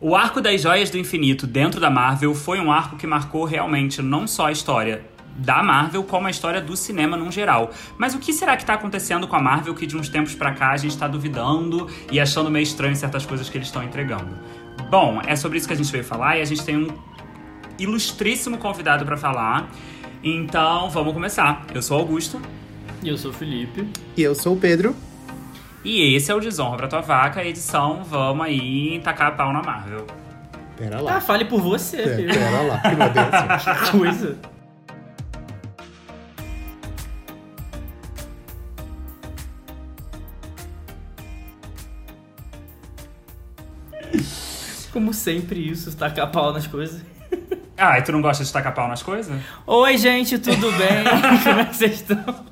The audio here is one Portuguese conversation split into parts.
O arco das Joias do Infinito dentro da Marvel foi um arco que marcou realmente não só a história da Marvel, como a história do cinema num geral. Mas o que será que tá acontecendo com a Marvel que de uns tempos pra cá a gente tá duvidando e achando meio estranho certas coisas que eles estão entregando? Bom, é sobre isso que a gente veio falar e a gente tem um ilustríssimo convidado pra falar. Então, vamos começar. Eu sou Augusto. E eu sou o Felipe. E eu sou o Pedro. E esse é o Desonra pra Tua Vaca, edição Vamos aí tacar pau na Marvel. Pera lá. Ah, fale por você, É, filho. pera lá. Que coisa. Como sempre isso, tacar pau nas coisas. Ah, e tu não gosta de tacar pau nas coisas? Oi, gente, tudo bem? Como é que vocês estão?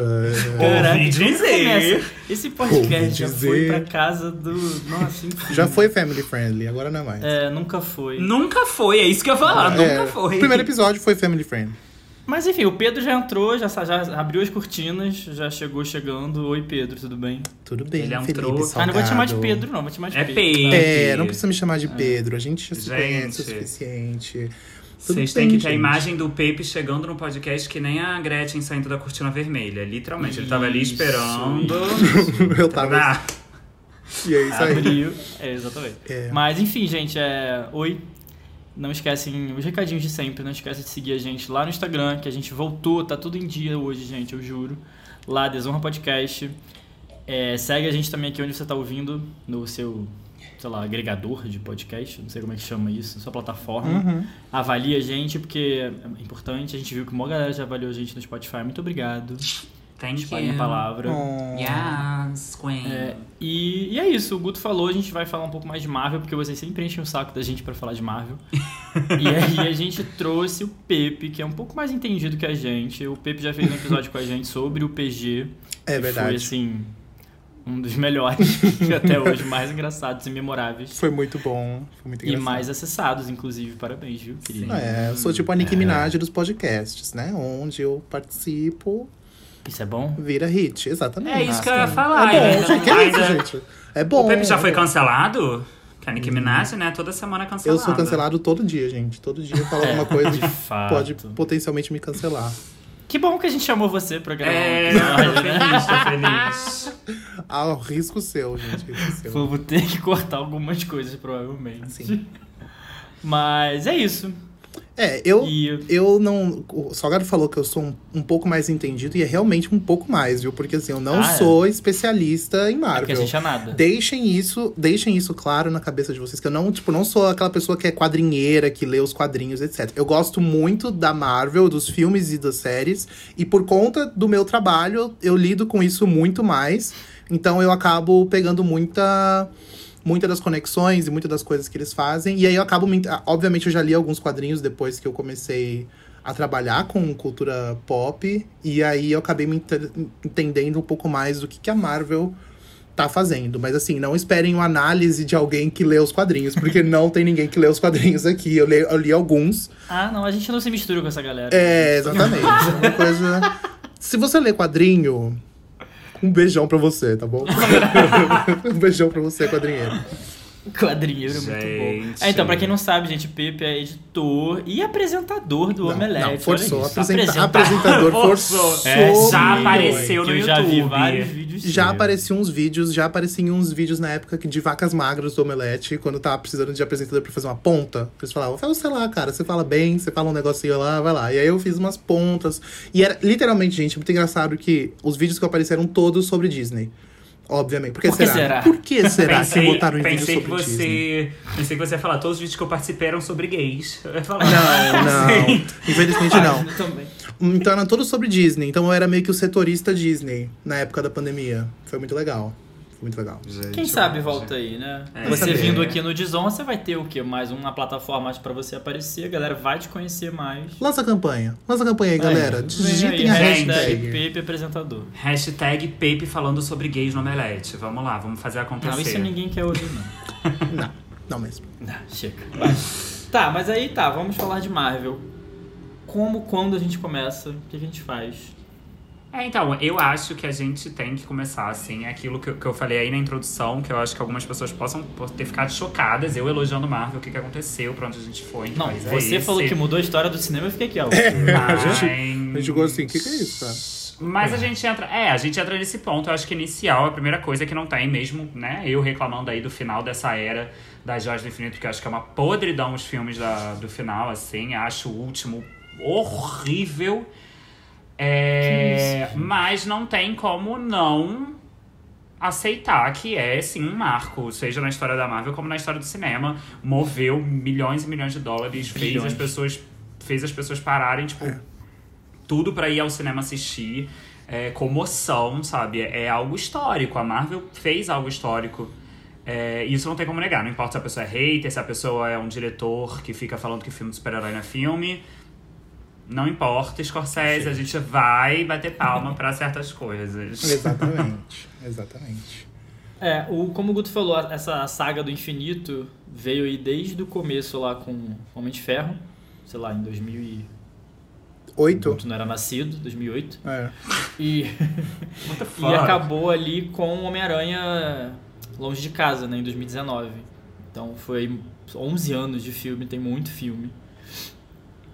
É, Caraca, dizer. Esse podcast já dizer. foi pra casa do. Nossa, enfim. já foi family friendly, agora não é mais. É, nunca foi. Nunca foi, é isso que eu ia falar, É, nunca foi. O primeiro episódio foi family friendly. Mas enfim, o Pedro já entrou, já, já abriu as cortinas, já chegou chegando. Oi, Pedro, tudo bem? Tudo bem, Ele é um Felipe. Ah, não vou te chamar de. Pedro, não, vou te chamar de É Pedro. Pedro. É, não precisa me chamar de Pedro, a gente já se Gente. conhece o suficiente. Vocês têm que ter a gente. imagem do Pepe chegando no podcast que nem a Gretchen saindo da cortina vermelha. Literalmente, ele tava ali Isso, esperando. Eu tava. Ah, E é isso aí. Abriu. É, exatamente. É. Mas enfim, gente, é. Oi. Não esquecem os recadinhos de sempre, não esquece de seguir a gente lá no Instagram, que a gente voltou, tá tudo em dia hoje, gente, eu juro. Lá, Desonra Podcast. É, segue a gente também aqui onde você tá ouvindo, no seu, sei lá, agregador de podcast, não sei como é que chama isso, sua plataforma. Uhum. Avalie a gente, porque é importante. A gente viu que uma galera já avaliou a gente no Spotify. Muito obrigado. thank Espalhe a you. palavra. Oh. Yes, Queen. É, e, e é isso, o Guto falou, a gente vai falar um pouco mais de Marvel, porque vocês sempre enchem o saco da gente pra falar de Marvel. e aí a gente trouxe o Pepe, que é um pouco mais entendido que a gente. O Pepe já fez um episódio com a gente sobre o PG. É verdade. Foi, assim, um dos melhores até hoje, mais engraçados e memoráveis. Foi muito bom. Foi muito E engraçado. mais acessados, inclusive. Parabéns, viu, querido? É, eu sou tipo a Nicki Minaj dos podcasts, né? Onde eu participo, Isso é bom? vira hit. Exatamente. É isso que eu Ah, ia tá. falar. É bom, gente. Que é isso, gente? É bom. O Pepe já é foi bom. cancelado? Que a Nicki Minaj, né? Toda semana é Eu cancelado. sou cancelado todo dia, gente. Todo dia eu falo alguma coisa de que fato. pode potencialmente me cancelar. Que bom que a gente chamou você pra gravar É, um tô episódio, feliz, tô feliz. Ah, o risco seu, gente. Risco seu. Vou ter que cortar algumas coisas, provavelmente. Sim. Mas é isso. É, eu, E eu não. O Salgado falou que eu sou um, um pouco mais entendido e é realmente um pouco mais, viu? Porque assim, eu não Ah, é? sou especialista em é Marvel. assiste a nada. Deixem isso, deixem isso claro na cabeça de vocês, que eu não, tipo, não sou aquela pessoa que é quadrinheira, que lê os quadrinhos, etc. Eu gosto muito da Marvel, dos filmes e das séries, e por conta do meu trabalho, eu lido com isso muito mais. Então eu acabo pegando muita muita das conexões e muitas das coisas que eles fazem. E aí eu acabo me, obviamente eu já li alguns quadrinhos depois que eu comecei a trabalhar com cultura pop, e aí eu acabei me ente- entendendo um pouco mais do que, que a Marvel tá fazendo. Mas assim, não esperem uma análise de alguém que lê os quadrinhos, porque não tem ninguém que lê os quadrinhos aqui. Eu, le- eu li alguns. Ah, não, a gente não se mistura com essa galera. É, exatamente. Coisa. Se você lê quadrinho, um beijão pra você, tá bom? um beijão pra você, quadrinheiro. Quadrinheiro é muito Gente. bom. É, então, pra quem não sabe, gente, Pepe é editor e apresentador do Não, Omelete. não, forçou. Apresenta- Apresenta- apresentador Forçou. forçou. É, Já apareceu no eu já vi YouTube. vários vídeos. Já seus. apareciam uns vídeos, já apareciam uns vídeos na época de vacas magras do Omelete, quando tava precisando de apresentador pra fazer uma ponta. Eles falavam, fala, sei lá, cara, você fala bem, você fala um negocinho lá, vai lá. E aí eu fiz umas pontas. E era literalmente, gente, muito engraçado que os vídeos que apareceram todos sobre Disney. Obviamente. Por que, Por que será? será? Por que será pensei, que botaram em vídeo pensei sobre que Disney? você, Pensei que você ia falar, todos os vídeos que eu participei eram sobre gays. Eu ia falar, Não, não. Infelizmente não. Então era tudo sobre Disney. Então eu era meio que o setorista Disney na época da pandemia. Foi muito legal. Foi muito legal. Quem sabe volta aí, né? É, você saber. vindo aqui no Dizon, você vai ter o quê? Mais uma plataforma pra você aparecer, a galera vai te conhecer mais. Lança a campanha. Lança a campanha aí, galera. Aí, Digitem vem a aí, hashtag. Pepe apresentador. Hashtag Pepe falando sobre gays no Omelete. Vamos lá, vamos fazer acontecer. Não, isso ninguém quer ouvir, não. Não, não mesmo. Não, chega. Vai. Tá, mas aí tá, vamos falar de Marvel. Como, quando a gente começa, o que a gente faz? É, então, eu acho que a gente tem que começar, assim, é aquilo que, eu- que eu falei aí na introdução, que eu acho que algumas pessoas possam ter ficado chocadas, eu elogiando Marvel, o que, que aconteceu, pra onde a gente foi. Não, mas é você esse. falou que mudou a história do cinema, eu fiquei aqui, ó. A gente- Mas- a gente ficou assim, o que, que é isso, cara? Mas a gente entra. É, a gente entra nesse ponto. Eu acho que inicial, a primeira coisa que não tem mesmo, né? Eu reclamando aí do final dessa era das Joias do Infinito, que eu acho que é uma podridão os filmes da, do final, assim. Acho o último horrível. É, mas não tem como não aceitar que é sim um marco, seja na história da Marvel como na história do cinema. Moveu milhões e milhões de dólares, fez as pessoas. Fez as pessoas pararem, tipo, tudo pra ir ao cinema assistir. É, comoção, sabe? É algo histórico. A Marvel fez algo histórico. É, isso não tem como negar. Não importa se a pessoa é hater, se a pessoa é um diretor que fica falando que filme de super-herói não é filme. Não importa, Scorsese, a gente vai bater palma pra certas coisas. Exatamente, exatamente. É, o, como o Guto falou, essa saga do infinito veio aí desde o começo lá com Homem de Ferro, sei lá, em 2000 e... Oito? Guto não era nascido, 2008. É. E, e acabou ali com Homem-Aranha Longe de Casa, né, em 2019. Então foi 11 anos de filme, tem muito filme.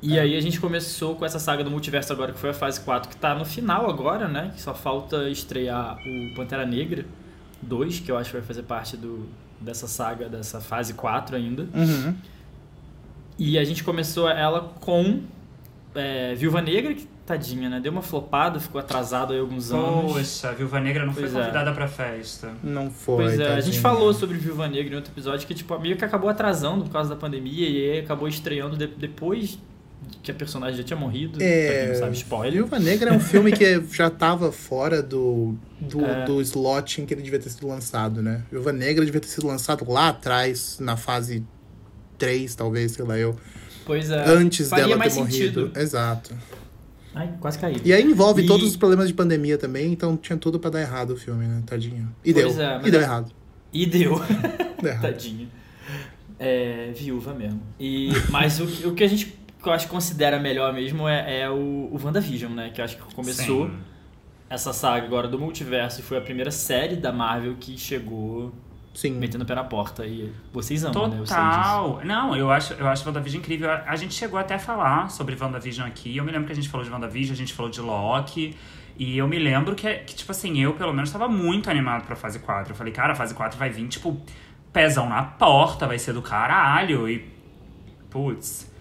E aí a gente começou com essa saga do multiverso agora, que foi a fase 4, que tá no final agora, né? Que só falta estrear o Pantera Negra 2, que eu acho que vai fazer parte do, dessa saga, dessa fase 4 ainda. Uhum. E a gente começou ela com é, Viúva Negra, que tadinha, né? Deu uma flopada, ficou atrasado aí alguns anos. Poxa, a Viúva Negra não Pois foi é. convidada pra festa. Não foi. Pois é, a gente falou sobre Viúva Negra em outro episódio que, tipo, meio que acabou atrasando por causa da pandemia e aí acabou estreando de- depois que a personagem já tinha morrido. É, não sabe, spoiler. Viúva Negra é um filme que já tava fora do, do, É. do slot em que ele devia ter sido lançado, né? Viúva Negra devia ter sido lançado lá atrás, na fase 3, talvez, sei lá eu. Pois é. antes faria dela ter morrido. sentido. Exato. Ai, quase caí. E aí envolve E- todos os problemas de pandemia também, então tinha tudo pra dar errado o filme, né? Tadinho. E Pois deu. é, e deu é- errado. E deu. Deu errado. Tadinha. É, viúva mesmo. E, mas o, o que a gente que eu acho que considera melhor mesmo é, é o, o WandaVision, né? Que eu acho que começou Sim. essa saga agora do multiverso e foi a primeira série da Marvel que chegou Sim. metendo o pé na porta. E vocês amam, né? Eu sei disso. Total. Não, eu acho, eu acho WandaVision incrível. A, a gente chegou até a falar sobre WandaVision aqui. Eu me lembro que a gente falou de WandaVision, a gente falou de Loki. E eu me lembro que, que tipo assim, eu pelo menos estava muito animado pra fase 4. Eu falei, cara, a fase 4 vai vir, tipo, pezão na porta, vai ser do caralho. E. Putz.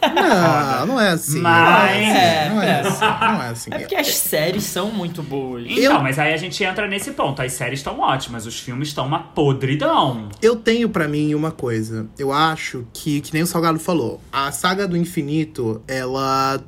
Não, não é assim. Mas- Não é É, assim. Não é assim. É porque as séries são muito boas. Então, mas aí a gente entra nesse ponto. As séries estão ótimas, os filmes estão uma podridão. Eu tenho pra mim uma coisa. Eu acho que, que nem o Salgado falou, a saga do infinito, ela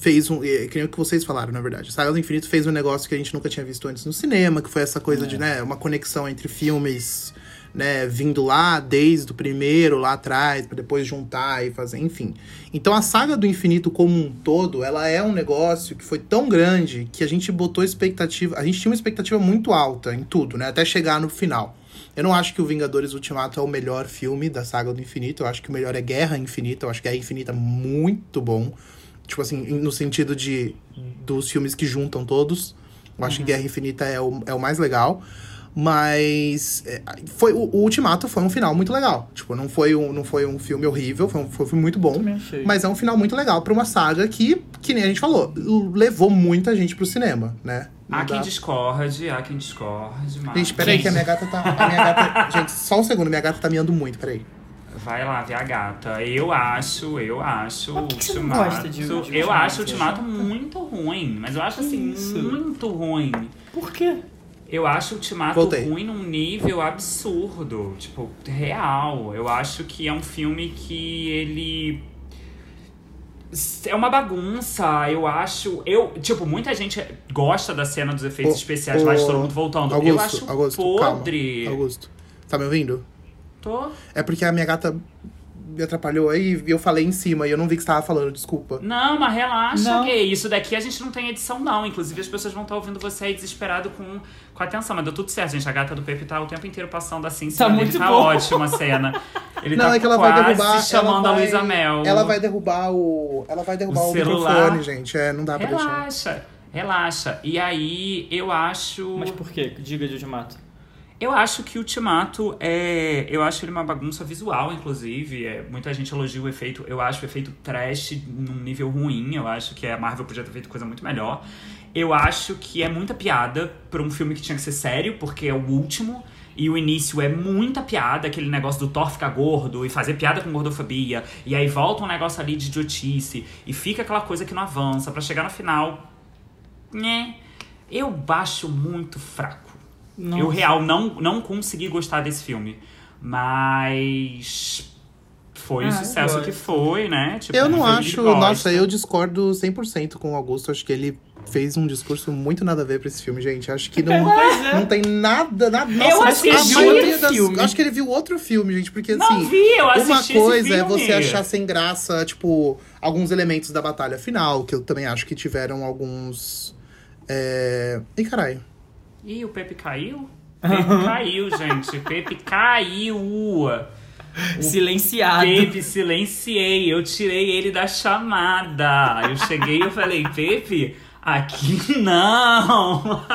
fez um. é, Que nem o que vocês falaram, na verdade. A saga do infinito fez um negócio que a gente nunca tinha visto antes no cinema, que foi essa coisa de, né, uma conexão entre filmes, né, vindo lá desde o primeiro, lá atrás, pra depois juntar e fazer, enfim. Então a saga do infinito como um todo, ela é um negócio que foi tão grande que a gente botou expectativa. A gente tinha uma expectativa muito alta em tudo, né? Até chegar no final. Eu não acho que o Vingadores Ultimato é o melhor filme da saga do infinito. Eu acho que o melhor é Guerra Infinita. Eu acho Guerra Infinita é muito bom. Tipo assim, no sentido de dos filmes que juntam todos. Eu acho que Guerra Infinita é o, é o mais legal. Mas é, foi, o, o Ultimato foi um final muito legal. Tipo, não foi um, não foi um filme horrível, foi um, foi um filme muito bom. Mas é um final muito legal pra uma saga que, que nem a gente falou, levou muita gente pro cinema, né? Não Há quem discorde, há quem discorde, mas... Gente, peraí que a minha gata tá. A minha gata. gente, só um segundo, minha gata tá miando muito, peraí. Vai lá ver a gata. Eu acho, eu acho não Ultimato. gosta de- de eu acho o Ultimato muito ruim, mas eu acho assim, isso? muito ruim. Por quê? Eu acho o Ultimato Voltei. ruim num nível absurdo, tipo, real. Eu acho que é um filme que ele é uma bagunça, eu acho. Eu, tipo, muita gente gosta da cena dos efeitos especiais ô, lá de todo mundo voltando. eu Augusto, acho Augusto, podre. calma. Augusto, tá me ouvindo? Tô. É porque a minha gata me atrapalhou aí e eu falei em cima e eu não vi que você tava falando, desculpa. Não, mas relaxa, Não. que isso daqui a gente não tem edição, não. Inclusive, as pessoas vão estar ouvindo você aí desesperado com, com atenção. Mas deu tudo certo, gente. A gata do Pepe tá o tempo inteiro passando assim. em Tá cima dele. muito tá ótima a cena. Ele não, tá é que ela quase vai derrubar. chamando ela a vai, Luísa Mel. Ela vai derrubar o. Ela vai derrubar O o, celular. microfone, gente. É, não dá pra deixar. Relaxa. Relaxa. E aí, eu acho. Mas por quê? Diga de Ultimato. Eu acho que o Ultimato é. Eu acho ele uma bagunça visual, inclusive. É, muita gente elogia o efeito. Eu acho o efeito trash num nível ruim. Eu acho que a Marvel podia ter feito coisa muito melhor. Eu acho que é muita piada pra um filme que tinha que ser sério, porque é o último. E o início é muita piada, aquele negócio do Thor ficar gordo e fazer piada com gordofobia. E aí volta um negócio ali de idiotice. E fica aquela coisa que não avança. para chegar no final. Né? Eu baixo muito fraco. Nossa. Eu, real, não, não consegui gostar desse filme. Mas. Foi Ah, o sucesso eu que foi, né? Tipo, Eu não acho. Nossa, eu discordo 100% com o Augusto. Acho que ele fez um discurso muito nada a ver pra esse filme, gente. Acho que não, é. não tem nada, nada. Eu Nossa, assisti a maioria outro filme. Acho que ele viu outro filme, gente. Porque Não assim. vi, eu assisti Uma esse coisa é você achar sem graça, tipo, alguns elementos da batalha final, que eu também acho que tiveram alguns. É... Ih, caralho. Ih, o Pepe caiu? Pepe caiu, gente. Pepe caiu. Silenciado. Pepe, silenciei. Eu tirei ele da chamada. Eu cheguei e eu falei, Pepe, aqui não.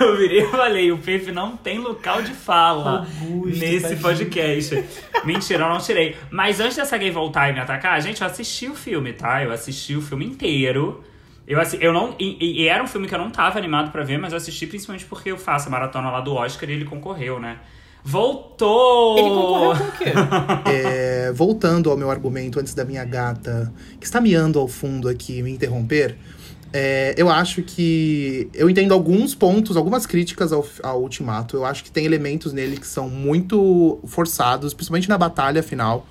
Eu virei e falei, o Pepe não tem local de fala Augusto, nesse podcast. Mentira, eu não tirei. Mas antes dessa gay voltar e me atacar, gente, eu assisti o filme, tá? Eu assisti o filme inteiro. Eu, assi- eu não. E, e era um filme que eu não tava animado pra ver, mas eu assisti principalmente porque eu faço a maratona lá do Oscar e ele concorreu, né? Voltou! Ele concorreu com o quê? É, voltando ao meu argumento antes da minha gata, que está miando ao fundo aqui, me interromper. é, eu acho que. Eu entendo alguns pontos, algumas críticas ao, ao Ultimato. Eu acho que tem elementos nele que são muito forçados, principalmente na batalha final.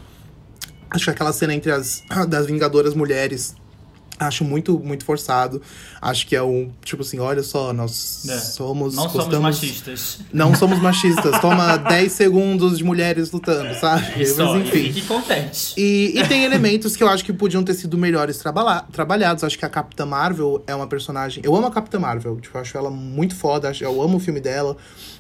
Acho que aquela cena entre as das Vingadoras Mulheres. Acho muito, muito forçado. Acho que é um. Tipo assim, olha só, nós É. somos. Não somos machistas. Não somos machistas. Toma 10 segundos de mulheres lutando, sabe? Só, Mas enfim. fique contente. E, e tem elementos que eu acho que podiam ter sido melhores trabala- trabalhados. Acho que a Capitã Marvel é uma personagem. Eu amo a Capitã Marvel. Tipo, eu acho ela muito foda. Eu amo o filme dela.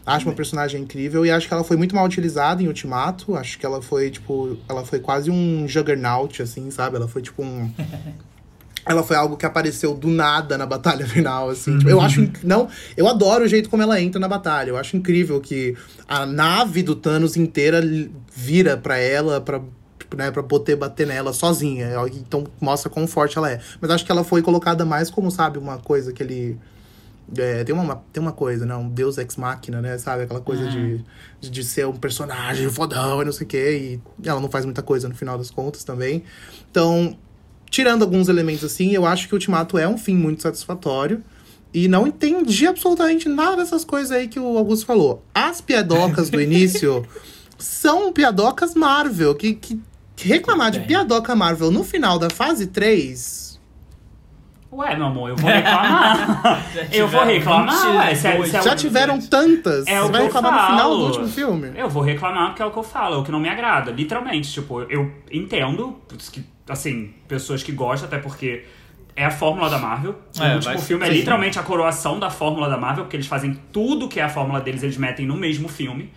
Acho uma personagem incrível. E acho que ela foi muito mal utilizada em Ultimato. Acho que ela foi, tipo. Ela foi quase um Juggernaut, assim, sabe? Ela foi tipo um. Ela foi algo que apareceu do nada na batalha final, assim. Tipo, eu acho. inc- Não, eu adoro o jeito como ela entra na batalha. Eu acho incrível que a nave do Thanos inteira vira pra ela, pra, né, pra poder bater nela sozinha. Então mostra quão forte ela é. Mas acho que ela foi colocada mais como, sabe, uma coisa que ele. é, tem, uma, tem uma coisa, né? Um deus ex-máquina, né? Sabe? Aquela coisa de, de, de ser um personagem fodão e não sei o quê. E ela não faz muita coisa no final das contas também. Então, tirando alguns elementos assim, eu acho que o Ultimato é um fim muito satisfatório. E não entendi absolutamente nada dessas coisas aí que o Augusto falou. As piadocas do início são piadocas Marvel. Que, que, reclamar de piadoca Marvel no final da fase 3. Ué, meu amor, eu vou reclamar. Eu vou reclamar, ué. Se é, 22. se é Já tiveram tantas. É Você vai reclamar no final do último filme. Eu vou reclamar porque é o que eu falo, é o que não me agrada, literalmente. Tipo, eu entendo que, assim, pessoas que gostam, até porque é a fórmula da Marvel. O É, último vai- filme é sim. literalmente a coroação da fórmula da Marvel, porque eles fazem tudo que é a fórmula deles, eles metem no mesmo filme.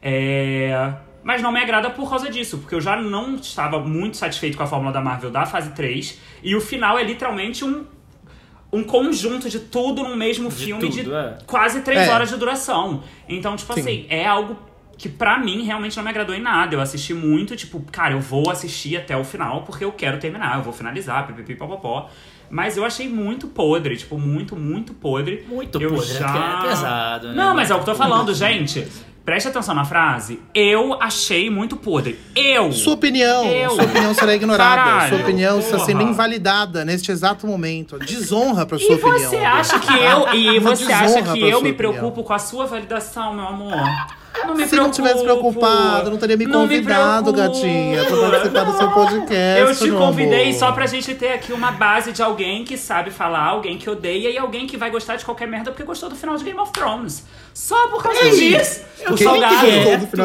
É... Mas não me agrada por causa disso, porque eu já não estava muito satisfeito com a fórmula da Marvel da fase 3, e o final é literalmente um, um conjunto de tudo no mesmo De filme de tudo, é. quase três É. horas de duração. Então, tipo Sim. assim, é algo que pra mim realmente não me agradou em nada. Eu assisti muito, tipo, cara, eu vou assistir até o final porque eu quero terminar, eu vou finalizar, pipipi, popopó. Mas eu achei muito podre, tipo, muito, muito podre. Muito eu podre, já... é pesado, né? Não, mas é o que eu tô falando, gente. Preste atenção na frase. Eu achei muito podre. Eu! Sua opinião, Eu. sua opinião será ignorada. Caralho, sua opinião está porra. sendo invalidada neste exato momento. Desonra pra E sua opinião. você acha que eu e Uma você acha que eu me opinião. preocupo com a sua validação, meu amor? Não me Se não tivesse preocupado, não teria me Não me convidado, preocupo. gatinha, pra participar do seu podcast. Eu te convidei amor. só pra gente ter aqui uma base de alguém que sabe falar, alguém que odeia e alguém que vai gostar de qualquer merda porque gostou do final de Game of Thrones. Só por causa disso. O Quem salgado.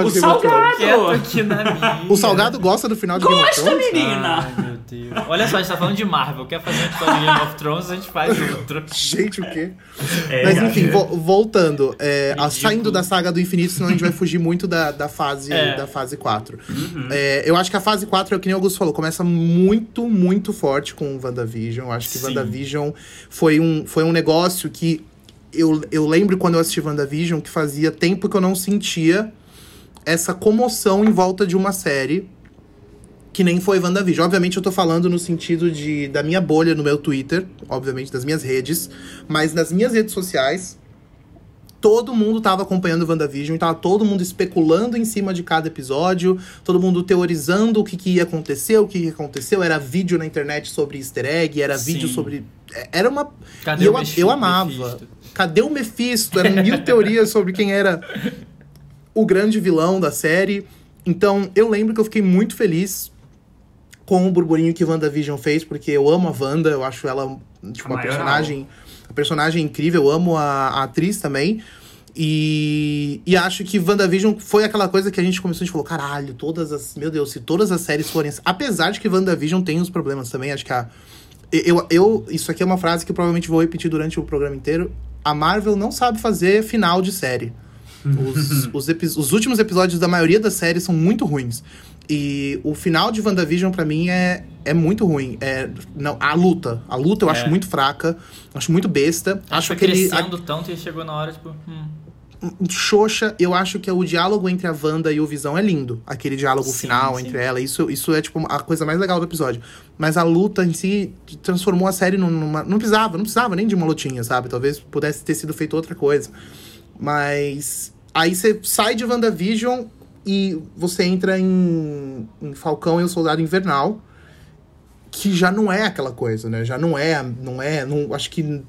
o salgado. Quieto aqui na minha. O Salgado gosta do final de Game of Gosta, Thrones? menina. Ai, meu Deus. Olha só, a gente tá falando de Marvel. Quer fazer um episódio de Game of Thrones, a gente faz outro. Gente, o quê? É, Mas enfim, vo- voltando. é, a- saindo da saga do infinito, senão a gente vai fugir muito da, da, fase, É. da fase 4. Uhum. É, eu acho que a fase 4, é o que nem o Augusto falou, começa muito, muito forte com o WandaVision. Eu acho que Sim. WandaVision foi um, foi um negócio que eu, eu lembro quando eu assisti WandaVision que fazia tempo que eu não sentia essa comoção em volta de uma série que nem foi WandaVision. Obviamente eu tô falando no sentido de da minha bolha no meu Twitter, obviamente das minhas redes, mas nas minhas redes sociais todo mundo tava acompanhando WandaVision tava todo mundo especulando em cima de cada episódio, todo mundo teorizando o que, que ia acontecer, o que, que aconteceu, era vídeo na internet sobre easter egg, era Sim. vídeo sobre é, era uma Cadê e o eu, Mephi- eu amava. Mephisto? Cadê o Mephisto? Eram mil teorias sobre quem era o grande vilão da série. Então, eu lembro que eu fiquei muito feliz com o burburinho que WandaVision fez, porque eu amo a Wanda, eu acho ela tipo, uma personagem, a personagem incrível, eu amo a, a atriz também. E, e acho que WandaVision foi aquela coisa que a gente começou, a gente falou, caralho, todas as. Meu Deus, se todas as séries forem. assim- Apesar de que WandaVision tem os problemas também, acho que a. Eu, eu, isso aqui é uma frase que eu provavelmente vou repetir durante o programa inteiro. A Marvel não sabe fazer final de série. Os, os, epi- os últimos episódios da maioria das séries são muito ruins. E o final de WandaVision, pra mim, é, é muito ruim. É, não, a luta. A luta eu É. acho muito fraca. Acho muito besta. Acho que crescendo tanto e chegou na hora, tipo... Hum. Xoxa, eu acho que o diálogo entre a Wanda e o Visão é lindo. Aquele diálogo Sim, final sim. entre ela. Isso, isso é, tipo, a coisa mais legal do episódio. Mas a luta em si transformou a série num- numa. Não precisava, não precisava nem de uma lutinha, sabe? Talvez pudesse ter sido feito outra coisa. Mas. Aí você sai de WandaVision e você entra em, em Falcão e o Soldado Invernal. Que já não é aquela coisa, né? Já não é. Não é. Não, acho que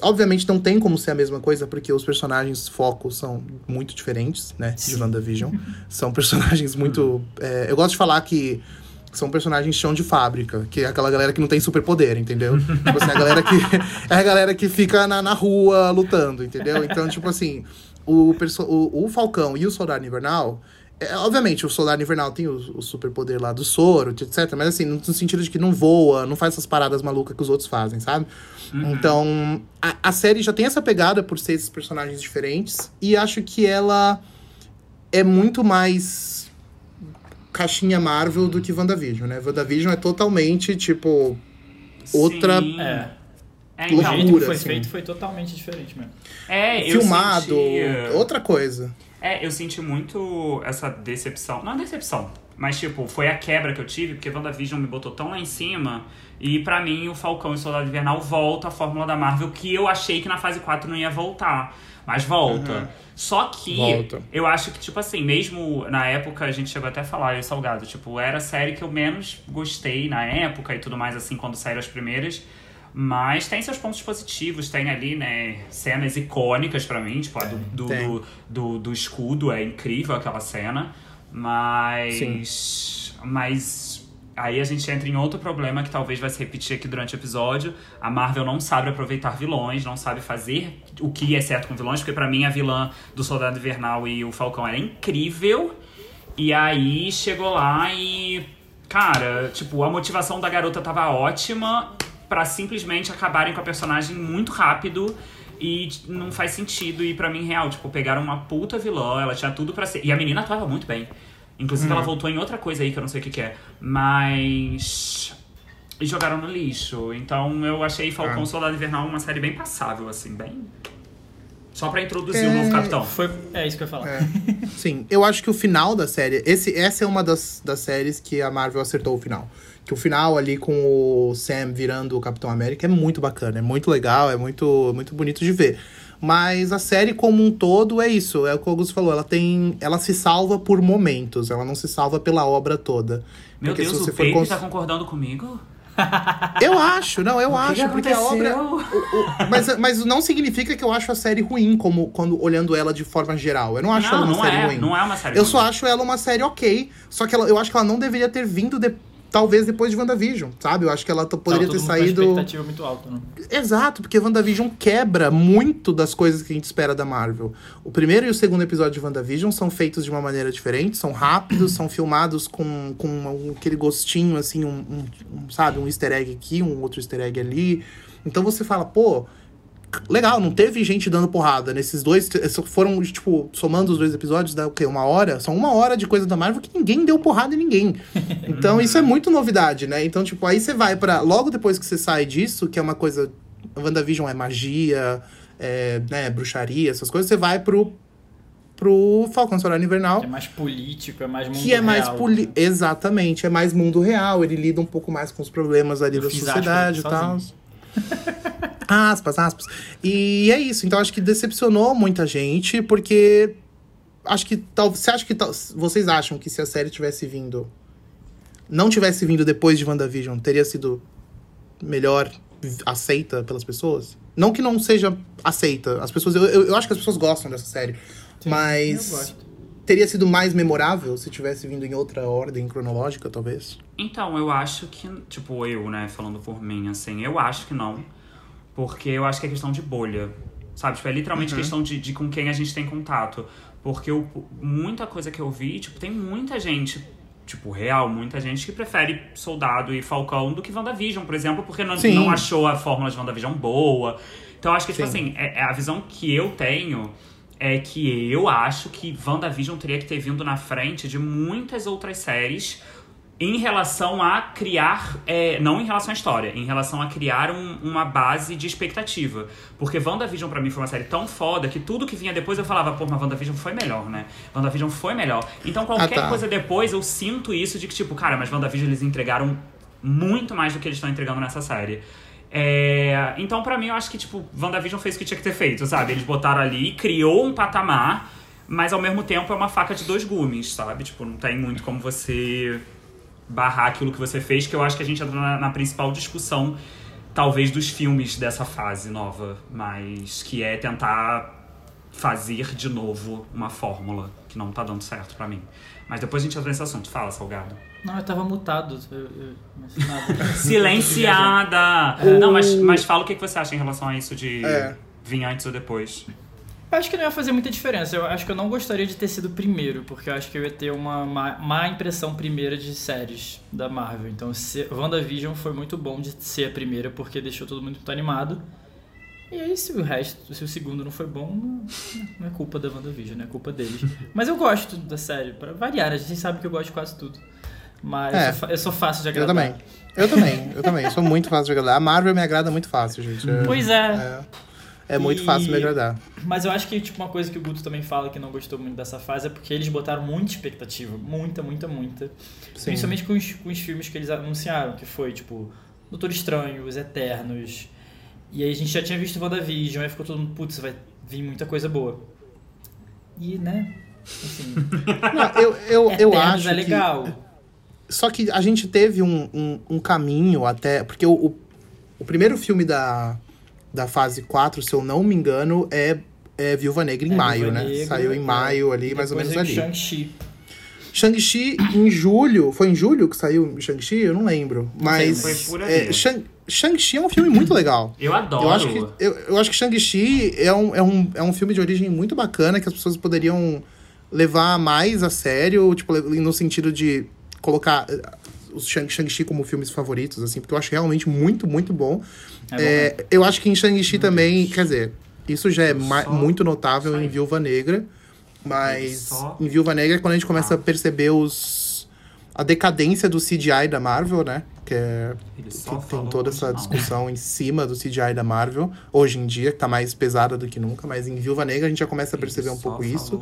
Obviamente não tem como ser a mesma coisa, porque os personagens foco são muito diferentes, né? De WandaVision. São personagens muito. é, eu gosto de falar que são personagens chão de fábrica, que é aquela galera que não tem superpoder, entendeu? tipo assim, a galera que. É a galera que fica na, na rua lutando, entendeu? Então, tipo assim, o, o, o Falcão e o Soldado Invernal. É, obviamente, o Soldado Invernal tem o, o superpoder lá do soro, etc. Mas assim, no, no sentido de que não voa, não faz essas paradas malucas que os outros fazem, sabe? Então, a, a série já tem essa pegada por ser esses personagens diferentes. E acho que ela é muito mais caixinha Marvel do que WandaVision, né? WandaVision é totalmente, tipo, outra- Sim. É. É, O então, jeito que Loucura, foi assim. feito foi totalmente diferente mesmo. é, eu filmado, senti- outra coisa. É, eu senti muito essa decepção. Não decepção, mas tipo, foi a quebra que eu tive, porque WandaVision me botou tão lá em cima. E pra mim, o Falcão e o Soldado Invernal volta a fórmula da Marvel, que eu achei que na fase 4 não ia voltar. Mas volta. Só que Volta. eu acho que, tipo assim, mesmo na época, a gente chegou até a falar, eu e Salgado, tipo, era a série que eu menos gostei na época e tudo mais, assim, quando saíram as primeiras. Mas tem seus pontos positivos, tem ali, né, cenas icônicas pra mim, tipo, a do, do, tem. do, do, do escudo, é incrível aquela cena. Mas. Mas. Aí a gente entra em outro problema que talvez vai se repetir aqui durante o episódio. A Marvel não sabe aproveitar vilões, não sabe fazer o que é certo com vilões, porque pra mim a vilã do Soldado Invernal e o Falcão era incrível. E aí chegou lá e. Cara, tipo, a motivação da garota tava ótima pra simplesmente acabarem com a personagem muito rápido. E não faz sentido. E pra mim, real, tipo, pegaram uma puta vilã, ela tinha tudo pra ser. E a menina atuava muito bem. Inclusive, ela voltou em outra coisa aí que eu não sei o que, que é. Mas. E jogaram no lixo. Então eu achei Falcão Ah. Soldado Invernal uma série bem passável, assim, bem. Só pra introduzir o É, novo capitão. Foi, é isso que eu ia falar. É. Sim, eu acho que o final da série. Esse, essa é uma das, das séries que a Marvel acertou o final. Que o final ali com o Sam virando o Capitão América é muito bacana, é muito legal, é muito, muito bonito de ver. Mas a série como um todo é isso, é o que o Augusto falou, ela tem. Ela se salva por momentos, ela não se salva pela obra toda. Meu Porque se Deus, você o for cons- tá concordando comigo? Eu acho, não, eu O acho, que porque a obra. aconteceu? o- o- mas, mas não significa que eu acho a série ruim, como quando olhando ela de forma geral. Eu não acho ela não, uma não série é. ruim. Não é uma série Eu ruim. só acho ela uma série ok. Só que ela- eu acho que ela não deveria ter vindo de- talvez depois de WandaVision, sabe? Eu acho que ela poderia ter com saído. uma expectativa muito alta, né? Exato, porque WandaVision quebra muito das coisas que a gente espera da Marvel. O primeiro e o segundo episódio de WandaVision são feitos de uma maneira diferente, são rápidos, são filmados com, com aquele gostinho, assim, um, um- um, sabe, um easter egg aqui, um outro easter egg ali. Então você fala, pô, legal, não teve gente dando porrada nesses dois. Foram, tipo, somando os dois episódios, dá o quê? Uma hora? São uma hora de coisa da Marvel que ninguém deu porrada em ninguém. Então isso é muito novidade, né? Então, tipo, aí você vai pra. Logo depois que você sai disso, que é uma coisa. WandaVision é magia, é, né, bruxaria, essas coisas, você vai pro. pro Falcão Solar Invernal. É mais político, é mais mundo Que é mais real. poli... Exatamente, é mais mundo real. Ele lida um pouco mais com os problemas ali Eu da sociedade e tal. sozinho. aspas, aspas. E é isso. Então acho que decepcionou muita gente, porque acho que tal. Você acha que tal, vocês acham que se a série tivesse vindo, não tivesse vindo depois de WandaVision, teria sido melhor aceita pelas pessoas? Não que não seja aceita. As pessoas, eu, eu, eu acho que as pessoas gostam dessa série, Sim, mas. Teria sido mais memorável se tivesse vindo em outra ordem cronológica, talvez. Então, eu acho que, tipo, eu, né, falando por mim, assim, eu acho que não. Porque eu acho que é questão de bolha. Sabe? Tipo, é literalmente questão de, de com quem a gente tem contato. Porque eu, muita coisa que eu vi, tipo, tem muita gente, tipo, real, muita gente que prefere Soldado e Falcão do que WandaVision, por exemplo, porque não, não achou a fórmula de WandaVision boa. Então, eu acho que, tipo Sim. assim, é, é a visão que eu tenho é que eu acho que WandaVision teria que ter vindo na frente de muitas outras séries em relação a criar, é, não em relação à história, em relação a criar um- uma base de expectativa. Porque WandaVision pra mim foi uma série tão foda que tudo que vinha depois eu falava, pô, mas WandaVision foi melhor, né? WandaVision foi melhor. Então qualquer Ah, tá. coisa depois eu sinto isso de que, tipo, cara, mas WandaVision eles entregaram muito mais do que eles estão entregando nessa série. É, então, pra mim, eu acho que, tipo, WandaVision fez o que tinha que ter feito, sabe? Eles botaram ali, criou um patamar, mas ao mesmo tempo é uma faca de dois gumes, sabe? Tipo, não tem muito como você barrar aquilo que você fez, que eu acho que a gente entra na, na principal discussão, talvez, dos filmes dessa fase nova, mas que é tentar fazer de novo uma fórmula que não tá dando certo pra mim. Mas depois a gente entra nesse assunto. Fala, Salgado. Não, eu tava mutado. Eu, eu, mas nada. Silenciada! Não, mas, mas fala o que que você acha em relação a isso de É. vir antes ou depois. Eu acho que não ia fazer muita diferença. Eu acho que eu não gostaria de ter sido primeiro, porque eu acho que eu ia ter uma má, má impressão primeira de séries da Marvel. Então, se, WandaVision foi muito bom de ser a primeira, porque deixou todo mundo muito animado. E aí, se o resto, se o segundo não foi bom, não, é culpa da WandaVision, é culpa deles. Mas eu gosto da série, pra variar, né? a gente sabe que eu gosto de quase tudo. Mas É. eu, sou, eu sou fácil de Eu agradar. também. Eu também, eu também. Sou muito fácil de agradar. A Marvel me agrada muito fácil, gente. É, Pois é. é, é muito E- fácil me agradar. Mas eu acho que, tipo, uma coisa que o Guto também fala que não gostou muito dessa fase é porque eles botaram muita expectativa. Muita, muita, muita. Sim. Principalmente com os, com os filmes que eles anunciaram, que foi, tipo, Doutor Estranho, Os Eternos. E aí a gente já tinha visto WandaVision, aí ficou todo mundo, putz, vai vir muita coisa boa. E, né? Assim, Não, eu, eu, eu Eternos acho é que... legal. Só que a gente teve um, um, um caminho até... Porque o, o, o primeiro filme da, da fase 4, se eu não me engano, é, é Viúva Negra em É, maio, Viúva né? Negra, Saiu em é. maio ali, E mais ou menos ali. Shang-Chi. Shang-Chi em julho. Foi em julho que saiu Shang-Chi? Eu não lembro. Mas. Foi por ali. é, Shang- Shang-Chi é um filme muito legal. Eu adoro. Eu acho que, eu, eu acho que Shang-Chi é um, é, um, é um filme de origem muito bacana que as pessoas poderiam levar mais a sério, tipo, no sentido de colocar eh, os Shang- Shang-Chi como filmes favoritos, assim, porque eu acho realmente muito, muito bom. É bom, É, eu acho que em Shang-Chi também, quer dizer, isso já é muito notável em. Viúva Negra, mas só- em Viúva Negra é quando a gente começa Ah. a perceber os a decadência do CGI da Marvel, né? Que é que tem toda essa discussão em cima do CGI da Marvel, hoje em dia, que tá mais pesada do que nunca, mas em Viúva Negra a gente já começa a perceber Ele um pouco isso.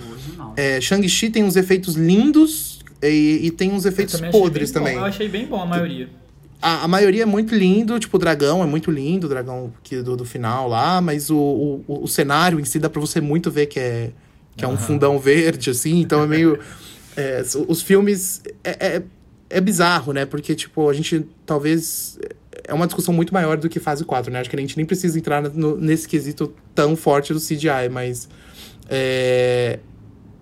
É, Shang-Chi tem uns efeitos lindos e, e tem uns efeitos também podres bem bom. também. Eu achei bem bom a maioria. A, a maioria é muito lindo, tipo, o dragão é muito lindo, o dragão que, do, do final lá, mas o, o, o cenário em si dá pra você muito ver que é, que é um fundão verde, assim, então é meio. é, os- filmes. É, é, é bizarro, né? Porque, tipo, a gente talvez. É uma discussão muito maior do que fase 4, né? Acho que a gente nem precisa entrar no- nesse quesito tão forte do CGI, mas. É,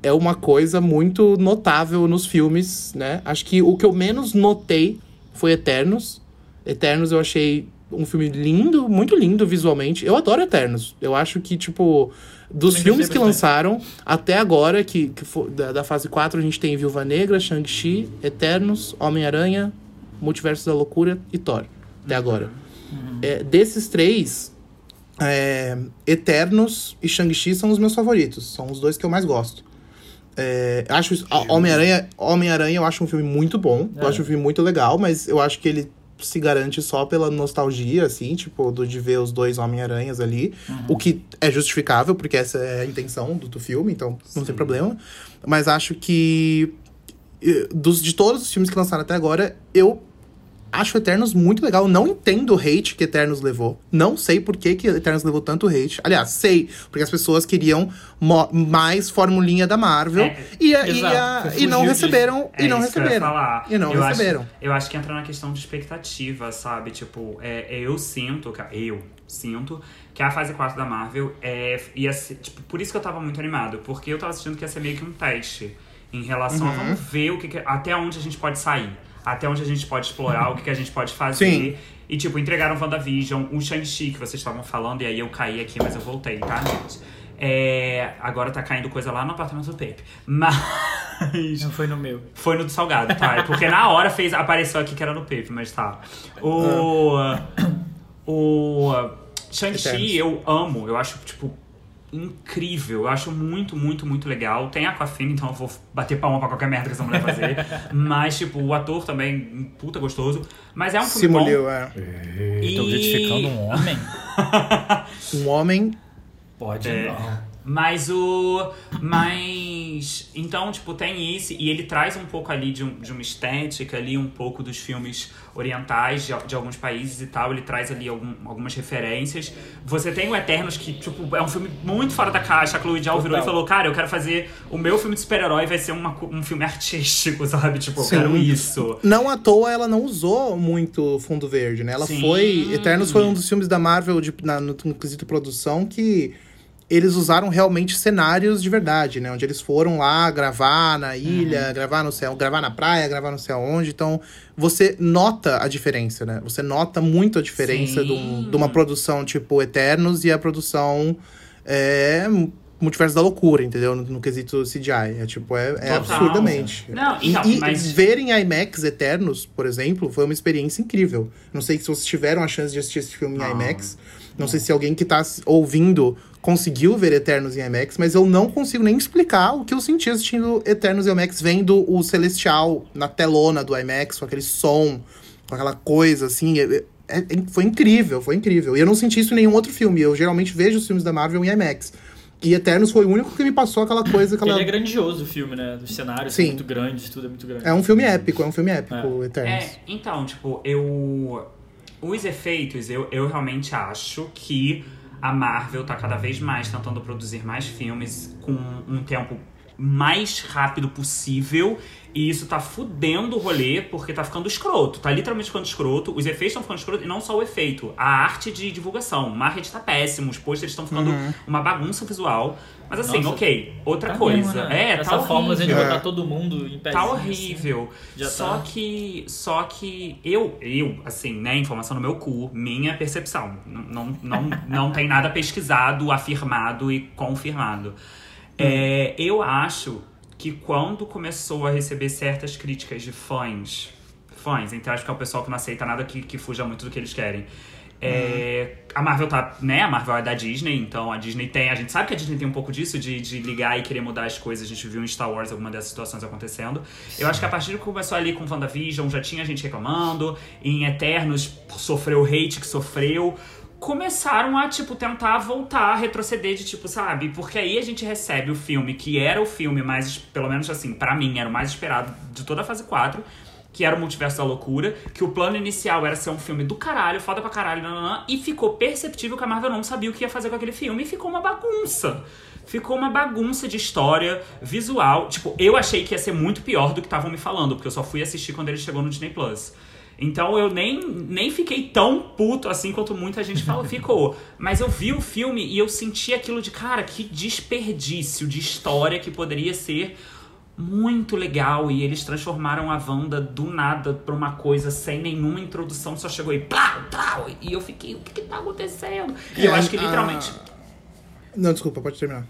é uma coisa muito notável nos filmes, né? Acho que o que eu menos notei foi Eternos. Eternos eu achei um filme lindo, muito lindo visualmente. Eu adoro Eternos. Eu acho que, tipo, dos filmes que lançaram até agora, que, que fo- da, da fase 4, a gente tem Viúva Negra, Shang-Chi, Eternos, Homem-Aranha, Multiverso da Loucura e Thor. Até agora. É, desses três, é, Eternos e Shang-Chi são os meus favoritos. São os dois que eu mais gosto. É, acho Homem-Aranha, Homem-Aranha eu acho um filme muito bom. Eu É. acho um filme muito legal, mas eu acho que ele se garante só pela nostalgia, assim, tipo, do, de ver os dois Homem-Aranhas ali. O que é justificável, porque essa é a intenção do, do filme, então não tem problema. Mas acho que eh, dos, de todos os filmes que lançaram até agora, eu acho Eternos muito legal. Não entendo o hate que Eternos levou. Não sei por que, que Eternos levou tanto hate. Aliás, sei, porque as pessoas queriam mais formulinha da Marvel É, e, e, a- e não receberam. É e não eu receberam. falar. E não eu receberam. Acho, eu acho que entra na questão de expectativa, sabe? Tipo, é, é, eu sinto, que- eu sinto que a fase 4 da Marvel é, ia ser, tipo, por isso que eu tava muito animado, porque eu tava assistindo que ia ser meio que um teste em relação Uhum. a vamos ver o que, que- até onde a gente pode sair, até onde a gente pode explorar, o que, que a gente pode fazer. Sim. E, tipo, entregaram WandaVision, o Shang-Chi que vocês estavam falando, e aí eu caí aqui, mas eu voltei, tá, gente? É, agora tá caindo coisa lá no apartamento do Pepe. Mas. Não foi no meu. Foi no do Salgado, tá? É Porque na hora fez, apareceu aqui que era no Pepe, mas tá. O. O. Shang-Chi eu amo, eu acho, tipo, incrível. Eu acho muito, muito, muito legal. Tem Aquafina, então eu vou bater palma pra qualquer merda que essa mulher fazer. mas, tipo, o ator também, puta gostoso. Mas é um filme bom. Simuliu, é. E- Tô objetificando um homem? Um homem. Pode É. não. Mas o. Mas. Então, tipo, tem isso. E ele traz um pouco ali de, um- de uma estética ali, um pouco dos filmes orientais de, de alguns países e tal. Ele traz ali algum- algumas referências. Você tem o Eternos, que, tipo, é um filme muito fora da caixa. A Chloe Zhao virou e falou: Cara, eu quero fazer. O meu filme de super-herói vai ser uma um filme artístico, sabe? Tipo, eu Sim. quero isso. Não à toa ela não usou muito fundo verde, né? Ela Sim. foi. Eternos foi um dos filmes da Marvel de, na, no, no quesito produção que eles usaram realmente cenários de verdade, né? Onde eles foram lá gravar na ilha, gravar no céu, gravar na praia, gravar no céu onde. Então, você nota a diferença, né? Você nota muito a diferença de, um- de uma produção tipo Eternos e a produção. É, Multiverso da loucura, entendeu? No, no quesito CGI. É tipo, é, é absurdamente. Não, E- então, e mas- ver em IMAX Eternos, por exemplo, foi uma experiência incrível. Não sei se vocês tiveram a chance de assistir esse filme em Ah. IMAX. Não sei se alguém que tá s- ouvindo conseguiu ver Eternos em IMAX, mas eu não consigo nem explicar o que eu senti assistindo Eternos em IMAX, vendo o Celestial na telona do IMAX, com aquele som, com aquela coisa assim. é- é- é- foi incrível, foi incrível. E eu não senti isso em nenhum outro filme. Eu geralmente vejo os filmes da Marvel em IMAX. E Eternos foi o único que me passou aquela coisa, aquela. Ele é grandioso o filme, né? Os cenários Sim. são muito grandes, tudo é muito grande. É um filme épico, é um filme épico, Eternos. É, então, tipo, eu. Os efeitos, eu, eu realmente acho que a Marvel tá cada vez mais tentando produzir mais filmes com um tempo mais rápido possível. E isso tá fudendo o rolê, porque tá ficando escroto. Tá literalmente ficando escroto. Os efeitos estão ficando escroto, e não só o efeito. A arte de divulgação. O marketing tá péssimo, os posters estão ficando uma bagunça visual. Mas assim, Nossa, ok, outra Tá coisa. mesmo, né? É, Essa tá fórmula de horrível. botar todo mundo em pé. Tá horrível. Já só tá. que. Só que eu, eu, assim, né, informação no meu cu, minha percepção. Não, não, não, não tem nada pesquisado, afirmado e confirmado. É, eu acho que quando começou a receber certas críticas de fãs, fãs, entre aspas, que é o pessoal que não aceita nada que, que fuja muito do que eles querem. É, A Marvel tá, né? A Marvel é da Disney, então a Disney tem. A gente sabe que a Disney tem um pouco disso, de, de ligar e querer mudar as coisas. A gente viu em Star Wars alguma dessas situações acontecendo. Eu acho que a partir de que começou ali com WandaVision, já tinha gente reclamando. Em Eternos sofreu o hate que sofreu. Começaram a, tipo, tentar voltar, retroceder de tipo, sabe? Porque aí a gente recebe o filme que era o filme mais, pelo menos assim, pra mim, era o mais esperado de toda a fase 4 que era o Multiverso da Loucura, que o plano inicial era ser um filme do caralho, foda pra caralho, nananã, e ficou perceptível que a Marvel não sabia o que ia fazer com aquele filme, e ficou uma bagunça. Ficou uma bagunça de história, visual. Tipo, eu achei que ia ser muito pior do que estavam me falando, porque eu só fui assistir quando ele chegou no Disney Plus. Então eu nem, nem fiquei tão puto assim quanto muita gente falou, ficou. Mas eu vi o filme e eu senti aquilo de, cara, que desperdício de história que poderia ser muito legal e eles transformaram a Wanda do nada pra uma coisa sem nenhuma introdução, só chegou e plau, plau, e eu fiquei, o que que tá acontecendo? E eu É, acho que a- literalmente... Não, desculpa, pode terminar.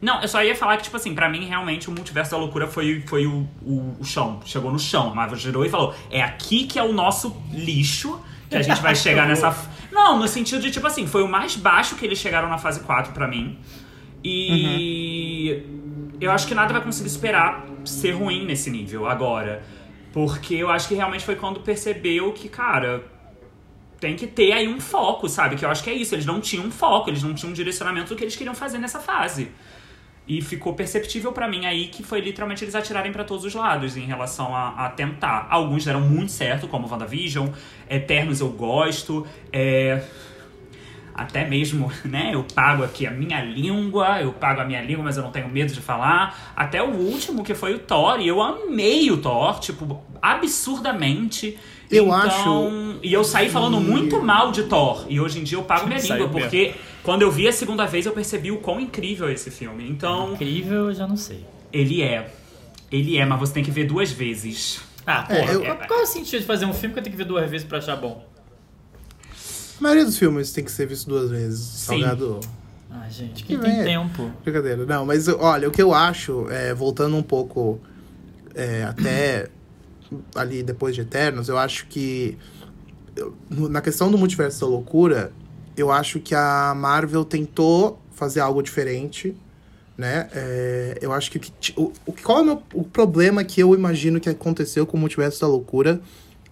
Não, eu só ia falar que, tipo assim, pra mim, realmente, o multiverso da loucura foi, foi o, o, o chão. Chegou no chão. A Marvel girou e falou: é aqui que é o nosso lixo que a gente vai chegar nessa. f-" Não, no sentido de, tipo assim, foi o mais baixo que eles chegaram na fase 4 pra mim. E eu acho que nada vai conseguir superar ser ruim nesse nível agora. Porque eu acho que realmente foi quando percebeu que, cara, tem que ter aí um foco, sabe? Que eu acho que é isso. Eles não tinham um foco, eles não tinham um direcionamento do que eles queriam fazer nessa fase. E ficou perceptível pra mim aí que foi literalmente eles atirarem pra todos os lados em relação a, a tentar. Alguns deram muito certo, como WandaVision. Eternos eu gosto. É... Até mesmo, né? Eu pago aqui a minha língua, eu pago a minha língua, mas eu não tenho medo de falar. Até o último, que foi o Thor, e eu amei o Thor, tipo, absurdamente. Eu Então, acho E eu saí falando muito mal de Thor. E hoje em dia eu pago minha Saiu língua, porque quando eu vi a segunda vez eu percebi o quão incrível é esse filme. Então, Incrível, eu já não sei. ele é. Ele é, mas você tem que ver duas vezes. Ah, É, porra, eu- qual- qual é o sentido de fazer um filme que eu tenho que ver duas vezes pra achar bom? A maioria dos filmes tem que ser visto duas vezes. Salgado. Ah, gente, quem Que tem vem. tempo? Brincadeira. Não, mas olha, o que eu acho, é, voltando um pouco é, até ali depois de Eternos, eu acho que na questão do multiverso da loucura, eu acho que a Marvel tentou fazer algo diferente, né? É, eu acho que o, o, qual é o, meu- o problema que eu imagino que aconteceu com o multiverso da loucura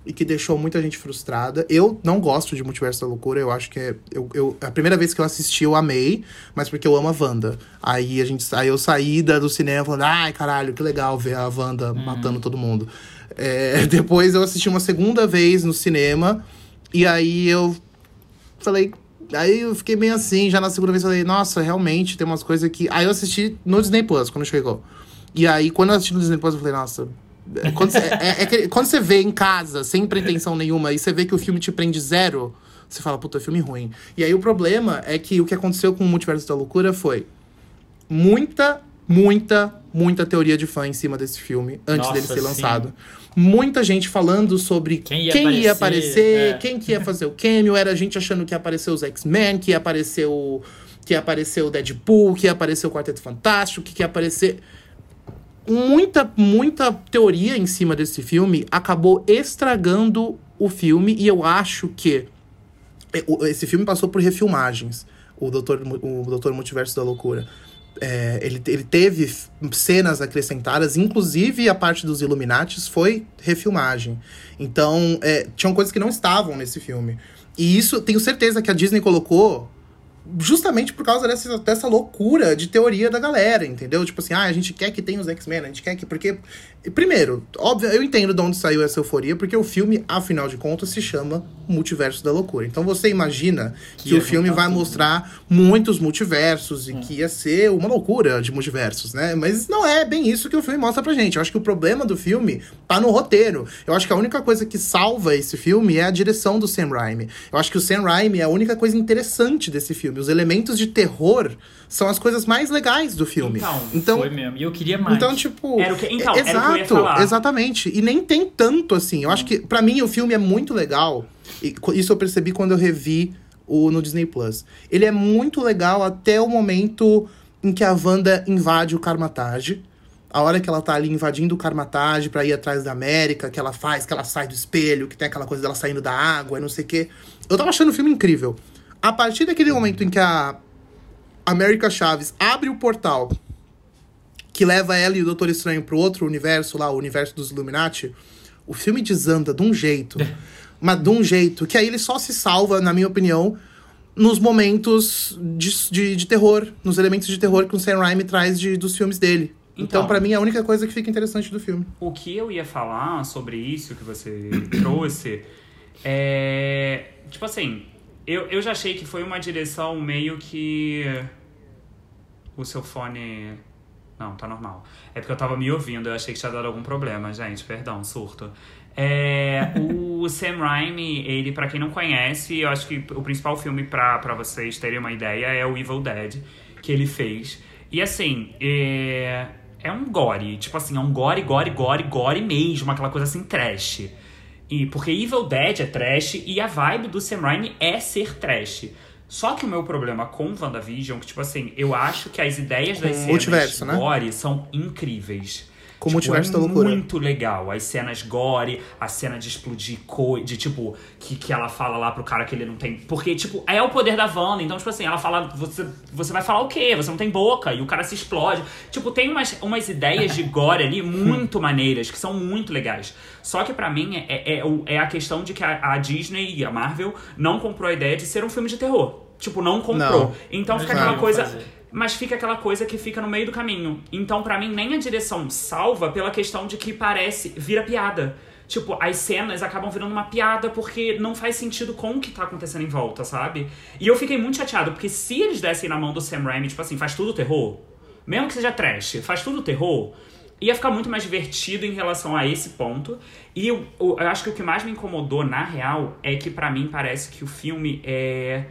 e que deixou muita gente frustrada. Eu não gosto de Multiverso da Loucura, eu acho que é. Eu, eu- a primeira vez que eu assisti, eu amei, mas porque eu amo a Wanda. Aí a gente aí eu saí da, do cinema falando, ai, caralho, que legal ver a Wanda matando todo mundo. É, depois eu assisti uma segunda vez no cinema, e aí eu falei. Aí eu fiquei bem assim, já na segunda vez eu falei, nossa, realmente tem umas coisas que. Aí eu assisti no Disney Plus quando chegou. E aí, quando eu assisti no Disney Plus, eu falei, nossa. Quando você, é- é que- quando você vê em casa, sem pretensão nenhuma, e você vê que o filme te prende zero, você fala, puta, filme ruim. E aí o problema é que o que aconteceu com o Multiverso da Loucura foi muita, muita, muita teoria de fã em cima desse filme antes Nossa, dele ser sim. lançado. Muita gente falando sobre Quem quem ia ia, aparecer, aparecer, é. quem que ia fazer o cameo, era a gente achando que ia aparecer os X-Men, que ia aparecer o que ia aparecer o Deadpool, que ia aparecer o Quarteto Fantástico, que ia aparecer muita, muita teoria em cima desse filme acabou estragando o filme e eu acho que é, esse filme passou por refilmagens. O Doutor, o Doutor Multiverso da Loucura. É, ele, ele teve cenas acrescentadas, inclusive a parte dos Illuminates foi refilmagem. Então, é, tinham coisas que não estavam nesse filme. E isso, tenho certeza que a Disney colocou justamente por causa dessa, dessa loucura de teoria da galera, entendeu? Tipo assim, ah, a gente quer que tenha os X-Men, a gente quer que. Porque. Primeiro, óbvio, eu entendo de onde saiu essa euforia, porque o filme, afinal de contas, se chama Multiverso da Loucura. Então você imagina que, Que o filme juntar vai tudo, mostrar muitos multiversos e que ia ser uma loucura de multiversos, né? Mas não é bem isso que o filme mostra pra gente. Eu acho que o problema do filme tá no roteiro. Eu acho que a única coisa que salva esse filme é a direção do Sam Raimi. Eu acho que o Sam Raimi é a única coisa interessante desse filme. Os elementos de terror são as coisas mais legais do filme. Então, então Foi mesmo. E eu queria mais. então, tipo. Era o que- então, exato, exatamente. E nem tem tanto assim. Eu acho que, pra mim, o filme é muito legal. E isso eu percebi quando eu revi o no Disney Plus. Ele é muito legal até o momento em que a Wanda invade o Karmatage. A hora que ela tá ali invadindo o Karmatage pra ir atrás da América, que ela faz, que ela sai do espelho, que tem aquela coisa dela saindo da água e não sei o quê. Eu tava achando o filme incrível. A partir daquele momento em que a América Chaves abre o portal que leva ela e o Doutor Estranho pro outro universo lá, o universo dos Illuminati, o filme desanda de um jeito, mas de um jeito que aí ele só se salva, na minha opinião, nos momentos de, de, de terror, nos elementos de terror que o Sam Raimi traz de, dos filmes dele. Então, Então. pra mim, é a única coisa que fica interessante do filme. O que eu ia falar sobre isso que você trouxe é. Tipo assim, eu, eu já achei que foi uma direção meio que. O seu fone. Não, tá normal. É porque eu tava me ouvindo, eu achei que tinha dado algum problema, gente. Perdão, surto. É, o Sam Raimi, ele, pra quem não conhece, eu acho que o principal filme pra vocês terem uma ideia é o Evil Dead, que ele fez. E assim, é, é um gore. Tipo assim, é um gore, gore, gore, gore mesmo. Aquela coisa assim, trash. E, porque Evil Dead é trash e a vibe do Sam Raimi é ser trash. Só que o meu problema com WandaVision, que, tipo assim, eu acho que as ideias das cenas multiverso, né? gore são incríveis. Com o Tipo, multiverso é da loucura. muito legal. As cenas gore, a cena de explodir coisa, de tipo, que, que ela fala lá pro cara que ele não tem. Porque, tipo, é o poder da Wanda. Então, tipo assim, ela fala, você, você vai falar o quê? Você não tem boca. E o cara se explode. Tipo, tem umas, umas ideias de gore ali muito maneiras, que são muito legais. Só que pra mim é, é, o- é a questão de que a, a Disney e a Marvel não comprou a ideia de ser um filme de terror. Tipo, não comprou. Não. Então fica aquela coisa. fazer. Mas fica aquela coisa que fica no meio do caminho. Então, pra mim, nem a direção salva pela questão de que parece. vira piada. Tipo, as cenas acabam virando uma piada porque não faz sentido com o que tá acontecendo em volta, sabe? E eu fiquei muito chateado, porque se eles dessem na mão do Sam Raimi, tipo assim, faz tudo terror, mesmo que seja trash, faz tudo terror, ia ficar muito mais divertido em relação a esse ponto. E eu, eu, eu acho que o que mais me incomodou, na real, é que pra mim parece que o filme é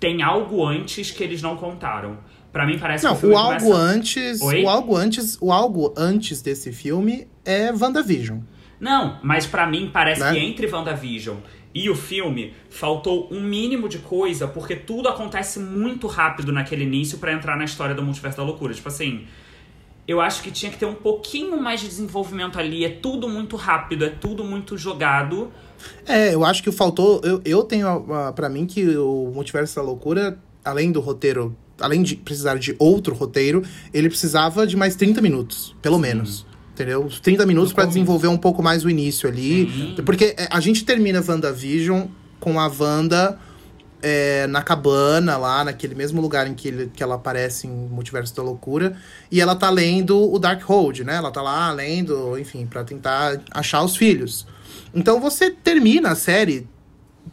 tem algo antes que eles não contaram. Pra mim parece Não, que o o algo começa... antes. Oi? O algo antes. O algo antes desse filme é WandaVision. Não, mas pra mim parece Né? que entre WandaVision e o filme faltou um mínimo de coisa, porque tudo acontece muito rápido naquele início pra entrar na história do Multiverso da Loucura. Tipo assim, eu acho que tinha que ter um pouquinho mais de desenvolvimento ali. É tudo muito rápido, é tudo muito jogado. É, eu acho que faltou. Eu, eu tenho pra mim que o Multiverso da Loucura, além do roteiro, além de precisar de outro roteiro, ele precisava de mais 30 minutos, pelo menos. Entendeu? Uns 30 minutos começo. desenvolver um pouco mais o início ali. Sim. Porque é, a gente termina WandaVision com a Wanda é, na cabana, lá, naquele mesmo lugar em que, ele- que ela aparece em Multiverso da Loucura. E ela tá lendo o Darkhold, né? Ela tá lá lendo, enfim, pra tentar achar os filhos. Então você termina a série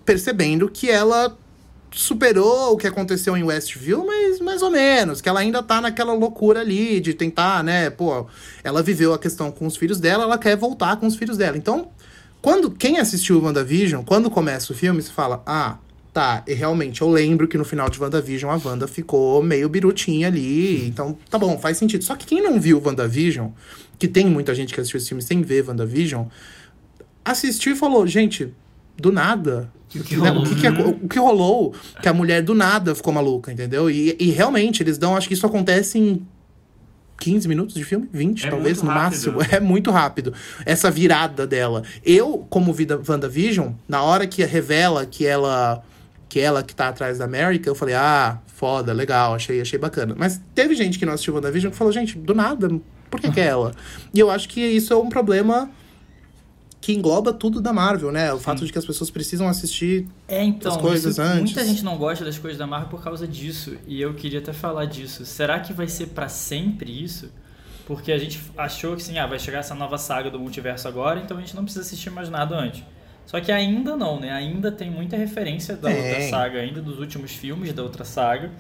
percebendo que ela superou o que aconteceu em Westview, mas mais ou menos, que ela ainda tá naquela loucura ali de tentar, né, pô, ela viveu a questão com os filhos dela, ela quer voltar com os filhos dela. Então, quando quem assistiu o WandaVision, quando começa o filme, você fala: "Ah, tá, e realmente eu lembro que no final de WandaVision a Wanda ficou meio birutinha ali, então tá bom, faz sentido". Só que quem não viu WandaVision, que tem muita gente que assistiu esse filme sem ver WandaVision, assistiu e falou: "Gente, do nada, O que né, rolou? o, que que é- o que rolou? Que a mulher do nada ficou maluca, entendeu? E, e realmente, eles dão. Acho que isso acontece em 15 minutos de filme? 20, É talvez, no máximo. É muito rápido. Essa virada dela. Eu, como vi da WandaVision, na hora que revela que ela. Que ela que tá atrás da América, eu falei, ah, foda, legal, achei, achei bacana. Mas teve gente que não assistiu WandaVision que falou, gente, do nada, por que, que é ela? E eu acho que isso é um problema que engloba tudo da Marvel, né? O fato de que as pessoas precisam assistir É, então, as coisas isso- antes. muita gente não gosta das coisas da Marvel por causa disso. E eu queria até falar disso. Será que vai ser pra sempre isso? Porque a gente achou que assim, ah, vai chegar essa nova saga do multiverso agora, então a gente não precisa assistir mais nada antes. Só que ainda não, né? Ainda tem muita referência da Tem. outra saga, ainda dos últimos filmes da outra saga.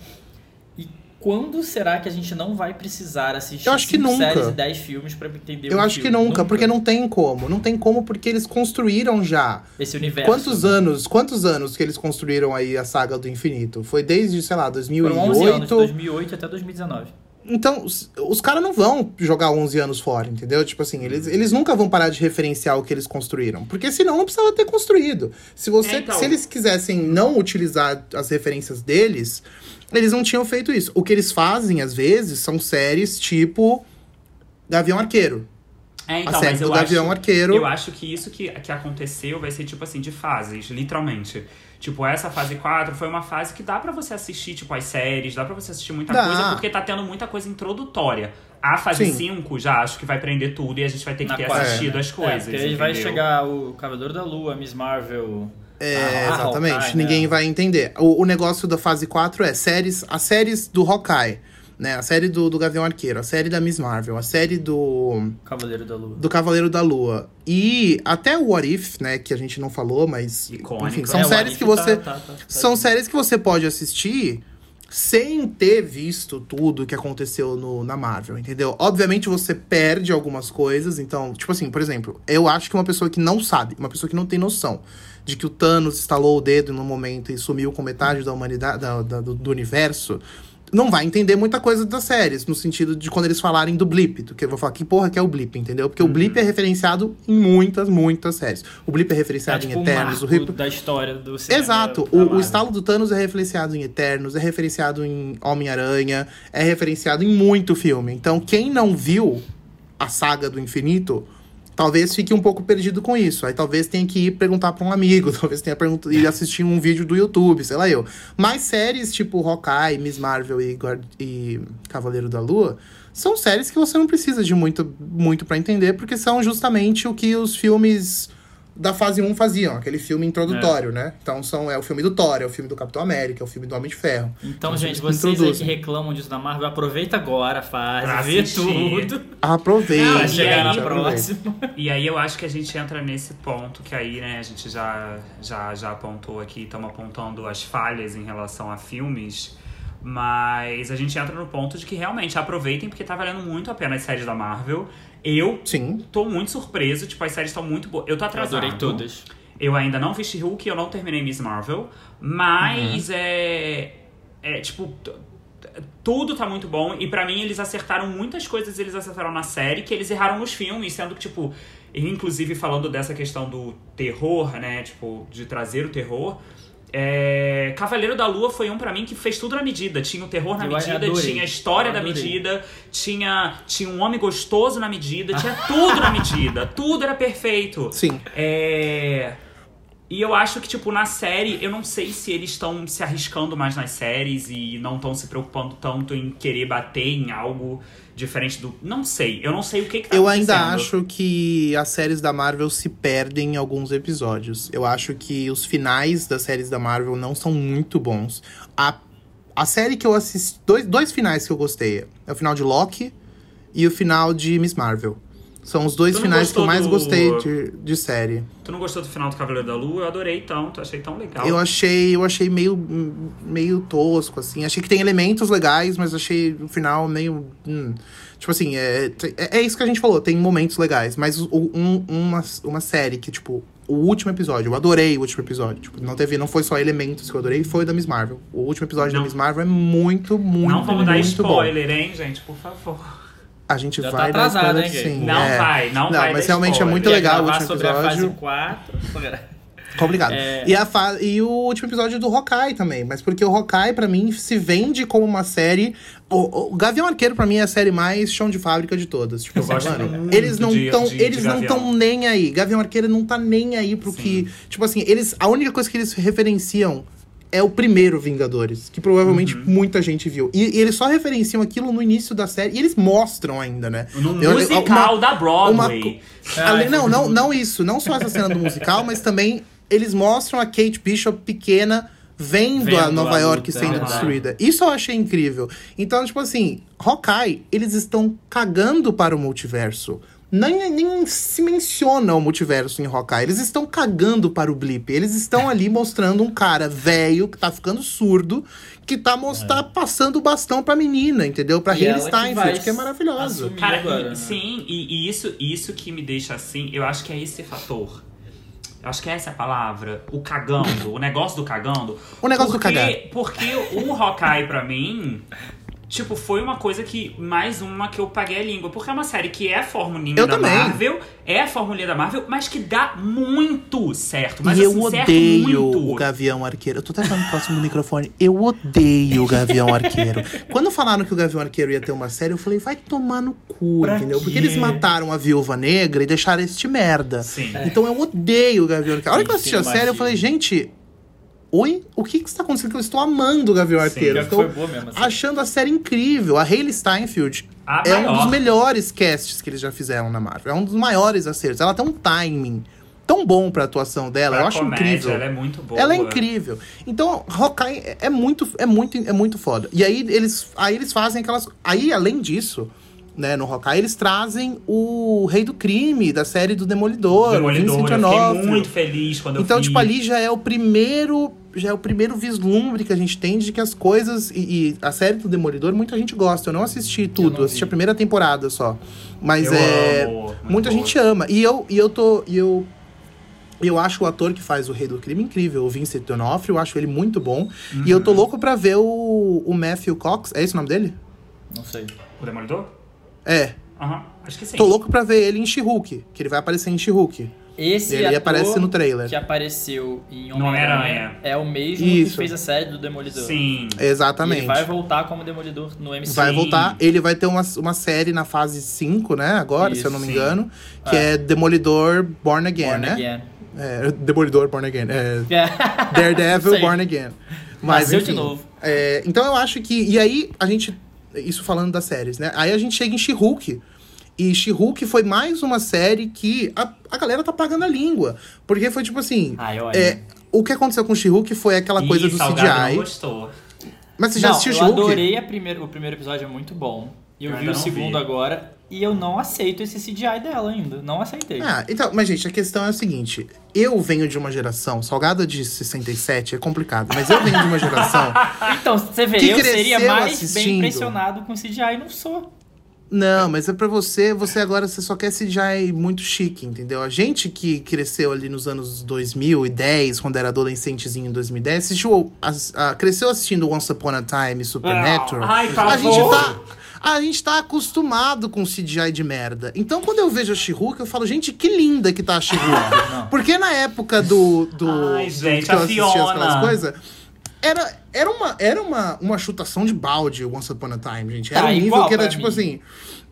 Quando será que a gente não vai precisar assistir Eu acho que nunca. séries e 10 filmes pra entender Eu acho que filme? nunca, porque não tem como. Não tem como porque eles construíram já. Esse universo. Quantos né? anos, quantos anos que eles construíram aí a saga do infinito? Foi desde, sei lá, Foram 11 anos, 2008. 2008 até 2019. Então, os, caras não vão jogar 11 anos fora, entendeu? Tipo assim, eles, eles nunca vão parar de referenciar o que eles construíram. Porque senão não precisava ter construído. Se, você, É, então. se eles quisessem não utilizar as referências deles, eles não tinham feito isso. O que eles fazem, às vezes, são séries tipo Gavião Arqueiro. É, a então, série mas do eu Gavião acho, Arqueiro. eu acho que isso que, que aconteceu vai ser tipo assim, de fases, literalmente. Tipo, essa fase 4 foi uma fase que dá pra você assistir, tipo, as séries, dá pra você assistir muita Dá. coisa, porque tá tendo muita coisa introdutória. A fase Sim. 5 já acho que vai prender tudo e a gente vai ter que Na ter quarta, assistido né? as coisas. É, porque aí vai chegar o Cavaleiro da Lua, a Miss Marvel. É, exatamente. Hawkeye, Ninguém né? vai entender. O, o negócio da fase 4 é séries, as séries do Hawkeye, né? A série do, do Gavião Arqueiro, a série da Miss Marvel, a série do, Cavaleiro da Lua. do Cavaleiro da Lua. E até o What If, né? Que a gente não falou, mas. Icônico. Enfim, são É, séries que você. tá- tá- tá- tá- São séries que você pode assistir sem ter visto tudo que aconteceu no, na Marvel, entendeu? Obviamente você perde algumas coisas, então, tipo assim, por exemplo, eu acho que uma pessoa que não sabe, uma pessoa que não tem noção de que o Thanos estalou o dedo no momento e sumiu com metade da humanidade, da- da- do, do universo, não vai entender muita coisa das séries, no sentido de quando eles falarem do blip, do que eu vou falar que porra que é o blip, entendeu? Porque o blip é referenciado em muitas, muitas séries. O blip é É referenciado tipo em Eternos, o marco Rip... da história do cinema. Exato. O, o Marvel. estalo do Thanos é referenciado em Eternos, é referenciado em Homem-Aranha, é referenciado em muito filme. Então, quem não viu a saga do infinito, talvez fique um pouco perdido com isso. Aí talvez tenha que ir perguntar pra um amigo, talvez tenha pergunta ir assistir um vídeo do YouTube, sei lá eu. Mas séries tipo Hawkeye, Miss Marvel e, Guard- e Cavaleiro da Lua são séries que você não precisa de muito, muito para entender, porque são justamente o que os filmes da fase 1 faziam, aquele filme introdutório, né? Então são, é o filme do Thor, é o filme do Capitão América, é o filme do Homem de Ferro. Então, São gente, vocês aí que reclamam disso da Marvel, aproveita agora a fase, Pra vê assistir. tudo. Aproveita. Pra chegar aí, na próxima. E aí eu acho que a gente entra nesse ponto que aí, né, a gente já, já, já apontou aqui, estamos apontando as falhas em relação a filmes, mas a gente entra no ponto de que realmente aproveitem porque tá valendo muito a pena as séries da Marvel. Eu Sim. tô muito surpreso, tipo, as séries estão muito boas. Eu tô Eu atrasado. adorei todas. Eu ainda não vi She-Hulk, eu não terminei Miss Marvel, mas é, é tipo tudo tá muito bom e pra mim eles acertaram muitas coisas, eles acertaram na série que eles erraram nos filmes, sendo que tipo, inclusive falando dessa questão do terror, né, tipo, de trazer o terror, é, Cavaleiro da Lua foi um pra mim que fez tudo na medida. Tinha o terror na Eu medida, adorei. tinha a história da medida, tinha, tinha um homem gostoso na medida, tinha tudo na medida. Tudo era perfeito. Sim. É. E eu acho que, tipo, na série, eu não sei se eles estão se arriscando mais nas séries e não estão se preocupando tanto em querer bater em algo diferente do. Não sei. Eu não sei o que, que tá Eu ainda acho que as séries da Marvel se perdem em alguns episódios. Eu acho que os finais das séries da Marvel não são muito bons. A, a série que eu assisti. Dois, dois finais que eu gostei. É o final de Loki e o final de Miss Marvel. São os dois finais que eu mais do- gostei de, de série. Tu não gostou do final do Cavaleiro da Lua? Eu adorei tanto, achei tão legal. Eu achei, eu achei meio, meio tosco, assim. Achei que tem elementos legais, mas achei o final meio. hum. Tipo assim, é, é, é isso que a gente falou, tem momentos legais. Mas o- um- uma, uma série que, tipo, o último episódio, eu adorei o último episódio. Tipo, não teve, não foi só elementos que eu adorei, foi o da Miss Marvel. O último episódio Não. da Miss Marvel é muito, muito, não vamos dar muito bom. spoiler, hein, gente? Por favor. A gente Já tá vai dar atrasado, Gui? sim. Não é. vai, não, vai. mas realmente é spoiler. muito Ia legal o último sobre a fase episódio. 4. Complicado. É. E, a fa- e o último episódio do Hawkeye também. Mas porque o Hawkeye, pra mim, se vende como uma série. O, o Gavião Arqueiro, pra mim, é a série mais chão de fábrica de todas. Tipo, Eu gosto mano, muito eles não estão. de- de Eles não estão nem aí. Gavião Arqueiro não tá nem aí pro Sim. que. Tipo assim, eles. A única coisa que eles referenciam. É o primeiro Vingadores, que provavelmente Uhum. muita gente viu. E, e eles só referenciam aquilo no início da série. E eles mostram ainda, né? No Eu- musical uma- da Broadway. uma- Ale- não, não, não isso. Não só essa cena do musical, mas também eles mostram a Kate Bishop pequena vendo, Vendo a Nova a York luta, sendo é destruída. Isso eu achei incrível. Então, tipo assim, Hawkeye, eles estão cagando para o multiverso. Nem, nem se menciona o multiverso em Hawkeye. Eles estão cagando para o blip. Eles estão ali mostrando um cara velho que tá ficando surdo, que tá, mos- tá passando o bastão pra menina, entendeu? Pra ela Hayley que vai Steinfeld, que é maravilhosa. assumir Cara, agora, e- né? sim, e, e isso, isso que me deixa assim, eu acho que é esse fator. Eu acho que essa é a palavra. O cagando, o negócio do cagando. O negócio do Porque- cagar. Porque o Hawkeye, pra mim, tipo, foi uma coisa que. Mais uma que eu paguei a língua. Porque é uma série que é a formulinha Eu da também. Marvel, é a formulinha da Marvel, mas que dá muito certo. Mas e assim, eu certo odeio muito. o Gavião Arqueiro. Eu tô até falando próximo do microfone. Eu odeio o Gavião Arqueiro. Quando falaram que o Gavião Arqueiro ia ter uma série, eu falei, vai tomar no cu, Pra entendeu? Porque quê? eles mataram a Viúva Negra e deixaram este merda. Sim. Então eu odeio o Gavião Arqueiro. A hora que eu assisti a série, eu imagino. falei, gente, oi? O que que está acontecendo? Que eu estou amando o Gavião Arqueiro. Foi Estou boa mesmo. assim. achando a série incrível. A Hayley Steinfeld A é um maior. dos melhores casts que eles já fizeram na Marvel. É um dos maiores acertos. Ela tem um timing tão bom pra atuação dela. Pra eu acho comédia, incrível. Ela é muito boa. Ela é incrível. Então, Hawkeye é- muito, é muito, é muito foda. E aí eles, aí eles fazem aquelas. Aí, além disso, né, no Hawkeye, eles trazem o Rei do Crime, da série do Demolidor, Demolidor, eu fiquei muito feliz quando eu Então, vi. tipo, ali já é o primeiro. Já é o primeiro vislumbre que a gente tem de que as coisas. E, e a série do Demolidor, muita gente gosta. Eu não assisti tudo, não eu assisti vi. a primeira temporada só. Mas Eu é. amo, muito muita boa. gente ama. E eu, e eu tô. E eu Eu acho o ator que faz o Rei do Crime incrível, o Vincent D'Onofrio, eu acho ele muito bom. E eu tô louco pra ver o, o Matthew Cox, é esse o nome dele? Não sei. O Demolidor? É. Aham, acho que sim. Tô louco pra ver ele em She-Hulk, que ele vai aparecer em She-Hulk. Esse Ele ator aparece no trailer. que apareceu em Homem-Aranha é o mesmo Isso. que fez a série do Demolidor. Sim. E Exatamente. ele vai voltar como Demolidor no MCU. Vai Sim. voltar. Ele vai ter uma, uma série na fase 5, né? Agora, se eu não me Isso, engano. Que Ah. é Demolidor Born Again, Born né? Again. É, Demolidor Born Again. É, É. Daredevil. Born Again. Mas, Nasceu de enfim, novo. é, então eu acho que. E aí, a gente. Isso falando das séries, né? Aí a gente chega em She-Hulk. E She-Hulk foi mais uma série que a, a galera tá pagando a língua. Porque foi tipo assim. Ai, é, o que aconteceu com She-Hulk foi aquela coisa Ih, do Salgado não CGI. gostou. Mas você já não, assistiu eu She-Hulk? adorei a primeira, o primeiro episódio, é muito bom. E eu, Eu vi o segundo vi. agora e eu não aceito esse CGI dela ainda. Não aceitei. Ah, então, mas gente, a questão é a seguinte: eu venho de uma geração, salgada de 67 é complicado, mas eu venho de uma geração. Então, você vê, Que eu seria mais bem assistindo. impressionado com CGI e não sou. Não, mas é pra você, você agora você só quer CGI muito chique, entendeu? A gente que cresceu ali nos anos 2010, quando era adolescentezinho em 2010, assistiu, as- a- cresceu assistindo Once Upon a Time e Supernatural. Ai, por a gente tá. A gente tá acostumado com CGI de merda. Então, quando eu vejo a She-Hulk, eu falo, gente, que linda que tá a She-Hulk. Porque na época do. do, Ai, do gente, que eu a assistia Fiona. aquelas coisas. Era, era, uma, era uma, uma chutação de balde Once Upon a Time, gente. Era Tá, um nível que era tipo mim. assim.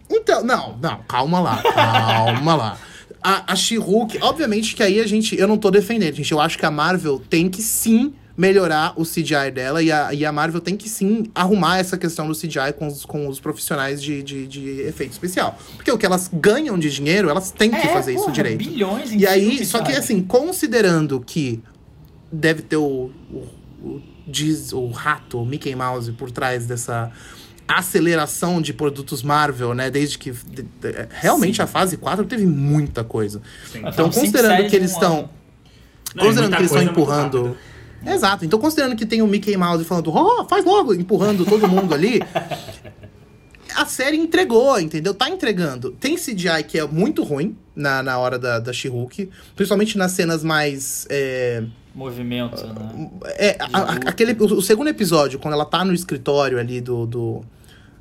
Então, não, não, calma lá, calma lá. A, a She-Hulk, obviamente que aí a gente. Eu não tô defendendo, gente. Eu acho que a Marvel tem que sim melhorar o CGI dela e a, e a Marvel tem que sim arrumar essa questão do CGI com os, com os profissionais de, de, de efeito especial. Porque o que elas ganham de dinheiro, elas têm que É, fazer isso porra, direito. bilhões em E aí, só que assim, considerando que deve ter o, o, o, diz, o rato, o Mickey Mouse por trás dessa aceleração de produtos Marvel, né? Desde que. de- de- realmente a fase 4 teve muita coisa. Sim. Então, cinco considerando séries que eles estão. é Considerando muita que eles estão empurrando. Exato. Então, considerando que tem o Mickey Mouse falando, oh, faz logo, empurrando todo mundo ali. A série entregou, entendeu? Tá entregando. Tem CGI que é muito ruim na, na hora da, da She-Hulk. Principalmente nas cenas mais. é, Movimento, né? é, a- a- aquele, o, o segundo episódio, quando ela tá no escritório ali do, do,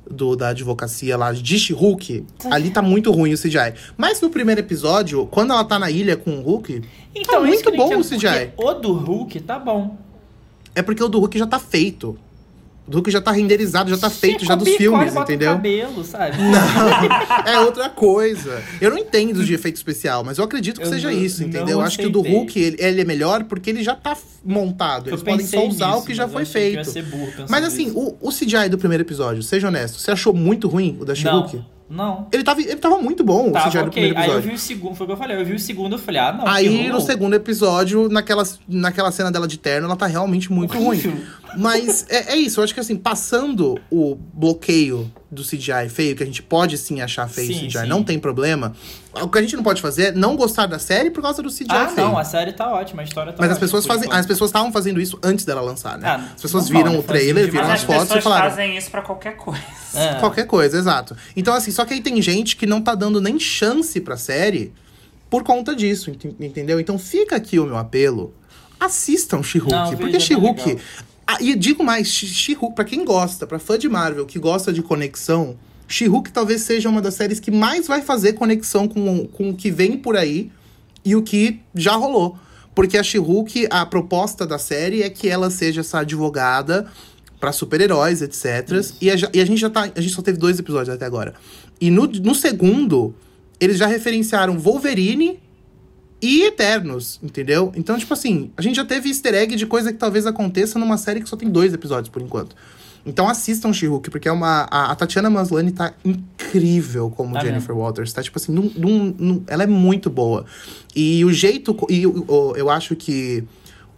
do- da advocacia lá de She-Hulk, ali tá muito ruim o CGI. Mas no primeiro episódio, quando ela tá na ilha com o Hulk, Então, tá muito bom o entendo, CGI. porque O do Hulk tá bom. É porque o do Hulk já tá feito. O do Hulk já tá renderizado, já tá feito, Você já dos e filmes, e entendeu? Cabelo, sabe? É outra coisa. Eu não entendo de efeito especial, mas eu acredito que Eu seja não- isso, entendeu? não Eu acho que o do. Hulk, ele, ele é melhor porque ele já tá montado. Eles Eu podem só usar nisso, o que já foi que feito. Mas assim, o, o CGI do primeiro episódio, seja honesto, você achou muito ruim o da She-Hulk? Não, não. Ele tava, ele tava muito bom, o CGI do ok. primeiro Aí eu episódio. vi o segundo, foi o que eu falei. Eu vi o segundo eu falei, ah, não. Aí, que no segundo episódio, naquela, naquela cena dela de terno, ela tá realmente muito ruim. Mas é, é isso, eu acho que assim, passando o bloqueio do CGI feio, que a gente pode sim achar feio o Sim, CGI, sim. não tem problema. O que a gente não pode fazer é não gostar da série por causa do CGI Ah, feio. não, a série tá ótima, a história tá Mas as ótima, pessoas por fazem, as pessoas estavam fazendo isso antes dela lançar, né? Ah, as pessoas viram o trailer, viram as as fotos e pessoas falaram. fazem isso pra qualquer coisa. É. Qualquer coisa, exato. Então, assim, só que aí tem gente que não tá dando nem chance pra série por conta disso, ent- entendeu? Então fica aqui o meu apelo. Assistam She-Hulk. Porque é She-Hulk. Ah, e digo mais, She- She-Hulk, pra quem gosta, pra fã de Marvel, que gosta de conexão, She-Hulk talvez seja uma das séries que mais vai fazer conexão com, com o que vem por aí e o que já rolou. Porque a She-Hulk, a proposta da série é que ela seja essa advogada pra super-heróis, etc. E a, e a gente já tá. A gente só teve dois episódios até agora. E no, no segundo, eles já referenciaram Wolverine e Eternos, entendeu? Então, tipo assim, a gente já teve easter egg de coisa que talvez aconteça numa série que só tem dois episódios por enquanto. Então assistam She-Hulk, porque é uma. A, a Tatiana Maslany tá incrível como Tá Jennifer Walters. Tá, tipo assim, num- num- num- ela é muito boa. E o jeito. E o- eu acho que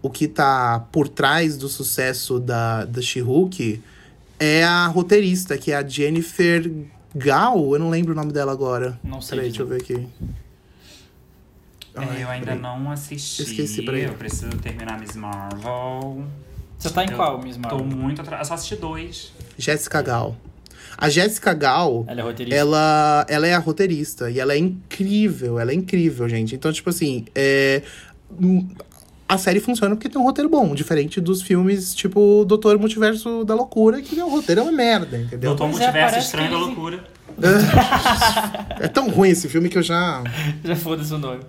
o que tá por trás do sucesso da, da She-Hulk é a roteirista, que é a Jennifer Gal. Eu não lembro o nome dela agora. Não sei Peraí, de deixa eu ver aqui. Ai, É, eu ainda peraí. não assisti. Esqueci, peraí. Eu preciso terminar Miss Marvel. Você tá em Eu qual, Miss Marvel? Tô muito atrás. Eu só assisti dois. Jéssica Gal. A Jéssica Gal, Ela é roteirista. ela, ela é a roteirista e ela é incrível, ela é incrível, gente. Então, tipo assim, é, hum, a série funciona porque tem um roteiro bom, diferente dos filmes tipo Doutor Multiverso da Loucura, que o roteiro é uma merda, entendeu? Doutor Pois é, Multiverso Estranho que da Loucura. É tão ruim esse filme que eu já. Já foda-se o nome.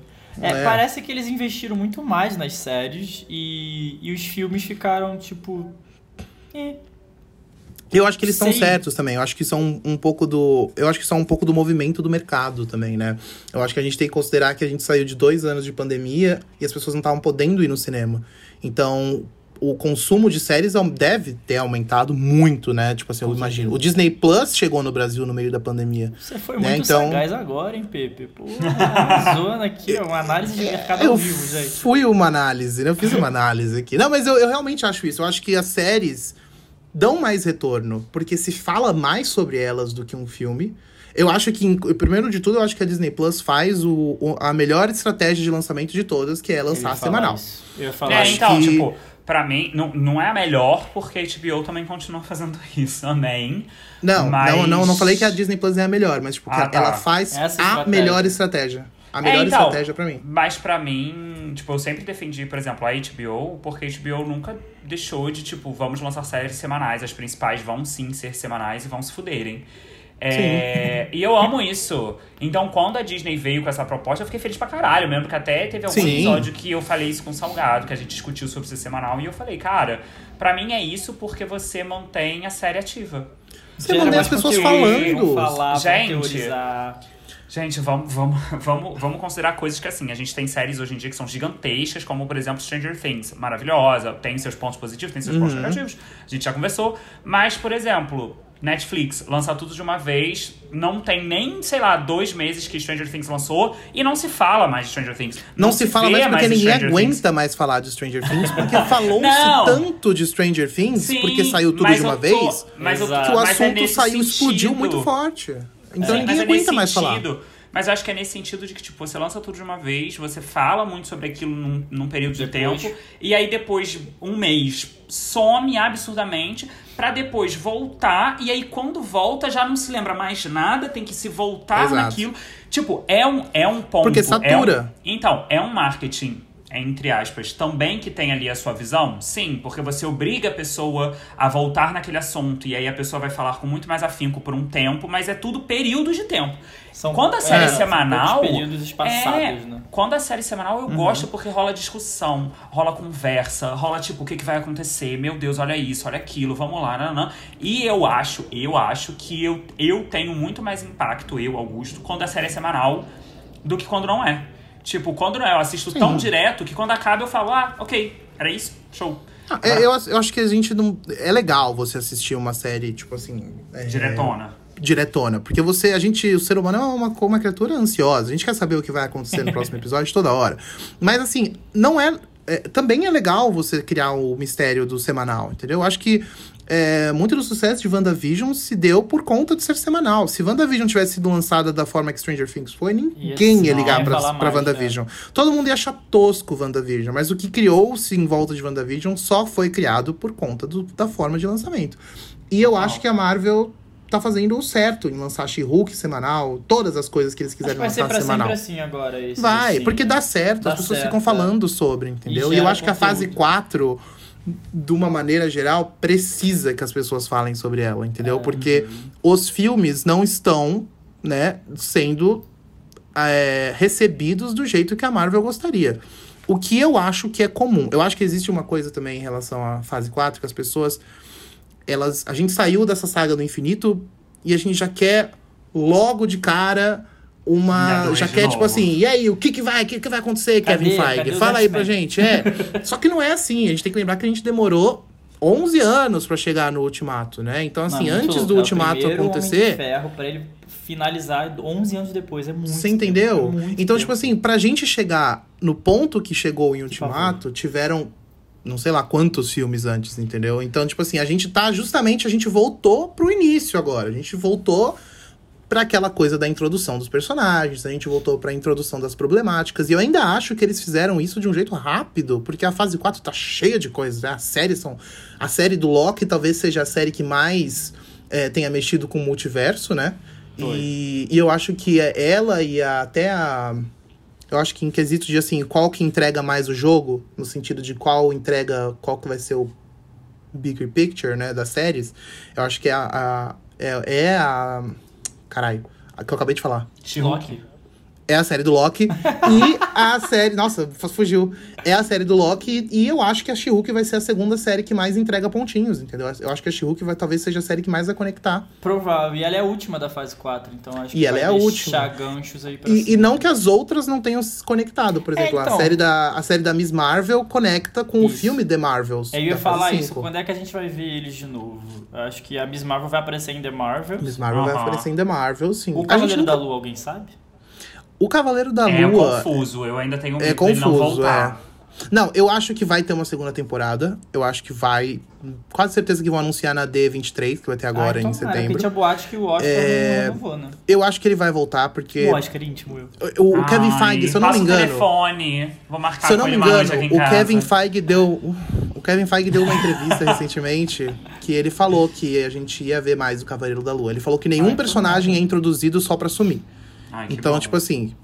É, É. parece que eles investiram muito mais nas séries e, e os filmes ficaram, tipo. eh. Eu acho que eles estão certos também. Eu acho que são um pouco do. Eu acho que são um pouco do movimento do mercado também, né? Eu acho que a gente tem que considerar que a gente saiu de dois anos de pandemia e as pessoas não estavam podendo ir no cinema. Então, o consumo de séries deve ter aumentado muito, né? Tipo assim, eu imagino. O Disney Plus chegou no Brasil no meio da pandemia. Você foi Né, muito então- sagaz agora, hein, Pepe? Pô, uma zona aqui, ó, uma análise de mercado Eu ao vivo, gente. fui uma análise, né? Eu fiz uma análise aqui. Não, mas eu, eu realmente acho isso. Eu acho que as séries dão mais retorno, porque se fala mais sobre elas do que um filme. Eu acho que, primeiro de tudo, eu acho que a Disney Plus faz o, o- a melhor estratégia de lançamento de todas, que é lançar semanal. isso. Eu ia falar É, acho então, que- tipo, pra mim, não, não é a melhor, porque a HBO também continua fazendo isso. Amém. Não, Mas- não, não, não falei que a Disney Plus é a melhor, mas tipo, Ah, tá. ela faz Essa a estratégia. melhor estratégia. A melhor É, então, estratégia pra mim. Mas pra mim, tipo, eu sempre defendi, por exemplo, a HBO, porque a HBO nunca deixou de, tipo, vamos lançar séries semanais. As principais vão sim ser semanais e vão se fuderem. É, e eu amo isso. Então, quando a Disney veio com essa proposta, eu fiquei feliz pra caralho mesmo, porque até teve algum Sim. episódio que eu falei isso com o Salgado, que a gente discutiu sobre ser semanal, e eu falei, cara, pra mim é isso porque você mantém a série ativa. Você Gera mantém as pessoas falando. falar, Gente. Gente, vamos, vamos, vamos, vamos considerar coisas que, assim, a gente tem séries hoje em dia que são gigantescas, como, por exemplo, Stranger Things. Maravilhosa, tem seus pontos positivos, tem seus pontos negativos. A gente já conversou. Mas, por exemplo, Netflix lança tudo de uma vez. Não tem nem, sei lá, dois meses que Stranger Things lançou. E não se fala mais de Stranger Things. Não, se fala vê mais porque de ninguém Stranger aguenta Things. mais falar de Stranger Things, porque falou-se Não. tanto de Stranger Things, Sim, porque saiu tudo de uma tô- vez, Mas eu- que o mas é assunto nesse saiu, explodiu sentido. muito forte. Então Sim, ninguém mas é aguenta nesse mais falar. Mas eu acho que é nesse sentido de que, tipo, você lança tudo de uma vez, você fala muito sobre aquilo num, num período de Depois. tempo, e aí depois, um mês, some absurdamente, pra depois voltar, e aí quando volta já não se lembra mais nada, tem que se voltar Exato. naquilo. Tipo, é um, é um ponto. Porque é um- satura. então, é um marketing, entre aspas, também que tem ali a sua visão? Sim, porque você obriga a pessoa a voltar naquele assunto, e aí a pessoa vai falar com muito mais afinco por um tempo, mas é tudo períodos de tempo. São, Quando a série é, semanal. períodos espaçados, é, né? Quando a série semanal Uhum. eu gosto porque rola discussão, rola conversa, rola tipo o que, que vai acontecer, meu Deus, olha isso, olha aquilo, vamos lá, nanã. E eu acho, eu acho que eu, eu tenho muito mais impacto, eu, Augusto, quando a série é semanal do que quando não é. Tipo, quando não é, eu assisto tão direto que quando acaba eu falo, ah, ok, era isso, show. Ah, é, eu, eu acho que a gente não. É legal você assistir uma série, tipo assim. é, Diretona. diretona. Porque você, a gente, o ser humano é uma, uma criatura ansiosa. A gente quer saber o que vai acontecer no próximo episódio toda hora. Mas assim, não é. É, também é legal você criar o mistério do semanal, entendeu? Eu acho que é, muito do sucesso de WandaVision se deu por conta de ser semanal. Se WandaVision tivesse sido lançada da forma que Stranger Things foi, ninguém Ia- ia não, ligar ia pra, pra mais, WandaVision. Todo mundo ia achar tosco WandaVision. Mas o que criou-se em volta de WandaVision só foi criado por conta do- da forma de lançamento. E eu acho que a Marvel tá fazendo o certo em lançar She-Hulk semanal, todas as coisas que eles Acho que quiserem vai ser lançar pra semanal. sempre assim agora. Vai, assim. porque dá certo, Dá as pessoas certo, ficam é. falando sobre, entendeu? E E eu gera acho que a fase conteúdo. 4, de uma maneira geral, precisa que as pessoas falem sobre ela, entendeu? É. Porque os filmes não estão, né, sendo é, recebidos do jeito que a Marvel gostaria. O que eu acho que é comum. Eu acho que existe uma coisa também em relação à fase 4, que as pessoas. Elas. A gente saiu dessa saga do infinito e a gente já quer logo de cara uma. Já quer, tipo assim, e aí, o que, que vai? O que, que vai acontecer, Cadê? Kevin Feige? Fala aí pra gente. É. Só que não é assim. A gente tem que lembrar que a gente demorou 11 anos pra chegar no ultimato, né? Então, assim, muito antes do É ultimato acontecer. ferro pra ele finalizar 11 anos depois. É muito Você entendeu? é muito Então, tempo. tipo assim, pra gente chegar no ponto que chegou em Ultimato, tiveram não sei lá quantos filmes antes, entendeu? Então, tipo assim, a gente tá justamente, a gente voltou pro início agora. A gente voltou pra aquela coisa da introdução dos personagens, a gente voltou pra introdução das problemáticas. E eu ainda acho que eles fizeram isso de um jeito rápido, porque a fase 4 tá cheia de coisas, né? A série são. A série do Loki talvez seja a série que mais é, tenha mexido com o multiverso, né? E, e eu acho que é ela e a- até a. Eu acho que em quesito de assim, qual que entrega mais o jogo, no sentido de qual entrega, qual que vai ser o bigger picture, né, das séries, eu acho que é a. a é, é a. Caralho, a que eu acabei de falar. Loki. É a série do Loki. e a série. Nossa, fugiu. É a série do Loki. E eu acho que a she vai ser a segunda série que mais entrega pontinhos, entendeu? Eu acho que a she vai talvez seja a série que mais vai conectar. Provável. E ela é a última da fase 4, então acho E que ela vai é a deixar última. ganchos aí pra E, e não que as outras não tenham se conectado. Por exemplo, então. a, série da, a série da Miss Marvel conecta com o Isso. filme The Marvels. Eu ia falar isso, quando é que a gente vai ver eles de novo? Eu acho que a Miss Marvel vai aparecer em The Marvel. Miss Marvel vai aparecer em The Marvel, sim. O Cavaleiro nunca- da Lua, alguém sabe? O Cavaleiro da É Lua. confuso, eu ainda tenho É medo não confuso, voltar. é. Não, eu acho que vai ter uma segunda temporada. Eu acho que vai. Quase certeza que vão anunciar na D23, que vai ter agora ah, então, em É, porque setembro. tinha boate que o Oscar É, não renovou, né? Eu acho que ele vai voltar, porque. O Oscar íntimo, eu. O, o Kevin Ai, Feige, se eu não me passa o engano. telefone, vou marcar Se eu não me engano, em o casa. Kevin Feige deu. O Kevin Feige deu uma entrevista recentemente que ele falou que a gente ia ver mais o Cavaleiro da Lua. Ele falou que nenhum Ai, personagem é introduzido só pra sumir. Ai, Então, bom. tipo assim.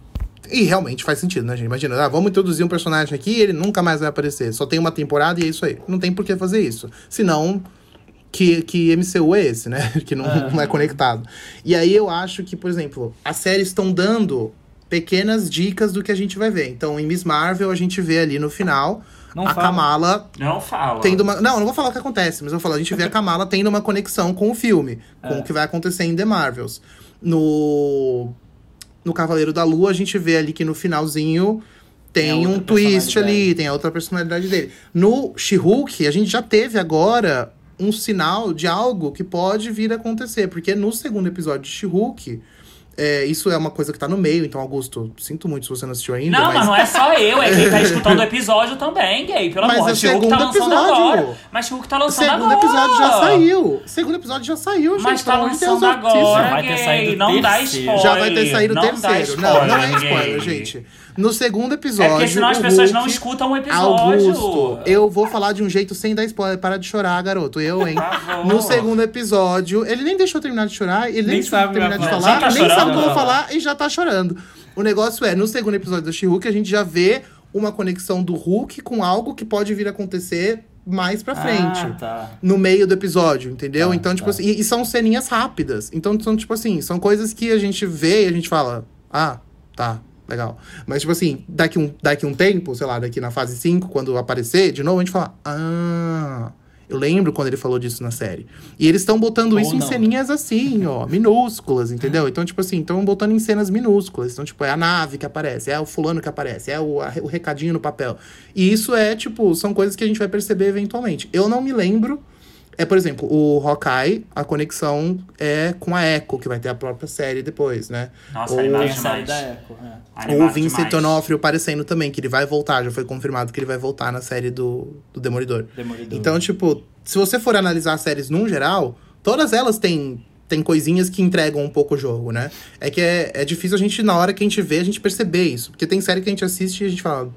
E realmente faz sentido, né, gente? Imagina, ah, vamos introduzir um personagem aqui e ele nunca mais vai aparecer. Só tem uma temporada e é isso aí. Não tem por que fazer isso. Senão, que, que MCU é esse, né? Que não É. não é conectado. E aí eu acho que, por exemplo, as séries estão dando pequenas dicas do que a gente vai ver. Então, em Miss Marvel, a gente vê ali no final Não a fala. Kamala Não fala. tendo uma. Não, não vou falar o que acontece, mas eu vou falar, a gente vê a Kamala tendo uma conexão com o filme, com É. o que vai acontecer em The Marvels. No. No Cavaleiro da Lua, a gente vê ali que no finalzinho Tem tem um twist ali, tem a outra personalidade dele. No She-Hulk, a gente já teve agora um sinal de algo que pode vir a acontecer, porque no segundo episódio de She-Hulk. É, isso é uma coisa que tá no meio, então, Augusto, sinto muito se você não assistiu ainda. Não, mas não é só eu, é quem tá escutando o episódio também, gay. Pelo Mas amor é de Deus, tá segundo lançando episódio. agora. Mas She-Hulk tá O lançando segundo agora. episódio já saiu. O segundo episódio já saiu, gente. Mas tá Deus, lançando notícia. agora, Vai ter saído o não dá terceiro. spoiler. Já vai ter saído o não Dá terceiro. não, não é gay. spoiler, gente. No segundo episódio. É porque senão as pessoas Hulk, não escutam o episódio. Augusto, eu vou falar de um jeito sem dar spoiler. Para de chorar, garoto. Eu, hein? No segundo episódio, ele nem deixou terminar de chorar, ele nem, Nem sabe terminar de falar, tá nem sabe o chorando? que eu vou falar e já tá chorando. O negócio é, no segundo episódio do She-Hulk, a gente já vê uma conexão do Hulk com algo que pode vir a acontecer mais pra frente Ah, tá. no meio do episódio, entendeu? Tá, então, tipo tá. assim, e, e são ceninhas rápidas. Então, são, tipo assim, são coisas que a gente vê e a gente fala, ah, tá, legal. Mas, tipo assim, daqui um, daqui um tempo, sei lá, daqui na fase 5, quando aparecer, de novo, a gente fala, ah. Eu lembro quando ele falou disso na série. E eles estão botando Ou isso em não. ceninhas assim, ó, minúsculas, entendeu? Então, tipo assim, estão botando em cenas minúsculas. Então, tipo, é a nave que aparece, é o fulano que aparece, é o, a- o recadinho no papel. E isso é, tipo, são coisas que a gente vai perceber eventualmente. Eu não me lembro. É, por exemplo, o Hawkeye, a conexão é com a Echo, que vai ter a própria série depois, né? Nossa, Ou- animado Tem série demais. da Echo. É. Ou o Vincent. Onofrio aparecendo também, que ele vai voltar, já foi confirmado que ele vai voltar na série do, do Demolidor. Demolidor. Então, tipo, se você for analisar as séries num geral, todas elas têm, têm coisinhas que entregam um pouco o jogo, né? É que é, é difícil a gente, na hora que a gente vê, a gente perceber isso. Porque tem série que a gente assiste e a gente fala.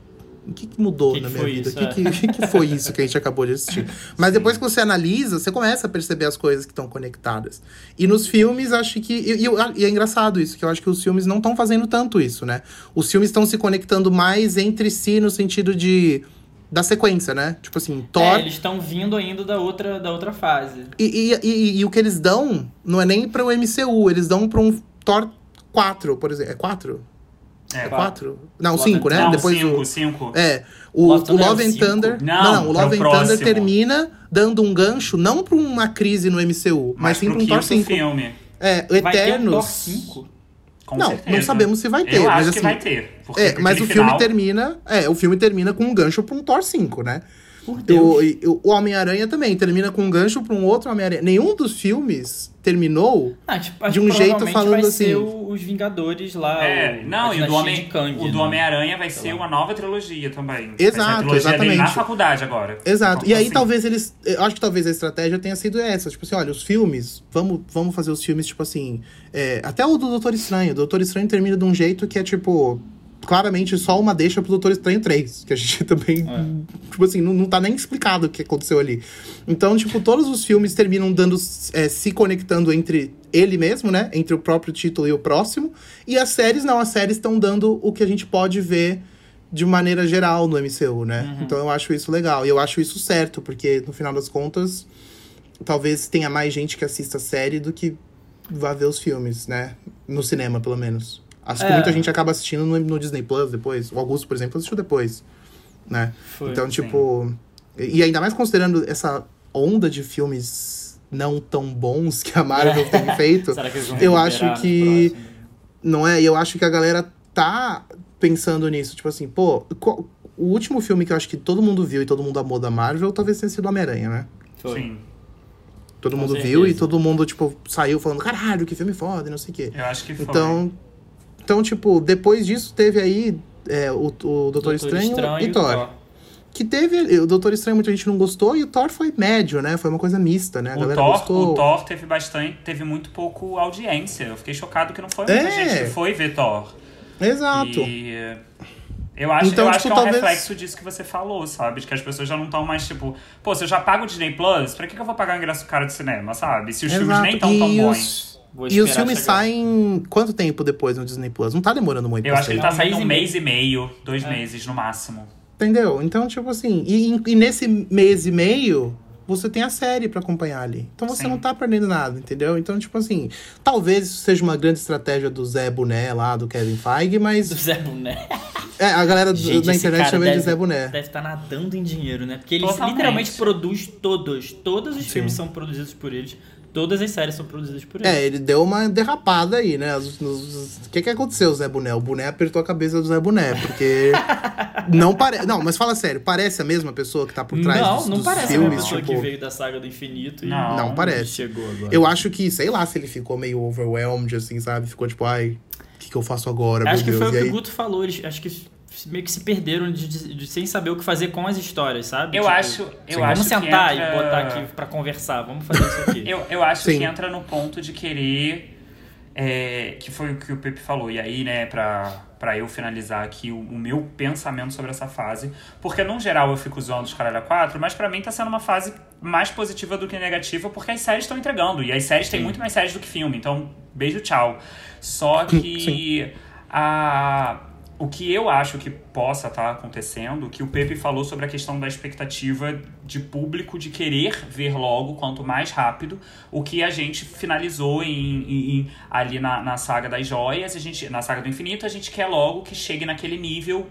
O que, que mudou Que na que minha vida? O que, é. que, foi isso que a gente acabou de assistir? Mas depois que você analisa, você começa a perceber as coisas que estão conectadas. E nos filmes, acho que. E, eu- e é engraçado isso, que eu acho que os filmes não estão fazendo tanto isso, né? Os filmes estão se conectando mais entre si no sentido de. Da sequência, né? Tipo assim, Thor. É, eles estão vindo ainda da outra, da outra fase. E, e, e, e o que eles dão não é nem para o MCU, eles dão para um Thor 4, por exemplo. É 4? É, 4? Não, Love 5, and- né? Não, Depois cinco, o. cinco. É, o Love o Thunder é o Love and cinco? Thunder. Não, Não, o pro Love and. Thunder termina dando um gancho, não para uma crise no MCU, mas, Mas sim para um Thor quinto 5. filme. É, o Vai ter um Thor Eternos. 5? Com Não, certeza. não sabemos se vai ter, Eu mas acho que assim- vai ter. Porque É, mas o filme final- termina. É, o filme termina com um gancho para um Thor 5, né? Por Deus. O, o Homem-Aranha também termina com um gancho para um outro Homem-Aranha. Nenhum dos filmes terminou Ah, tipo, de um jeito falando vai assim- ser o- os Vingadores lá. É, o, não, e o do Homem, Kang, o do né? Homem-Aranha vai ser uma nova trilogia também. Exato, trilogia dele na exatamente. faculdade agora. Exato. E aí assim, talvez eles. Eu acho que talvez a estratégia tenha sido essa. Tipo assim, olha, os filmes. Vamos, vamos fazer os filmes, tipo assim. é, até o do Doutor Estranho. O Doutor Estranho termina de um jeito que é tipo. Claramente só uma deixa pro Doutor Estranho 3, que a gente também, É. tipo assim, não, não tá nem explicado o que aconteceu ali. Então, tipo, todos os filmes terminam dando, é, se conectando entre ele mesmo, né? Entre o próprio título e o próximo. E as séries, não, as séries estão dando o que a gente pode ver de maneira geral no MCU, né? Então eu acho isso legal. E eu acho isso certo, porque no final das contas, talvez tenha mais gente que assista a série do que vá ver os filmes, né? No cinema, pelo menos. Acho que É. muita gente acaba assistindo no, no Disney Plus depois. O Augusto, por exemplo, assistiu depois, né? Foi. então, tipo... E ainda mais considerando essa onda de filmes não tão bons que a Marvel tem feito. Será que eles vão eu acho que-? Não é? E eu acho que a galera tá pensando nisso. Tipo assim, pô, qual- o último filme que eu acho que todo mundo viu e todo mundo amou da Marvel talvez tenha sido Homem-Aranha, né? Foi. Sim. Todo Com mundo certeza. viu e todo mundo, tipo, saiu falando, caralho, que filme foda, e não sei o quê. Eu acho que foi. Então, então, tipo, depois disso teve aí é, o, o Doutor, Estranho, e o Thor. Que teve. O Doutor Estranho muita gente não gostou e o Thor foi médio, né? Foi uma coisa mista, né? A O galera Thor, gostou. o Thor teve bastante, teve muito pouco audiência. Eu fiquei chocado que não foi muita É. gente que foi ver Thor. Exato. E eu acho, Então, eu acho tipo, que é um talvez- reflexo disso que você falou, sabe? De que as pessoas já não estão mais tipo, pô, se eu já pago o Disney Plus, pra que, que eu vou pagar o ingresso caro de cinema, sabe? Se os filmes Exato. nem estão e tão bons. os, e os filmes saem quanto tempo depois no Disney Plus? Não tá demorando muito Eu acho que ele tá saindo um mês e meio, dois meses no máximo. Entendeu? Então, tipo assim, e, e nesse mês e meio, você tem a série pra acompanhar ali. Então você Sim. não tá perdendo nada, entendeu? Então, tipo assim, talvez isso seja uma grande estratégia do Zé Boné lá, do Kevin Feige, Do mas Zé Boné. é, a galera do- Gente, esse internet chama ele de deve- Zé Boné. Deve estar nadando em dinheiro, né? Porque ele literalmente produz todos. Todos os Sim. filmes são produzidos por eles. Todas as séries são produzidas por ele. É, ele deu uma derrapada aí, né? O que que aconteceu, Zé Boné? O Boné apertou a cabeça do Zé Boné, porque não parece... Não, mas fala sério, parece a mesma pessoa que tá por trás não, dos, não dos parece filmes? a pessoa tipo... que veio da saga do infinito e Não. Não parece. chegou agora. Eu acho que, sei lá, se ele ficou meio overwhelmed, assim, sabe? Ficou tipo, ai, o que, que eu faço agora, acho que meu foi Deus? o E que o aí, Guto falou. Acho que meio que se perderam de, de- de- sem saber o que fazer com as histórias, sabe? Eu Tipo, acho, eu sim. acho Vamos que sentar entra- e botar aqui pra conversar. Vamos fazer isso aqui. Eu, eu acho Sim. que entra no ponto de querer. é, que foi o que o Pepe falou. E aí, né, pra, pra eu finalizar aqui o, o meu pensamento sobre essa fase. Porque, no geral, eu fico zoando os caralho a 4, mas pra mim tá sendo uma fase mais positiva do que negativa, porque as séries estão entregando. E as séries têm muito mais séries do que filme. Então, beijo, tchau. Só que a. O que eu acho que possa estar acontecendo, que o Pepe falou sobre a questão da expectativa de público de querer ver logo, quanto mais rápido, o que a gente finalizou em, em- em- ali na, na saga das joias, a gente, na saga do infinito, a gente quer logo que chegue naquele nível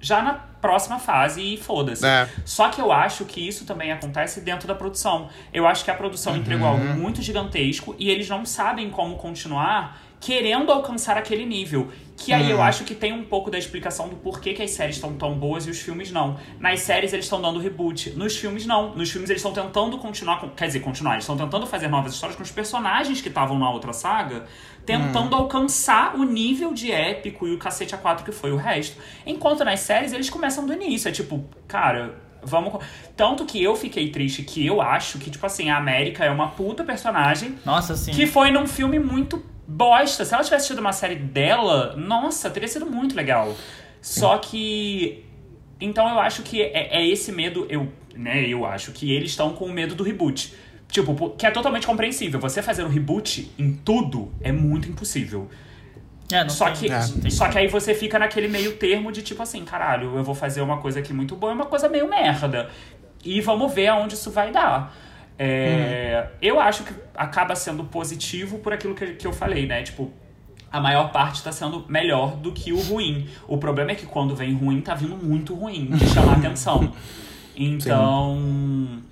já na próxima fase e foda-se. É. Só que eu acho que isso também acontece dentro da produção. Eu acho que a produção entregou algo muito gigantesco e eles não sabem como continuar querendo alcançar aquele nível. Que aí eu acho que tem um pouco da explicação do porquê que as séries estão tão boas e os filmes não. Nas séries eles estão dando reboot, nos filmes não. Nos filmes eles estão tentando continuar, com, quer dizer, continuar, eles estão tentando fazer novas histórias com os personagens que estavam na outra saga, tentando alcançar o nível de épico e o cacete a quatro que foi o resto. Enquanto nas séries eles começam do início, é tipo, cara, vamos. Tanto que eu fiquei triste que eu acho que, tipo assim, a América é uma puta personagem Nossa, sim. que foi num filme muito bosta. Se ela tivesse tido uma série dela, nossa, teria sido muito legal. Só que. Então eu acho que é, é esse medo, eu, né, eu acho que eles estão com o medo do reboot. Tipo, que é totalmente compreensível. Você fazer um reboot em tudo é muito impossível. É, não Só, tem- que, tem só que aí você fica naquele meio termo de tipo assim, caralho, eu vou fazer uma coisa aqui muito boa e uma coisa meio merda. E vamos ver aonde isso vai dar. É, Eu acho que acaba sendo positivo por aquilo que, que eu falei, né? Tipo, a maior parte tá sendo melhor do que o ruim. O problema é que quando vem ruim, tá vindo muito ruim, de chamar atenção. Então.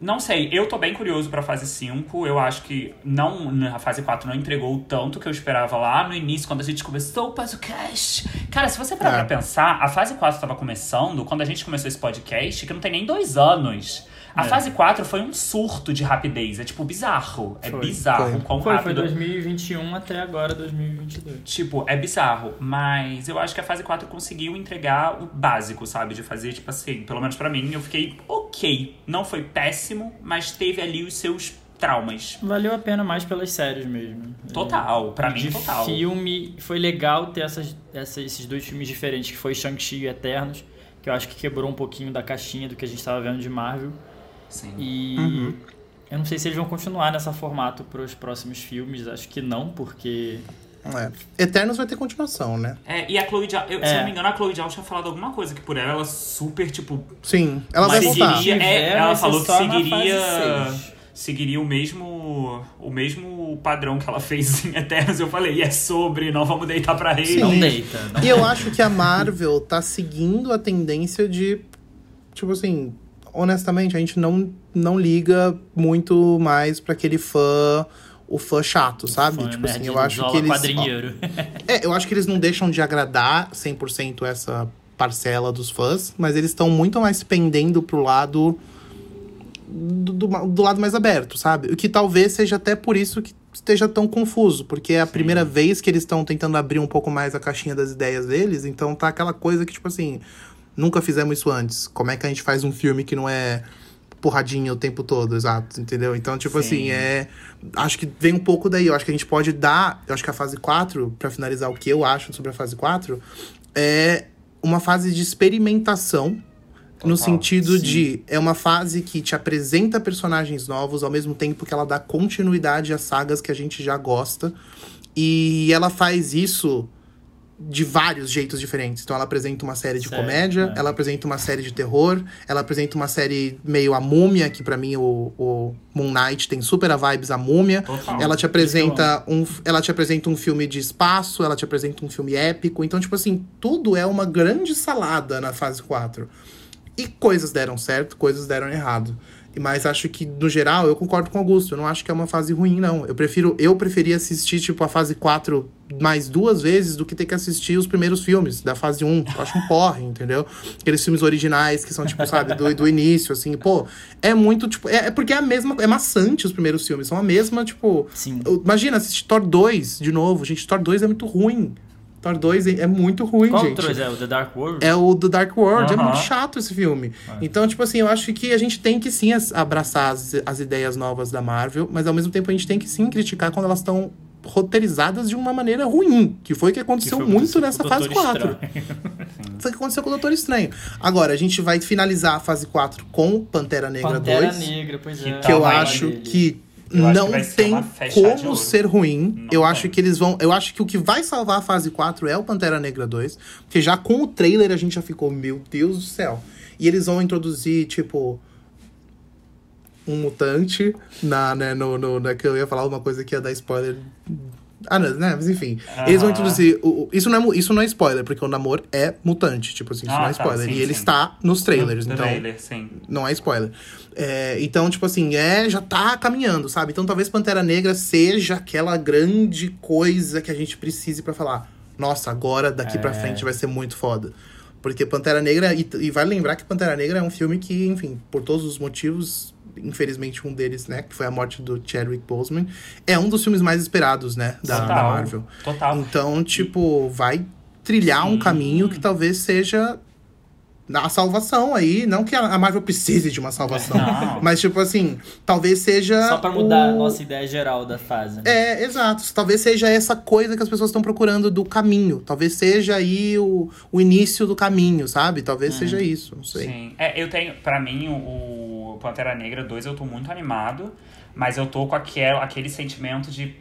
Não sei, eu tô bem curioso pra fase 5. Eu acho que não, a fase 4 não entregou o tanto que eu esperava lá no início, quando a gente começou o podcast. Cara, se você parar É. pra pensar, a fase 4 tava começando quando a gente começou esse podcast, que não tem nem dois anos. A É. fase 4 foi um surto de rapidez. É tipo bizarro. É Foi. bizarro Foi. quão Foi, foi rápido. 2021 até agora 2022. Tipo, é bizarro, mas eu acho que a fase 4 conseguiu entregar o básico, sabe? De fazer, tipo assim, pelo menos pra mim, eu fiquei ok. Não foi péssimo, mas teve ali os seus traumas. Valeu a pena mais pelas séries mesmo. Total, pra É, mim, de total. filme, foi legal ter essas, essas- esses dois filmes diferentes, que foi Shang-Chi e Eternos, que eu acho que quebrou um pouquinho da caixinha do que a gente estava vendo de Marvel. Sim. E Uhum. eu não sei se eles vão continuar nessa formato para os próximos filmes, acho que não, porque É. Eternos vai ter continuação, né? É, e a Chloe Zhao, eu, se É. não me engano, a Chloe Zhao tinha falado alguma coisa que por ela, ela super, tipo, Sim, ela vai voltar. seguiria- é, ela falou que seguiria- seguiria o mesmo o mesmo padrão que ela fez em Eternos. Eu falei, e é sobre, não vamos deitar pra rei. Não deita. Não E eu acho que a Marvel tá seguindo a tendência de. Tipo assim, honestamente, a gente não, não liga muito mais pra aquele fã. O fã chato, sabe? Fã tipo assim, eu acho que eles. quadrinheiro. É, eu acho que eles não deixam de agradar 100% essa parcela dos fãs, mas eles estão muito mais pendendo pro lado do, do, do lado mais aberto, sabe? O que talvez seja até por isso que esteja tão confuso, porque é a primeira vez que eles estão tentando abrir um pouco mais a caixinha das ideias deles, então tá aquela coisa que, tipo assim, nunca fizemos isso antes. Como é que a gente faz um filme que não é porradinha o tempo todo, exato, entendeu? Então, tipo Sim. assim, é. Acho que vem um pouco daí. Eu acho que a gente pode dar. Eu acho que a fase 4, pra finalizar o que eu acho sobre a fase 4, é uma fase de experimentação. No sentido sim. de. É uma fase que te apresenta personagens novos, ao mesmo tempo que ela dá continuidade às sagas que a gente já gosta. E ela faz isso de vários jeitos diferentes. Então ela apresenta uma série de Sério, comédia, é. ela apresenta uma série de terror, ela apresenta uma série meio a múmia, que pra mim o, o Moon Knight tem super a vibes a múmia. Total. Ela te apresenta um, ela te apresenta um filme de espaço, ela te apresenta um filme épico. Então, tipo assim, tudo é uma grande salada na fase 4. E coisas deram certo, coisas deram errado. Mas acho que, no geral, eu concordo com o Augusto. Eu não acho que é uma fase ruim, não. Eu prefiro, eu preferia assistir, tipo, a fase 4 mais duas vezes do que ter que assistir os primeiros filmes da fase 1. Eu acho um porre, entendeu? Aqueles filmes originais que são, tipo, sabe, do, do início, assim, pô, é muito, tipo. É, é porque é a mesma. É maçante os primeiros filmes. São a mesma, tipo. Sim. Imagina, assistir Thor 2 de novo. Gente, Thor 2 é muito ruim. Thor 2 é, é muito ruim, Qual gente. outro é? O The Dark World? É o do Dark World, é muito chato esse filme. Então, tipo assim, eu acho que a gente tem que sim abraçar as, as ideias novas da Marvel, mas ao mesmo tempo a gente tem que sim criticar quando elas estão roteirizadas de uma maneira ruim, que foi o que Que aconteceu que muito aconteceu nessa fase Doutor 4. Estranho. Foi o que aconteceu com o Doutor Estranho. Agora, a gente vai finalizar a fase 4 com Pantera Negra Pantera 2, Negra, pois é. que eu Tá, vai, acho dele. que Eu não ser tem como ser ruim. Não eu tem. acho que eles vão. Eu acho que o que vai salvar a fase 4 é o Pantera Negra 2. Porque já com o trailer a gente já ficou, meu Deus do céu. E eles vão introduzir, tipo. Um mutante na, né, no, no, na que eu ia falar uma coisa que ia dar spoiler. Ah, não, né? Mas enfim. Eles vão introduzir. O, o- isso, não é, isso não é spoiler, porque o namoro é mutante. Tipo assim, isso Ah, não é tá, spoiler. sim, e ele sim. está nos trailers. No então, trailer, sim. não é spoiler. É, então, tipo assim, é, já tá caminhando, sabe? Então talvez Pantera Negra seja aquela grande coisa que a gente precise pra falar. Nossa, agora daqui pra É. frente vai ser muito foda. Porque Pantera Negra, e, e vale lembrar que Pantera Negra é um filme que, enfim, por todos os motivos, infelizmente um deles, né, que foi a morte do Chadwick Boseman, é um dos filmes mais esperados, né, da, da Total. Marvel. Total. Então, tipo, vai trilhar um Sim. caminho que talvez seja a salvação aí. Não que a Marvel precise de uma salvação. Não. Mas, tipo assim, talvez seja. Só pra mudar a o- nossa ideia geral da fase. né? É, exato. Talvez seja essa coisa que as pessoas estão procurando do caminho. Talvez seja aí o, o início do caminho, sabe? Talvez seja isso, não sei. Sim. É, eu tenho, pra mim, o, Pantera Negra 2 eu tô muito animado, mas eu tô com aquele, aquele sentimento de.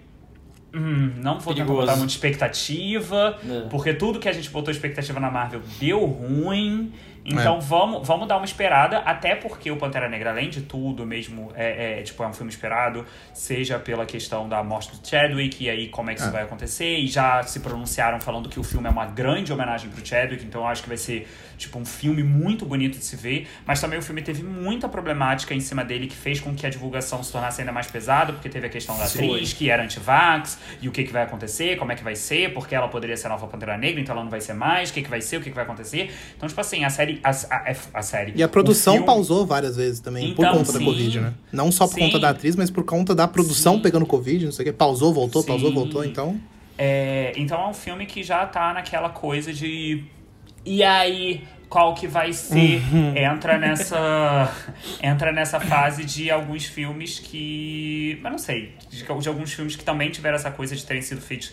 Hum, não vou Perigoso. botar muita expectativa, É. porque tudo que a gente botou expectativa na Marvel deu ruim. Então vamos, vamos dar uma esperada, até porque o Pantera Negra, além de tudo, mesmo é, é, tipo, é um filme esperado, seja pela questão da morte do Chadwick, e aí como é que isso vai acontecer, e já se pronunciaram falando que o filme é uma grande homenagem pro Chadwick, então eu acho que vai ser tipo um filme muito bonito de se ver, mas também o filme teve muita problemática em cima dele que fez com que a divulgação se tornasse ainda mais pesada, porque teve a questão da Sim. atriz que era anti-vax, e o que, que vai acontecer, como é que vai ser, porque ela poderia ser a nova Pantera Negra, então ela não vai ser mais, o que, que vai ser, o que, que vai acontecer. Então, tipo assim, a série. A, a, a série E a produção filme- pausou várias vezes também, por Então, conta da sim. Covid, né? Não só por Sim. conta da atriz, mas por conta da produção Sim. pegando Covid, não sei o quê. Pausou, voltou, pausou, voltou, então. É, então é um filme que já tá naquela coisa de. E aí, qual que vai ser. Uhum. Entra nessa. entra nessa fase de alguns filmes que. Mas não sei. De, de alguns filmes que também tiveram essa coisa de terem sido feitos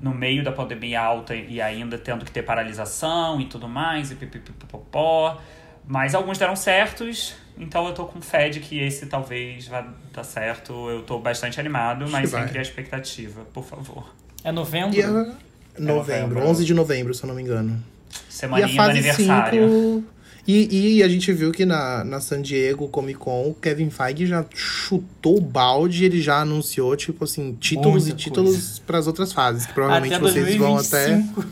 no meio da pandemia alta e ainda tendo que ter paralisação e tudo mais, e pipipipopó. Mas alguns deram certos, então eu tô com fé de que esse talvez vá dar certo. Eu tô bastante animado, mas sem criar expectativa, por favor. É novembro? A... novembro, novembro. 11 de novembro, se eu não me engano. E a Semaninha do aniversário. 5. E, e a gente viu que na, na San Diego Comic Con, o Kevin Feige já chutou o balde, ele já anunciou, tipo assim, títulos Muita e títulos para as outras fases. Que provavelmente Até vocês vão até. 2025.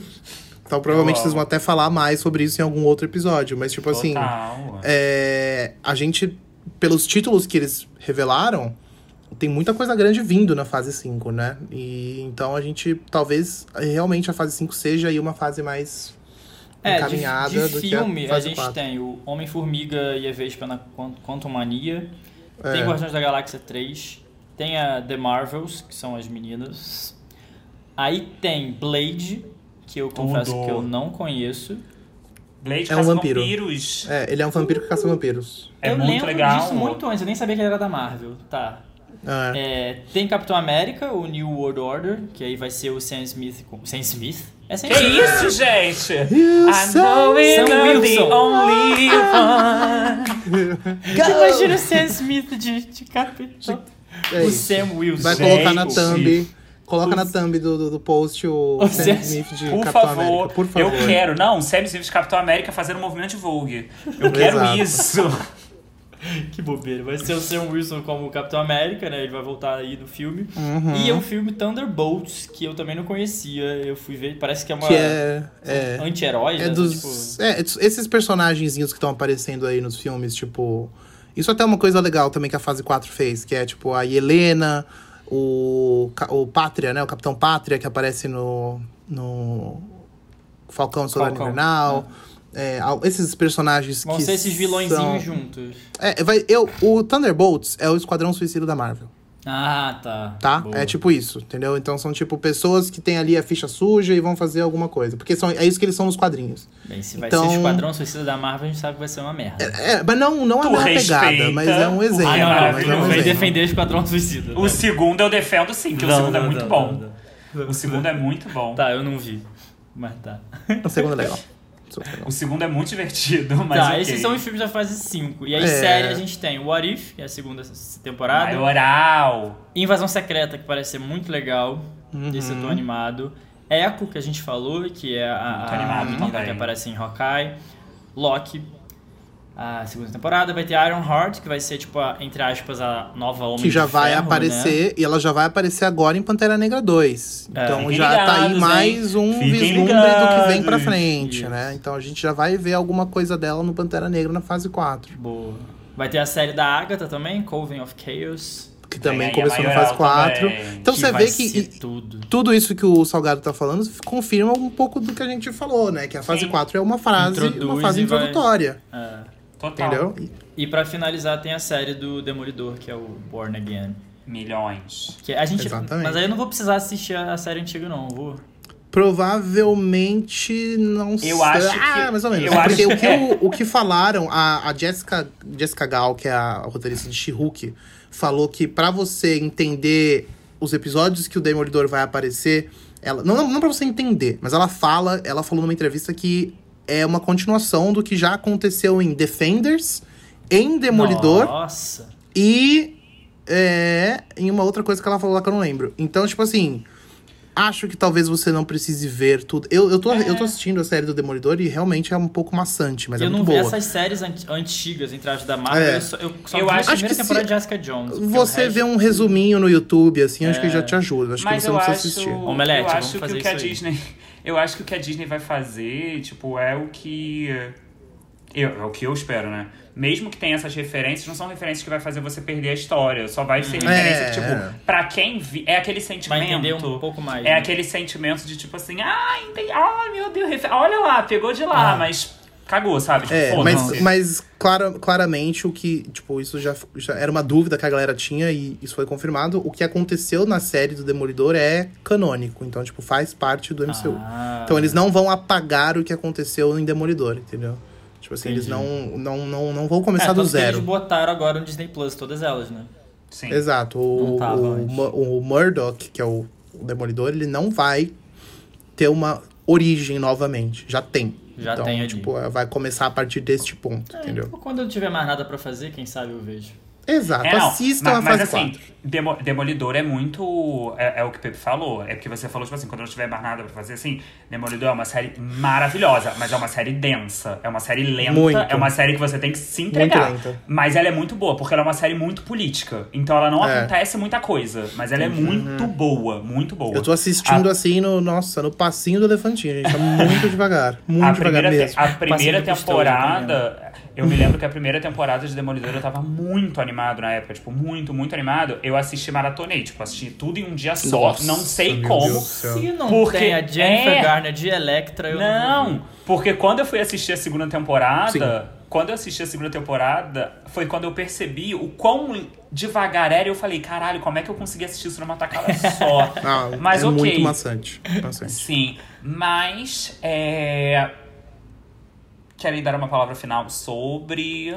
Então, provavelmente Uau. vocês vão até falar mais sobre isso em algum outro episódio. Mas, tipo assim, Total. é, a gente, pelos títulos que eles revelaram, tem muita coisa grande vindo na fase 5, né? E então a gente, talvez, realmente a fase 5 seja aí uma fase mais É, de, encaminhada de do filme, que a a, gente 4. tem o Homem-Formiga e a Vespa na Quant- Quantum Mania. Tem É. Guardiões da Galáxia 3. Tem a The Marvels, que são as meninas. Aí tem Blade, que eu confesso Tudo. que eu não conheço. Blade É um caça vampiro. vampiros. É, ele é um vampiro que caça vampiros. É eu muito lembro legal. disso muito antes, eu nem sabia que ele era da Marvel. Tá. É. É, tem Capitão América, o New World Order, que aí vai ser o Sam Smith. com- Sam Smith? É Que isso, gente? You I know we're the Wilson. only one. Imagina o Sam Smith de, de capitão. É o isso. Sam Wilson. Vai colocar na thumb. Coloca O- na thumb do, do, do post o, O Sam Sam- Smith de Por Capitão favor, América. Por favor. eu quero. Não, Sam Smith de Capitão América fazendo um movimento de Vogue. Eu quero isso. Que bobeira. Vai ser o Sam Wilson como Capitão América, né? Ele vai voltar aí no filme. Uhum. E é o filme Thunderbolts, que eu também não conhecia. Eu fui ver, parece que é uma Que é. É, anti-herói, é né? dos. Tipo, É, esses personagenzinhos que estão aparecendo aí nos filmes, tipo. Isso até é uma coisa legal também que a fase 4 fez, que é tipo a Helena, o, o Pátria, né? O Capitão Pátria que aparece no. no Falcão Falcão, Invernal. É, al- esses personagens vão que. ser esses vilõezinhos são- juntos. É, vai, eu, o Thunderbolts é o Esquadrão Suicida da Marvel. Ah, tá. Tá? Boa. É tipo isso, entendeu? Então são tipo pessoas que têm ali a ficha suja e vão fazer alguma coisa. Porque são, é isso que eles são nos quadrinhos. Bem, se vai Então- ser o Esquadrão Suicida da Marvel, a gente sabe que vai ser uma merda. É, mas não, não é Tu a mesma pegada, mas é um o exemplo. ah, é não, não, mas é maravilhoso. um não vem exemplo. defender o Esquadrão Suicida. O segundo eu defendo sim, que o Não, segundo é não, muito não, bom. não, não. O segundo é muito bom. Tá, eu não vi. Mas tá. O segundo é legal. Super. O segundo é muito divertido, mas tá, ok. esses são os filmes da fase 5. E aí, É. série, a gente tem What If, que é a segunda temporada. Maioral. Invasão Secreta, que parece ser muito legal. Uhum. Esse eu tô animado. Echo, que a gente falou, que é a, a, animado a menina também. que aparece em Hawkeye. Loki, a segunda temporada. Vai ter Iron Heart, que vai ser, tipo, a, entre aspas, a nova Homem Que já de vai Ferro, aparecer, e ela já vai aparecer agora em Pantera Negra 2. É. Então Fiquem já tá aí ligados, mais um Fiquem vislumbre do que vem pra ligados. frente, Isso. né? Então a gente já vai ver alguma coisa dela no Pantera Negra na fase 4. né? Boa. Vai ter a série da Agatha também, Coven of Chaos. Que também a começou na fase 4. também. Então você vê que tudo. tudo isso que o Salgado tá falando confirma um pouco do que a gente falou, né? Que a fase Sim. 4 é uma frase, Introduz uma fase e vai- introdutória. É. Total. Entendeu? E pra finalizar tem a série do Demolidor, que é o Born Again. Milhões. Que a gente, Exatamente. mas aí eu não vou precisar assistir a série antiga não, vou. Provavelmente não Eu sei. acho que- Ah, mais ou menos. eu É porque acho o, que que- o, o que falaram, a, a Jessica, Jessica Gal, que é a roteirista de She-Hulk, falou que pra você entender os episódios que o Demolidor vai aparecer, ela não, não, não pra você entender, mas ela fala, ela falou numa entrevista que é uma continuação do que já aconteceu em Defenders, em Demolidor Nossa. e é, em uma outra coisa que ela falou lá que eu não lembro. Então, tipo assim, acho que talvez você não precise ver tudo. Eu, eu, tô, eu tô assistindo a série do Demolidor e realmente é um pouco maçante, mas eu é não muito vi boa. essas séries an- antigas, entre as da Marvel. É. Eu só, eu só Eu vi a acho primeira que se- temporada de Jessica Jones. Você resto- vê um resuminho no YouTube, assim, acho que já te ajuda. Acho Mas que você eu não acho, precisa assistir. Omelete, eu vamos acho que o que a. Disney, eu acho que o que a Disney vai fazer, tipo, é o que eu, é o que eu espero, né? Mesmo que tenha essas referências, não são referências que vai fazer você perder a história. Só vai ser referência que, tipo, É. pra quem vi, é aquele sentimento. Vai entender um pouco mais. É né? aquele sentimento de tipo assim, ah, entendi, ah, meu Deus, refer- olha lá, pegou de lá, Ah. mas cagou, sabe? Tipo, É, foda-se. mas, mas clara, claramente o que, tipo, isso já, já era uma dúvida que a galera tinha e isso foi confirmado. O que aconteceu na série do Demolidor é canônico, então, tipo, faz parte do MCU. Ah. Então eles não vão apagar o que aconteceu em Demolidor, entendeu? Tipo assim, eles Entendi. não, não, não, não vão começar é, do zero. eles botaram agora no Disney Plus todas elas, né? Sim. Exato. O, o, o Murdoch, que é o, o Demolidor, ele não vai ter uma origem novamente. Já tem. Já então, tem ali. tipo, vai começar a partir deste ponto, É, entendeu? então, Quando eu não tiver mais nada pra fazer, quem sabe eu vejo. Exato. É, não, Assistam mas, a mas fase assim, 4. Demo- Demolidor é muito. É, é o que o Pepe falou. É porque você falou, tipo assim, quando eu não tiver mais nada pra fazer, assim, Demolidor é uma série maravilhosa, mas é uma série densa. É uma série lenta. Muito. É uma série que você tem que se entregar. lenta. Mas ela é muito boa, porque ela é uma série muito política. Então ela não É. acontece muita coisa. Mas ela é muito boa, muito boa. Eu tô assistindo assim no, nossa, no passinho do elefantinho, gente. Tá muito devagar. Muito a devagar primeira, mesmo. a primeira Passinho temporada, eu me lembro que a primeira temporada de Demolidor eu tava muito animado na época, tipo, muito, muito animado. Eu assisti maratonei, tipo, assisti tudo em um dia só, Nossa, não sei como. Se não Porque tem a Jennifer é- Garner de Electra, eu não, porque quando eu fui assistir a segunda temporada, Sim. quando eu assisti a segunda temporada, foi quando eu percebi o quão devagar era e eu falei, caralho, como é que eu consegui assistir isso numa tacada só? Ah, Mas é ok. muito maçante. maçante. Sim, mas é... Querem dar uma palavra final sobre.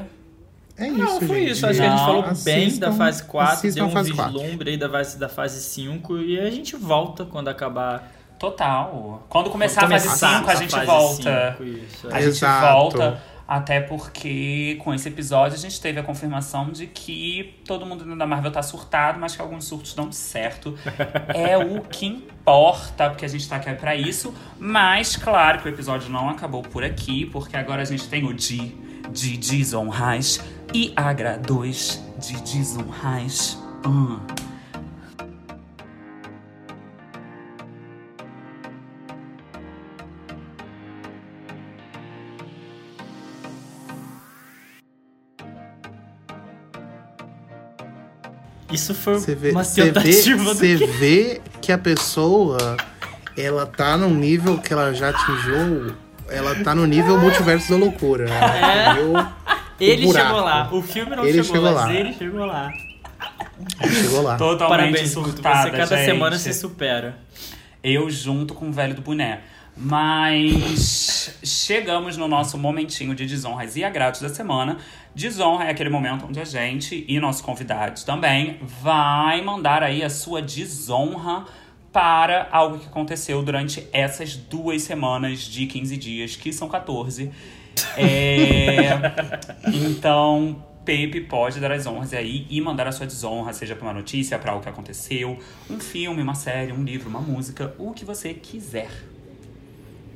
É isso, Não, foi gente. isso. Acho que a gente Não, falou bem assistam- da fase 4, assistam deu um fase 4. vislumbre aí da fase, da fase 5 e a gente volta quando acabar. Total. Quando começar quando a fase começar 5, a gente volta. 5, isso, A é. gente Exato. volta. Até porque com esse episódio a gente teve a confirmação de que todo mundo da Marvel tá surtado, mas que alguns surtos dão certo. é o que importa, porque a gente tá aqui pra isso. Mas, claro que o episódio não acabou por aqui, porque agora a gente tem o Di de desonrais e Agra 2 de desonrais. Hum. Isso foi Você vê, uma vê, tentativa do você vê que a pessoa, ela tá num nível que ela já atingiu. Ela tá no nível multiverso da loucura. É. Entendeu? Ele buraco. chegou lá. O filme não Ele chegou, chegou lá, lá. mas ele chegou lá. Chegou lá. Totalmente Parabéns, surtada, Você cada gente. semana se supera. Eu junto com o velho do boné. Mas chegamos no nosso momentinho de desonras e agrados da semana. Desonra é aquele momento onde a gente e nossos convidados também vai mandar aí a sua desonra para algo que aconteceu durante essas duas semanas de 15 dias, que são 14. É... então, Pepe pode dar as honras aí e mandar a sua desonra, seja para uma notícia, para algo que aconteceu, um filme, uma série, um livro, uma música, o que você quiser.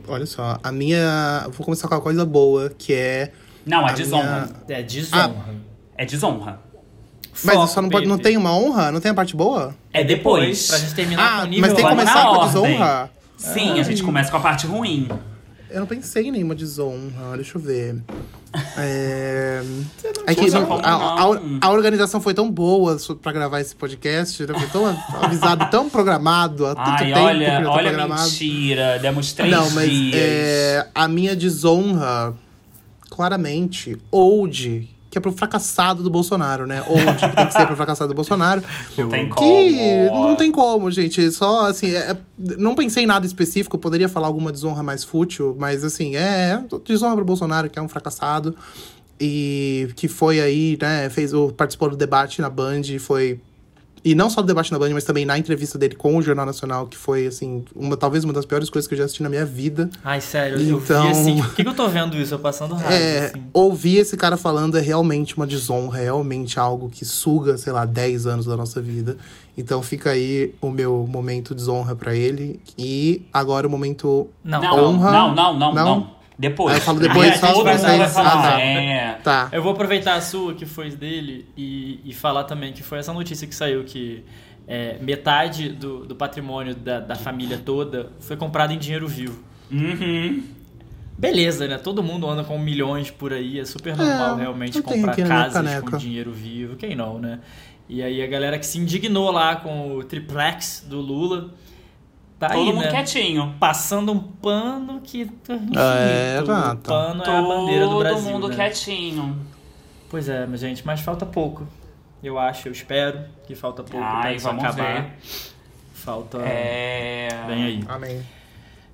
Olha só, a minha. Vou começar com uma coisa boa, que é. Não, a A desonra. É desonra. É desonra. Mas Foco, só não, pode, não tem uma honra? Não tem a parte boa? É depois. Pra gente terminar Ah, com o nível mas tem que começar com a desonra? Sim, a gente começa com a parte ruim. Eu não pensei em nenhuma desonra, deixa eu ver. É, é que pensa não- a, a- a organização foi tão boa pra gravar esse podcast, né? foi tão avisado, tão programado, há tanto Ai, tempo olha, tá olha programado. mentira. Demos três Não, mas dias. é, a minha desonra, claramente, old, que é pro fracassado do Bolsonaro, né? Old, que tem que ser pro fracassado do Bolsonaro. Não tem Que como. não tem como, gente. Só assim, é- é- não pensei em nada específico, poderia falar alguma desonra mais fútil, mas assim, é desonra pro Bolsonaro, que é um fracassado. E que foi aí, né, fez participou do debate na Band, e foi. E não só do debate na Band, mas também na entrevista dele com o Jornal Nacional, que foi, assim, uma, talvez uma das piores coisas que eu já assisti na minha vida. Ai, sério, eu Então- vi assim. Por que, que eu tô vendo isso? Eu passando raiva, É, assim. ouvir esse cara falando é realmente uma desonra, é realmente algo que suga, sei lá, 10 anos da nossa vida. Então fica aí o meu momento desonra pra ele. E agora o momento. Não, Não, honra? não, não, não, Não? não. Depois. Ah, eu falo depois, vocês. vai falar. Ah, tá. É. Tá. Eu vou aproveitar a sua, que foi dele, e, e falar também que foi essa notícia que saiu que é, metade do, do patrimônio da, da família toda foi comprado em dinheiro vivo. Uhum. Beleza, né? Todo mundo anda com milhões por aí, é super normal É, realmente comprar casas com dinheiro vivo, quem não, né? E aí a galera que se indignou lá com o triplex do Lula, tá Todo aí, mundo né? quietinho. Passando um pano que... Enfim, É, o tá, tá. pano é a bandeira do Brasil, Todo mundo né? quietinho. Pois é, mas gente, mas falta pouco. Eu acho, eu espero que falta pouco pra Ai, isso vamos acabar. ver. Falta É. bem aí. Amém.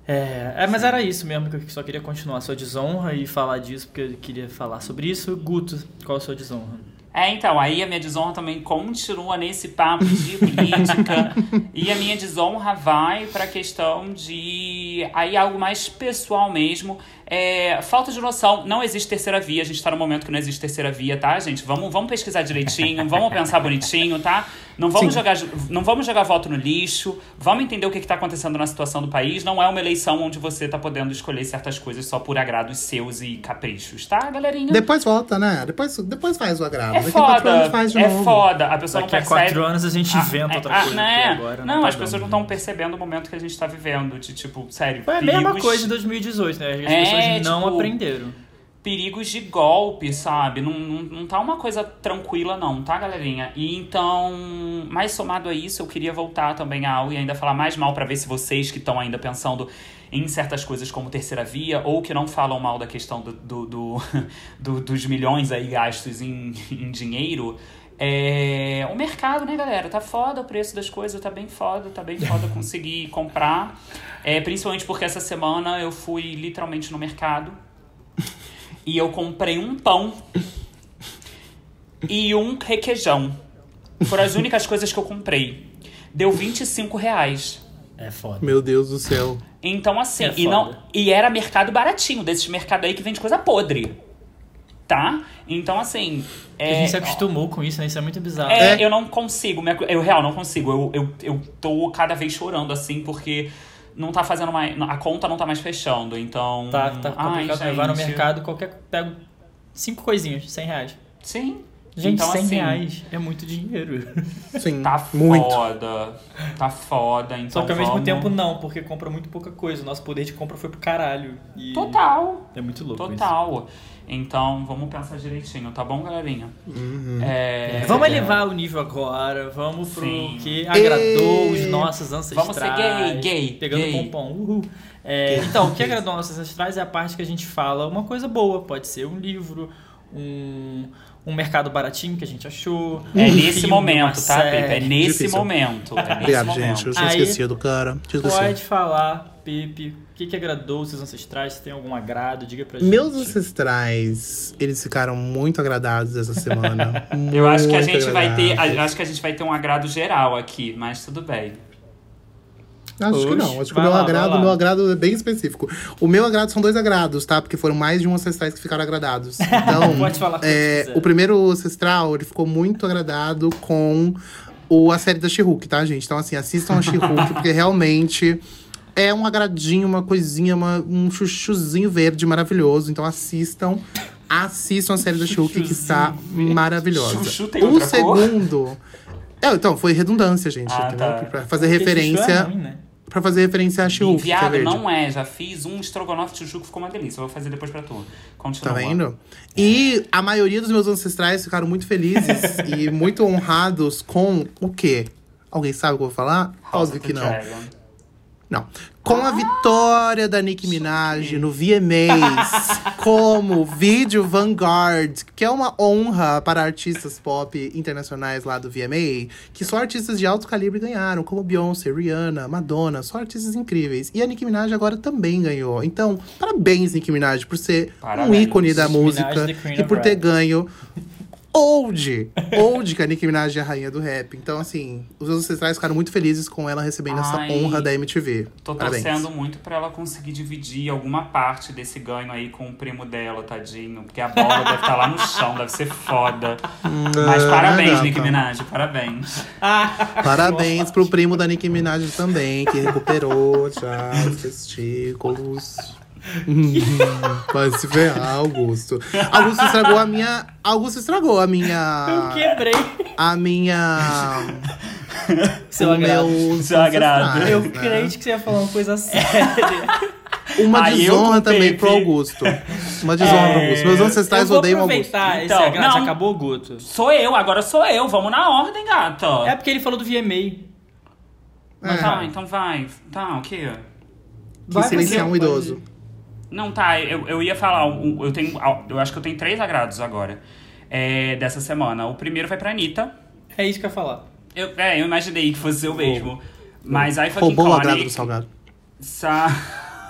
É, é, mas era isso mesmo, que eu só queria continuar a sua desonra e falar disso, porque eu queria falar sobre isso. Guto, qual a sua desonra? É, então, aí a minha desonra também continua nesse papo de política. e a minha desonra vai para a questão de aí algo mais pessoal mesmo. É, falta de noção. Não existe terceira via. A gente tá num momento que não existe terceira via, tá, gente? Vamos, vamos pesquisar direitinho, vamos pensar bonitinho, tá? Não vamos, jogar, não vamos jogar voto no lixo. Vamos entender o que, que tá acontecendo na situação do país. Não é uma eleição onde você tá podendo escolher certas coisas só por agrados seus e caprichos, tá, galerinha? Depois volta, né? Depois, depois faz o agrado. É Daqui a foda. anos faz de É novo. foda. A pessoa Daqui a não percebe. quatro anos a gente inventa Ah, outra ah, coisa. né? agora não, tá as pessoas não dando. estão percebendo o momento que a gente tá vivendo. De tipo, sério. Foi a mesma coisa em 2018, né? As É, pessoas não tipo, aprenderam. perigos de golpe, sabe? Não, não, não tá uma coisa tranquila, não, tá, galerinha? E então, mais somado a isso, eu queria voltar também ao e ainda falar mais mal pra ver se vocês que estão ainda pensando em certas coisas como terceira via ou que não falam mal da questão do, do, do- do- dos milhões aí gastos em, em dinheiro. É, o mercado, né, galera? Tá foda o preço das coisas, tá bem foda, tá bem foda conseguir comprar. É, principalmente porque essa semana eu fui literalmente no mercado e eu comprei um pão e um requeijão. Foram as únicas coisas que eu comprei. Deu 25 reais. É foda. Meu Deus do céu. Então, assim, É e, não, e era mercado baratinho, desses mercados aí que vende coisa podre. Tá? Então, assim. Porque a gente se acostumou com isso, né? Isso é muito bizarro. É, É. eu não consigo, eu real não consigo. Eu, eu, eu tô cada vez chorando assim, porque não tá fazendo mais. A conta não tá mais fechando, então. Tá, tá ai, complicado. Vai no gente. mercado, qualquer. Pego cinco coisinhas, 100 reais. Sim. Gente, então, 100 assim, reais é muito dinheiro. Sim, Tá muito. foda. Tá foda. Então Só que ao mesmo vamos- tempo não, porque compra muito pouca coisa. O nosso poder de compra foi pro caralho. E Total. É muito louco isso. Então, vamos pensar direitinho, tá bom, galerinha? Uhum. É, Vamos elevar o nível agora, vamos pro Sim. que agradou Ei. os nossos ancestrais. Vamos ser gay, gay, Pegando gay. pompom. Uhul. É, então, o que agradou nossos ancestrais é a parte que a gente fala uma coisa boa. Pode ser um livro, um, um mercado baratinho que a gente achou. É um nesse filme, momento, tá, Pepe? É nesse Difícil. momento. É nesse Obrigado, momento. gente. Eu tinha Aí- esquecido, cara. Tinha esquecido. Pode falar, Pepe, que, que agradou os seus ancestrais? Se tem algum agrado, diga pra gente. Meus ancestrais, eles ficaram muito agradados essa semana. Eu acho que a gente vai ter, acho que a gente vai ter um agrado geral aqui, mas tudo bem. Acho que Oxe, não. Acho que o meu lá, agrado, meu agrado é bem específico. O meu agrado são dois agrados, tá? Porque foram mais de um ancestrais que ficaram agradados. Então, Pode falar é, o primeiro ancestral, ele ficou muito agradado com o, a série da She-Hulk, tá, gente? Então, assim, assistam a She-Hulk, porque realmente é um agradinho, uma coisinha, uma- um chuchuzinho verde maravilhoso. Então, assistam. Assistam a série da She-Hulk, que está maravilhosa. Chuchu tem o outra cor? segundo. É, então, foi redundância, gente, Ah, tá. Pra fazer Porque chuchu é referência. ruim, né? Pra fazer referência a é Viado, verde. não é. Já fiz um estrogonofe de chuchu que ficou uma delícia. Eu vou fazer depois pra tu. Continua. Tá vendo? E a maioria dos meus ancestrais ficaram muito felizes e muito honrados com o quê? Alguém sabe o que eu vou falar? House Óbvio que não. Dragon. Não. Com a vitória da Nicki Minaj no VMAs como vídeo Vanguard, que é uma honra para artistas pop internacionais lá do VMA, que só artistas de alto calibre ganharam, como Beyoncé, Rihanna, Madonna, só artistas incríveis. E a Nicki Minaj agora também ganhou. Então, parabéns, Nicki Minaj, por ser um Parabéns. ícone da Minaj, música e por ter ganho Old! Old, que a Nicki Minaj é a rainha do rap. Então, assim, os meus ancestrais ficaram muito felizes com ela recebendo Ai, essa honra da MTV. Tô Parabéns. torcendo muito pra ela conseguir dividir alguma parte desse ganho aí com o primo dela, tadinho. Porque a bola deve estar lá no chão, deve ser foda. Mas parabéns. Nicki Minaj, parabéns. Parabéns pro primo da Nicki Minaj também, que recuperou já os testículos. Vai se ferrar, Augusto. Augusto estragou a minha. Augusto estragou a Eu minha. quebrei A minha. seu o agrado. meu Seu agrado. ancestrais, Eu né? crente que você ia falar uma coisa séria. Uma Aí eu desonra também pro Augusto. Uma desonra pro Augusto. Meus ancestrais eu vou odeiam Augusto. aproveitar Então, esse agrado. não. Acabou o Guto. Sou eu, agora sou eu. Vamos na ordem, gata. É porque ele falou do VMA. É. Tá, então vai. Tá, o quê? Que Vai, silenciar um pode- idoso. Não, tá, eu, eu ia falar, eu tenho, eu acho que eu tenho três agrados agora, é, dessa semana. O primeiro vai pra Anitta. É isso que eu ia falar. Eu, é, eu imaginei que fosse eu mesmo. Mas aí foi Roubou o agrado do salgado. Sa...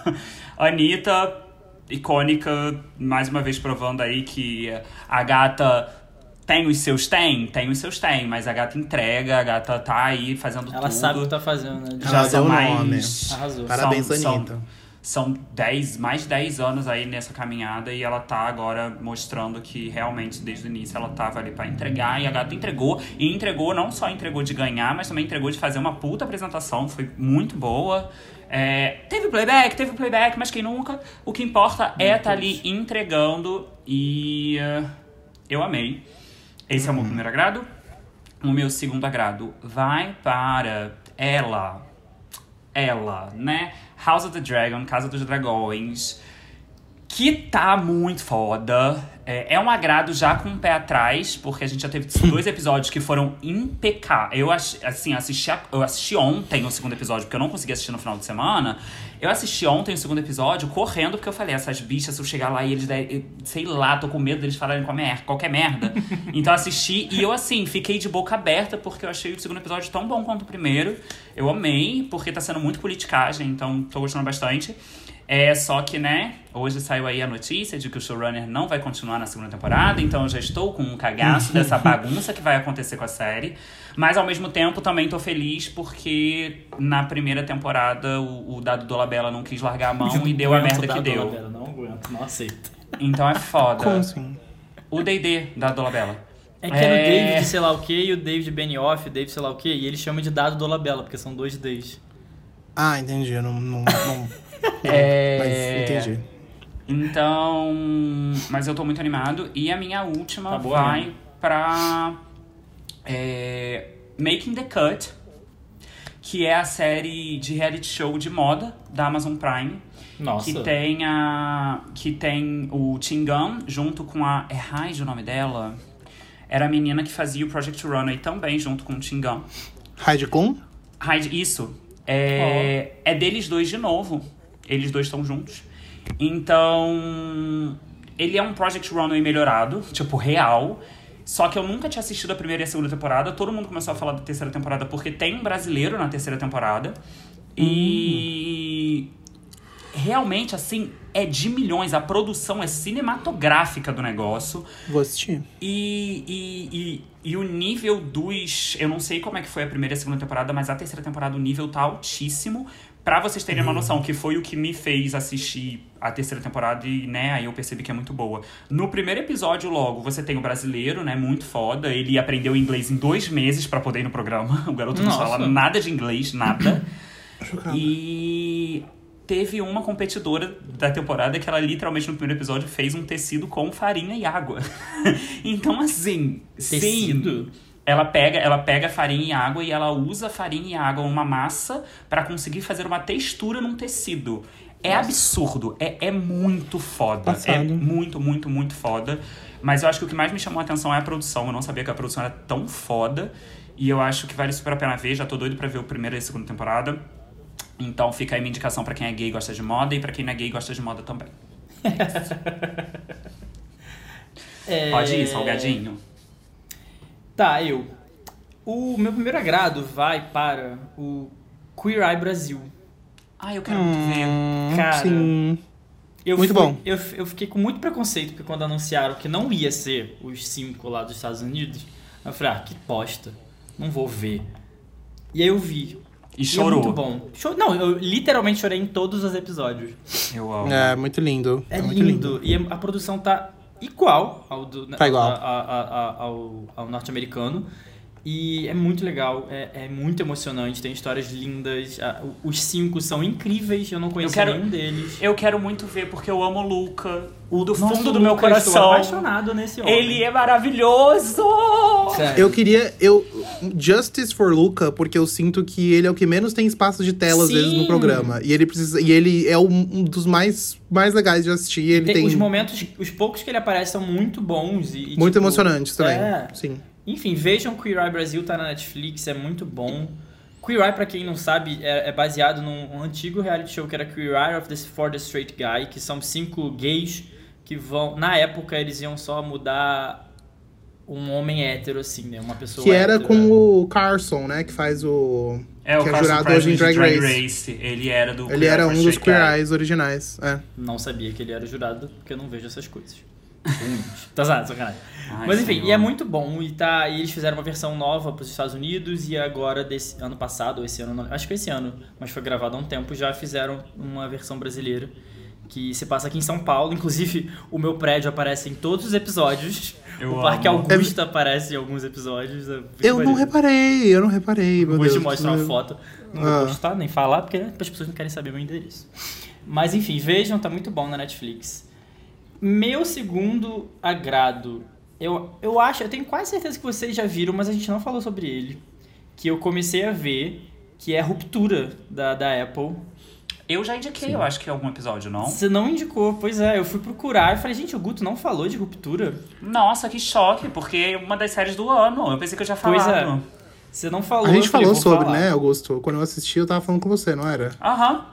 Anitta, icônica, mais uma vez provando aí que a gata tem os seus tem, tem os seus tem, mas a gata entrega, a gata tá aí fazendo Ela tudo. sabe o que tá fazendo, né? Já Arrasou são o mais. nome. Arrasou. Parabéns, são, são- Anitta. São 10, mais de 10 anos aí nessa caminhada e ela tá agora mostrando que realmente desde o início ela tava ali pra entregar e a gata entregou. E entregou, não só entregou de ganhar, mas também entregou de fazer uma puta apresentação, foi muito boa. É, teve playback, teve playback, mas quem nunca? O que importa é estar ali entregando e eh, eu amei. Esse é o meu primeiro agrado. O meu segundo agrado vai para ela ela, né? House of the Dragon, Casa dos Dragões, que tá muito foda. É, é um agrado já com o pé atrás, porque a gente já teve dois episódios que foram impecáveis. Eu, assim, assisti, a- eu assisti ontem o segundo episódio, porque eu não consegui assistir no final de semana. Eu assisti ontem o segundo episódio correndo, porque eu falei, essas bichas, se eu chegar lá e eles derem, sei lá, tô com medo deles falarem qualquer mer- qualquer merda. então eu assisti e eu, assim, fiquei de boca aberta, porque eu achei o segundo episódio tão bom quanto o primeiro. Eu amei, porque tá sendo muito politicagem, então tô gostando bastante. É, só que, né, hoje saiu aí a notícia de que o showrunner não vai continuar na segunda temporada, então eu já estou com um cagaço dessa bagunça que vai acontecer com a série. Mas ao mesmo tempo também tô feliz porque na primeira temporada o, o Dado Dolabella não quis largar a mão e deu a merda da que deu. Dolabella, Não aguento, não aceito. Então é foda. Como assim? O D&D da Dolabella. É que era o É. David sei lá o que e o David Benioff, o David sei lá o que, e ele chama de dado Dolabella, porque são dois Ds. Ah, entendi. Eu não. não, não É... Mas entendi. Então, mas eu tô muito animado. E a minha última Tá boa vai mesmo. pra é, Making the Cut, que é a série de reality show de moda da Amazon Prime. Nossa. Que tem a. Que tem o Tingam junto com a. É Raid o nome dela? Era a menina que fazia o Project Runway também, junto com o Tingam. Raid Kun? Hyde, isso. É, é deles dois de novo. Eles dois estão juntos. Então. Ele é um Project Runway melhorado, tipo, real. Só que eu nunca tinha assistido a primeira e a segunda temporada. Todo mundo começou a falar da terceira temporada porque tem um brasileiro na terceira temporada. E. Realmente, assim, é de milhões. A produção é cinematográfica do negócio. Vou assistir. E, e, e, e o nível dos. Eu não sei como é que foi a primeira e a segunda temporada, mas a terceira temporada o nível tá altíssimo. Pra vocês terem uma noção, que foi o que me fez assistir a terceira temporada e, né, aí eu percebi que é muito boa. No primeiro episódio, logo, você tem o brasileiro, né, muito foda. Ele aprendeu inglês em dois meses pra poder ir no programa. O garoto não Nossa. fala nada de inglês, nada. E teve uma competidora da temporada que ela literalmente no primeiro episódio fez um tecido com farinha e água. então assim, sim. Ela pega, ela pega farinha e água e ela usa farinha e água uma massa pra conseguir fazer uma textura num tecido. É absurdo, é, é muito foda. É Passado. muito, muito, muito foda. Mas eu acho que o que mais me chamou a atenção é a produção. Eu não sabia que a produção era tão foda. E eu acho que vale super a pena ver. Já tô doido pra ver o primeiro e a segunda temporada. Então fica aí minha indicação pra quem é gay e gosta de moda e pra quem não é gay e gosta de moda também. É... Pode ir, salgadinho. Tá, eu. O meu primeiro agrado vai para o Queer Eye Brasil. Ah, eu quero muito ver. Hum, Cara, Sim. Eu Muito fui- bom. Eu, eu fiquei com muito preconceito, porque quando anunciaram que não ia ser os cinco lá dos Estados Unidos, eu falei, ah, que bosta. Não vou ver. E aí eu vi. E E é chorou. muito bom. Cho- Não, eu literalmente chorei em todos os episódios. Eu amo. É muito lindo. É, muito lindo. E a produção tá igual ao, do, Tá igual. a- a- a- a- ao, ao norte-americano. E é muito legal, é, é muito emocionante, tem histórias lindas. a- os cinco são incríveis, eu não conheço quero- nenhum deles. Eu quero muito ver porque eu amo o Luca. O do Nossa, fundo do meu Luca, eu Estou coração. apaixonado nesse homem. Ele é maravilhoso! Sério. Eu queria. Eu, Justice for Luca, porque eu sinto que ele é o que menos tem espaço de tela, às vezes, Sim. no programa. E ele precisa. E ele é um, um dos mais, mais legais de assistir. Ele Tem- tem, Os momentos, os poucos que ele aparece são muito bons. E, e, muito tipo, emocionantes também. É. Sim. Enfim, vejam Queer Eye Brasil, tá na Netflix, é muito bom. Queer Eye, pra quem não sabe, é, é baseado num um antigo reality show que era Queer Eye of the, for the Straight Guy, que são cinco gays que vão... Na época, eles iam só mudar um homem hétero, assim, né? Uma pessoa Que era hétero. com o Carson, né? Que faz o. É, o que é Carson jurado hoje em Drag de Race. Race. Ele era do Ele Queer era um dos Queer. Eyes originais. É. Não sabia que ele era jurado, porque eu não vejo essas coisas. tá sabe, sacanagem. Ai, Mas enfim, senhor. e é muito bom. E, tá, e eles fizeram uma versão nova para os Estados Unidos e agora, desse ano passado, ou esse ano, não- acho que foi esse ano, mas foi gravado há um tempo, já fizeram uma versão brasileira que se passa aqui em São Paulo. Inclusive, o meu prédio aparece em todos os episódios. Eu o Parque amo. Augusta aparece em alguns episódios. Eu, fico Eu não reparei, eu não reparei, meu Vou te Deus. mostrar uma foto. Não Ah. vou postar, nem falar, porque as pessoas não querem saber meu endereço. Mas enfim, vejam, tá muito bom na Netflix. Meu segundo agrado, eu, eu acho, eu tenho quase certeza que vocês já viram, mas a gente não falou sobre ele. Que eu comecei a ver, que é Ruptura da, da Apple. Eu já indiquei, eu acho que em algum episódio, não? Você não indicou, pois é, eu fui procurar e falei, gente, o Guto não falou de Ruptura? Nossa, que choque, porque é uma das séries do ano. Eu pensei que eu já Pois falado. é. Você não falou. A gente eu falei, falou sobre, falar. né, Augusto? Quando eu assisti, eu tava falando com você, não era? Aham.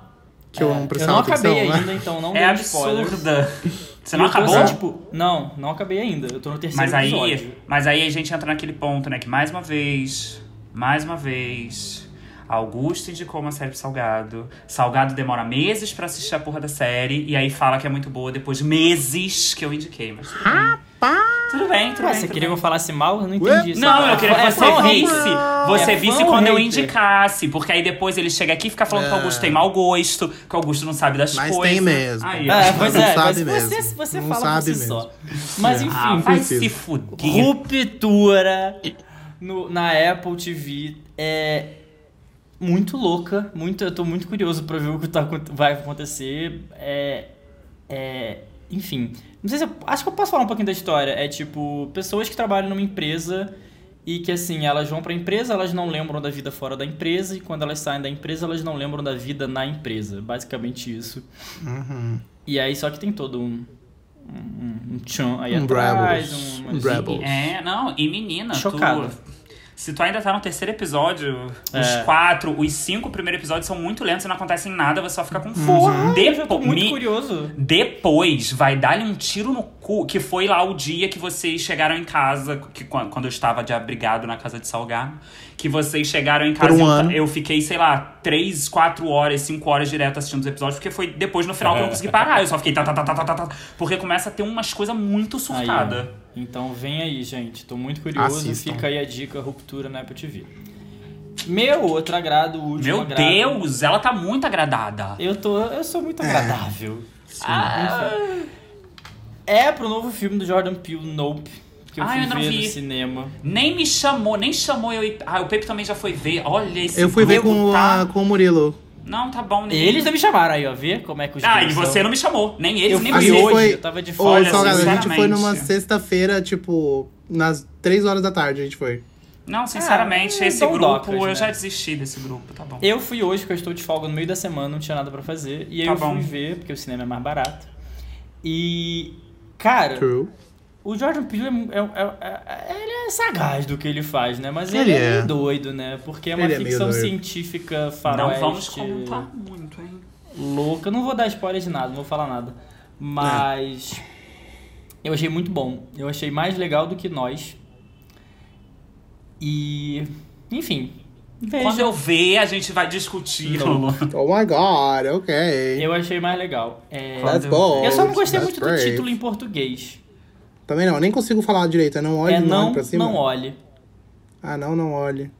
Que eu É, não eu prestava não atenção, acabei né? ainda, então não É absurda. Você não eu tô acabou? assim, tipo, não, não acabei ainda. Eu tô no terceiro Mas aí, episódio. mas aí a gente entra naquele ponto, né? Que mais uma vez, mais uma vez, Augusto indicou uma série pro Salgado. Salgado demora meses pra assistir a porra da série. E aí fala que é muito boa depois de meses que eu indiquei. Mas tudo bem. Tudo bem, tudo Ué, bem. você tudo queria que bem. eu falasse mal? Eu não entendi isso. Não, eu queria que É você hater? visse. Você É visse quando eu hater? indicasse. Porque aí depois ele chega aqui e fica falando que o Augusto tem mau gosto, que o Augusto não sabe das Mas coisas. tem mesmo. Aí, É, pois Não é, sabe mas você, mesmo. você Não fala sabe por si mesmo. só. Mas enfim, Ah, vai se fuder. Ruptura no, na Apple TV é muito louca. Muito, eu tô muito curioso pra ver o que tá, vai acontecer. É, é, enfim, não sei se eu, acho que eu posso falar um pouquinho da história. É tipo, pessoas que trabalham numa empresa e que assim, elas vão pra empresa, elas não lembram da vida fora da empresa e quando elas saem da empresa, elas não lembram da vida na empresa. Basicamente isso. Uhum. E aí só que tem todo um um, um tchan aí Um atrás, Brabbles. um, Um Brabbles. É, não, e menina, Chocado. tu. Se tu ainda tá no terceiro episódio, os É. quatro, os cinco primeiros episódios são muito lentos e não acontecem nada, você só fica confuso. Eu tô Depo- muito curioso. Depois vai dar-lhe um tiro no cu, que foi lá o dia que vocês chegaram em casa, que quan- quando eu estava de abrigado na casa de Salgado, que vocês chegaram em casa Por um e eu, ano. eu fiquei, sei lá, três, quatro horas, cinco horas direto assistindo os episódios, porque foi depois no final que eu não consegui parar. Eu só fiquei tá, tá, tá, tá, tá, tá, tá, porque começa a ter umas coisas muito Aí, surtadas. Então vem aí, gente. Tô muito curioso. Assistam. Fica aí a dica, ruptura na Apple TV. Meu outro agrado, o último Meu agrado. Deus, ela tá muito agradada. Eu, tô, eu sou É. muito agradável. Ah, enfim. É pro novo filme do Jordan Peele, Nope. Que eu Ah, fui eu não ver vi. no cinema. Nem me chamou, nem chamou eu. Ah, o Pepe também já foi ver. Olha esse Eu fui ver com, tá? a, com o Murilo. Não, tá bom. ninguém- Eles não me chamaram aí, ó. Vê como é que os Ah, e você são. não me chamou. Nem eles, Eu nem fui hoje, foi- eu tava de Ô, fora. Olha, Salgado, a gente foi numa sexta-feira, tipo, nas três horas da tarde a gente foi. Não, sinceramente, Ah, esse Dom grupo, Docas, eu né? já desisti desse grupo, tá bom. Eu fui hoje, que eu estou de folga no meio da semana, não tinha nada pra fazer. E aí Tá eu fui bom. ver, porque o cinema é mais barato. E, cara, True. O Jordan Peele é, é- é- é- ele é sagaz do que ele faz, né? Mas ele, Ele é é. meio doido, né? Porque é uma Ele é ficção científica Não faroeste vamos comentar muito, hein? louca. Não vou dar spoiler de nada, não vou falar nada. Mas eu achei muito bom. Eu achei mais legal do que nós. E, enfim, veja. Quando eu ver, a gente vai discutir. Não. Oh my god, ok. Eu achei mais legal. É, That's eu- bold. Eu só não gostei That's muito do brave. título em português. Também não, nem consigo falar direito. é Não olhe, é não, não, olhe pra cima. não olhe. Ah, não, não olhe.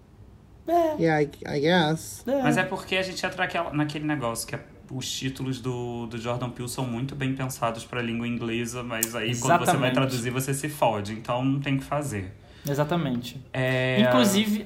É, Yeah, I, I guess. é. Mas é porque a gente entra naquele negócio que é- os títulos do, do Jordan Peele são muito bem pensados pra língua inglesa, mas aí quando você vai Exatamente. traduzir você se fode, então não tem o que fazer. Exatamente. É... Inclusive.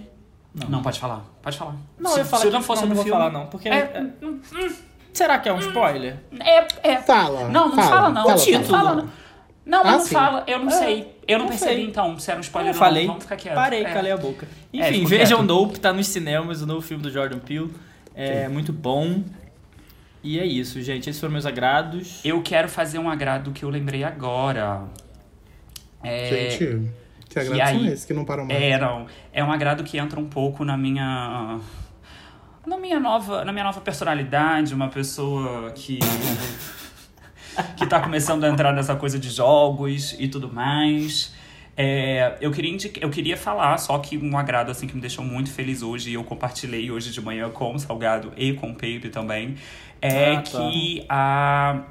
Não, pode falar, pode falar. Não, se, eu falo se que não for não, sobre não o vou filme... falar, não. Porque. É, é- Será que é um spoiler? É, é. Fala. Não, não fala, não. Fala, o título. fala. Fala, não. Não, mas Ah, não sim. fala. Eu não É, sei. Eu não, não percebi, sei. então, se era um spoiler Eu ou falei. não. Vamos ficar quieto. Parei, É. calei a boca. É, Enfim, ficou vejam quieto. Dope, tá nos cinemas, o novo filme do Jordan Peele. É muito bom. E é isso, gente. Esses foram meus agrados. Eu quero fazer um agrado que eu lembrei agora. É... Gente, que e agrados são aí- esses que não param mais? É, não. É um agrado que entra um pouco na minha. Na minha nova, na minha nova personalidade, uma pessoa que. Que tá começando a entrar nessa coisa de jogos e tudo mais. É, eu, queria eu queria falar, só que um agrado assim que me deixou muito feliz hoje, e eu compartilhei hoje de manhã com o Salgado e com o Pepe também, é Ah, tá. que a,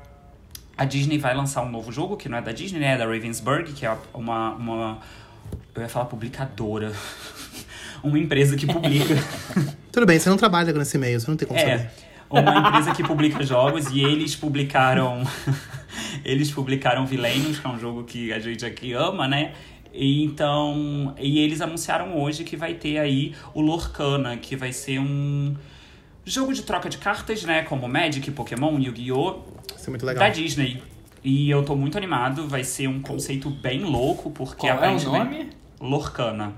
a Disney vai lançar um novo jogo, que não é da Disney, né? É da Ravensburg, que é uma. uma eu ia falar publicadora. uma empresa que publica. Tudo bem, você não trabalha nesse meio, você não tem como É, saber. Uma empresa que publica jogos e eles publicaram. eles publicaram Villainous, que é um jogo que a gente aqui ama, né? E então. E eles anunciaram hoje que vai ter aí o Lorcana, que vai ser um jogo de troca de cartas, né? Como Magic, Pokémon, Yu-Gi-Oh! Isso é muito da legal. Disney. E eu tô muito animado, vai ser um conceito bem louco, porque Qual é o aparentemente- nome? Lorcana.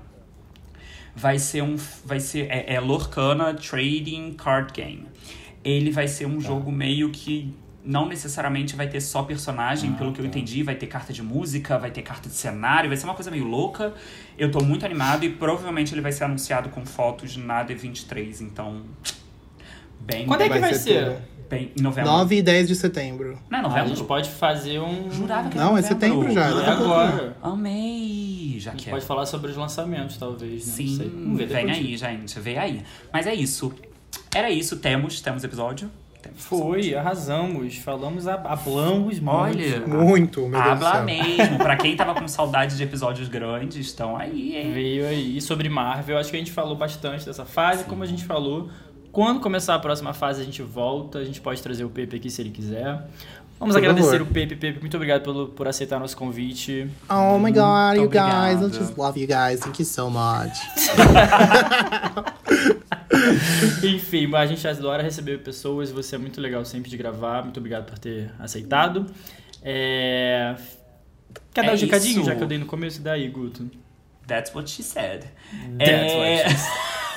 Vai ser um. Vai ser. É, é Lorcana Trading Card Game. Ele vai ser Tá. um jogo meio que. Não necessariamente vai ter só personagem, Ah, pelo que eu tá. entendi, vai ter carta de música, vai ter carta de cenário, vai ser uma coisa meio louca. Eu tô muito animado e provavelmente ele vai ser anunciado com fotos na D23, então. Bem, Quando é que vai, ser ser? tudo. bem em novembro. 9 e 10 de setembro. Não é Ah, a novembro? gente pode fazer um. Jurava que Não, é era setembro já, É agora. Amei! Já A gente que pode falar sobre os lançamentos, talvez. Né? Não Sim, sei. Vamos ver vem aí, gente, vem aí. Mas é isso. Era isso, temos, temos episódio. Temos Foi, arrasamos. Falamos, hablamos muito. Olha, Muito, meu Deus do Habla mesmo. pra quem tava com saudade de episódios grandes, estão aí, hein? Veio aí. E sobre Marvel, acho que a gente falou bastante dessa fase. Como a gente falou, quando começar a próxima fase, a gente volta. A gente pode trazer o Pepe aqui se ele quiser. Vamos Por agradecer favor. o Pepe. Pepe, muito obrigado pelo, por aceitar nosso convite. Oh my god, you guys. I just love you guys. Thank you so much. Enfim, a gente adora receber pessoas. Você é muito legal sempre de gravar. Muito obrigado por ter aceitado. É... Quer dar É um recadinho, já que eu dei no começo? Daí, Guto. That's what she said. That's É, what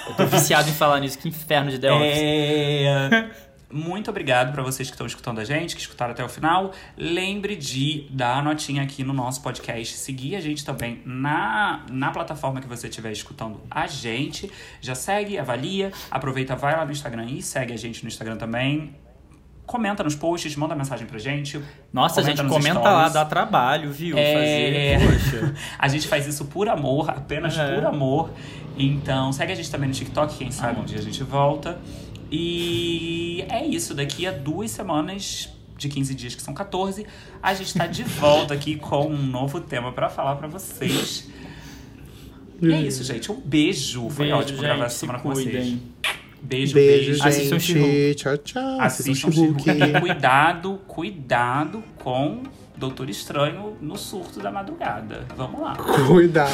Eu tô viciado em falar nisso. Que inferno de The Office. É... Muito obrigado para vocês que estão escutando a gente, que escutaram até o final. Lembre de dar a notinha aqui no nosso podcast, seguir a gente também na, na plataforma que você estiver escutando a gente. Já segue, avalia, aproveita, vai lá no Instagram e segue a gente no Instagram também. Comenta nos posts, manda mensagem pra gente. Nossa, comenta gente, nos comenta stories. lá, dá trabalho, viu? É. Fazer, poxa. A gente faz isso por amor, apenas É. por amor. Então, segue a gente também no TikTok, quem sabe um dia a gente volta. E é isso, daqui a duas semanas, de 15 dias, que são 14, a gente tá de volta aqui com um novo tema pra falar pra vocês. E é isso, gente. Um beijo. Foi Beijo, ótimo gravar gente, essa se semana com vocês. cuidem. Beijo, Beijo, beijo. Assistam gente. Tchau, tchau. Assistam. E cuidado, cuidado com Doutor Estranho no surto da madrugada. Vamos lá. Cuidado.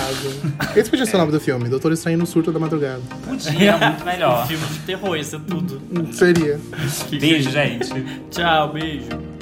Esse podia ser o nome do filme, Doutor Estranho no Surto da Madrugada. Podia, muito melhor. Filme de terror, isso é tudo. Seria. Beijo, gente. Tchau, beijo.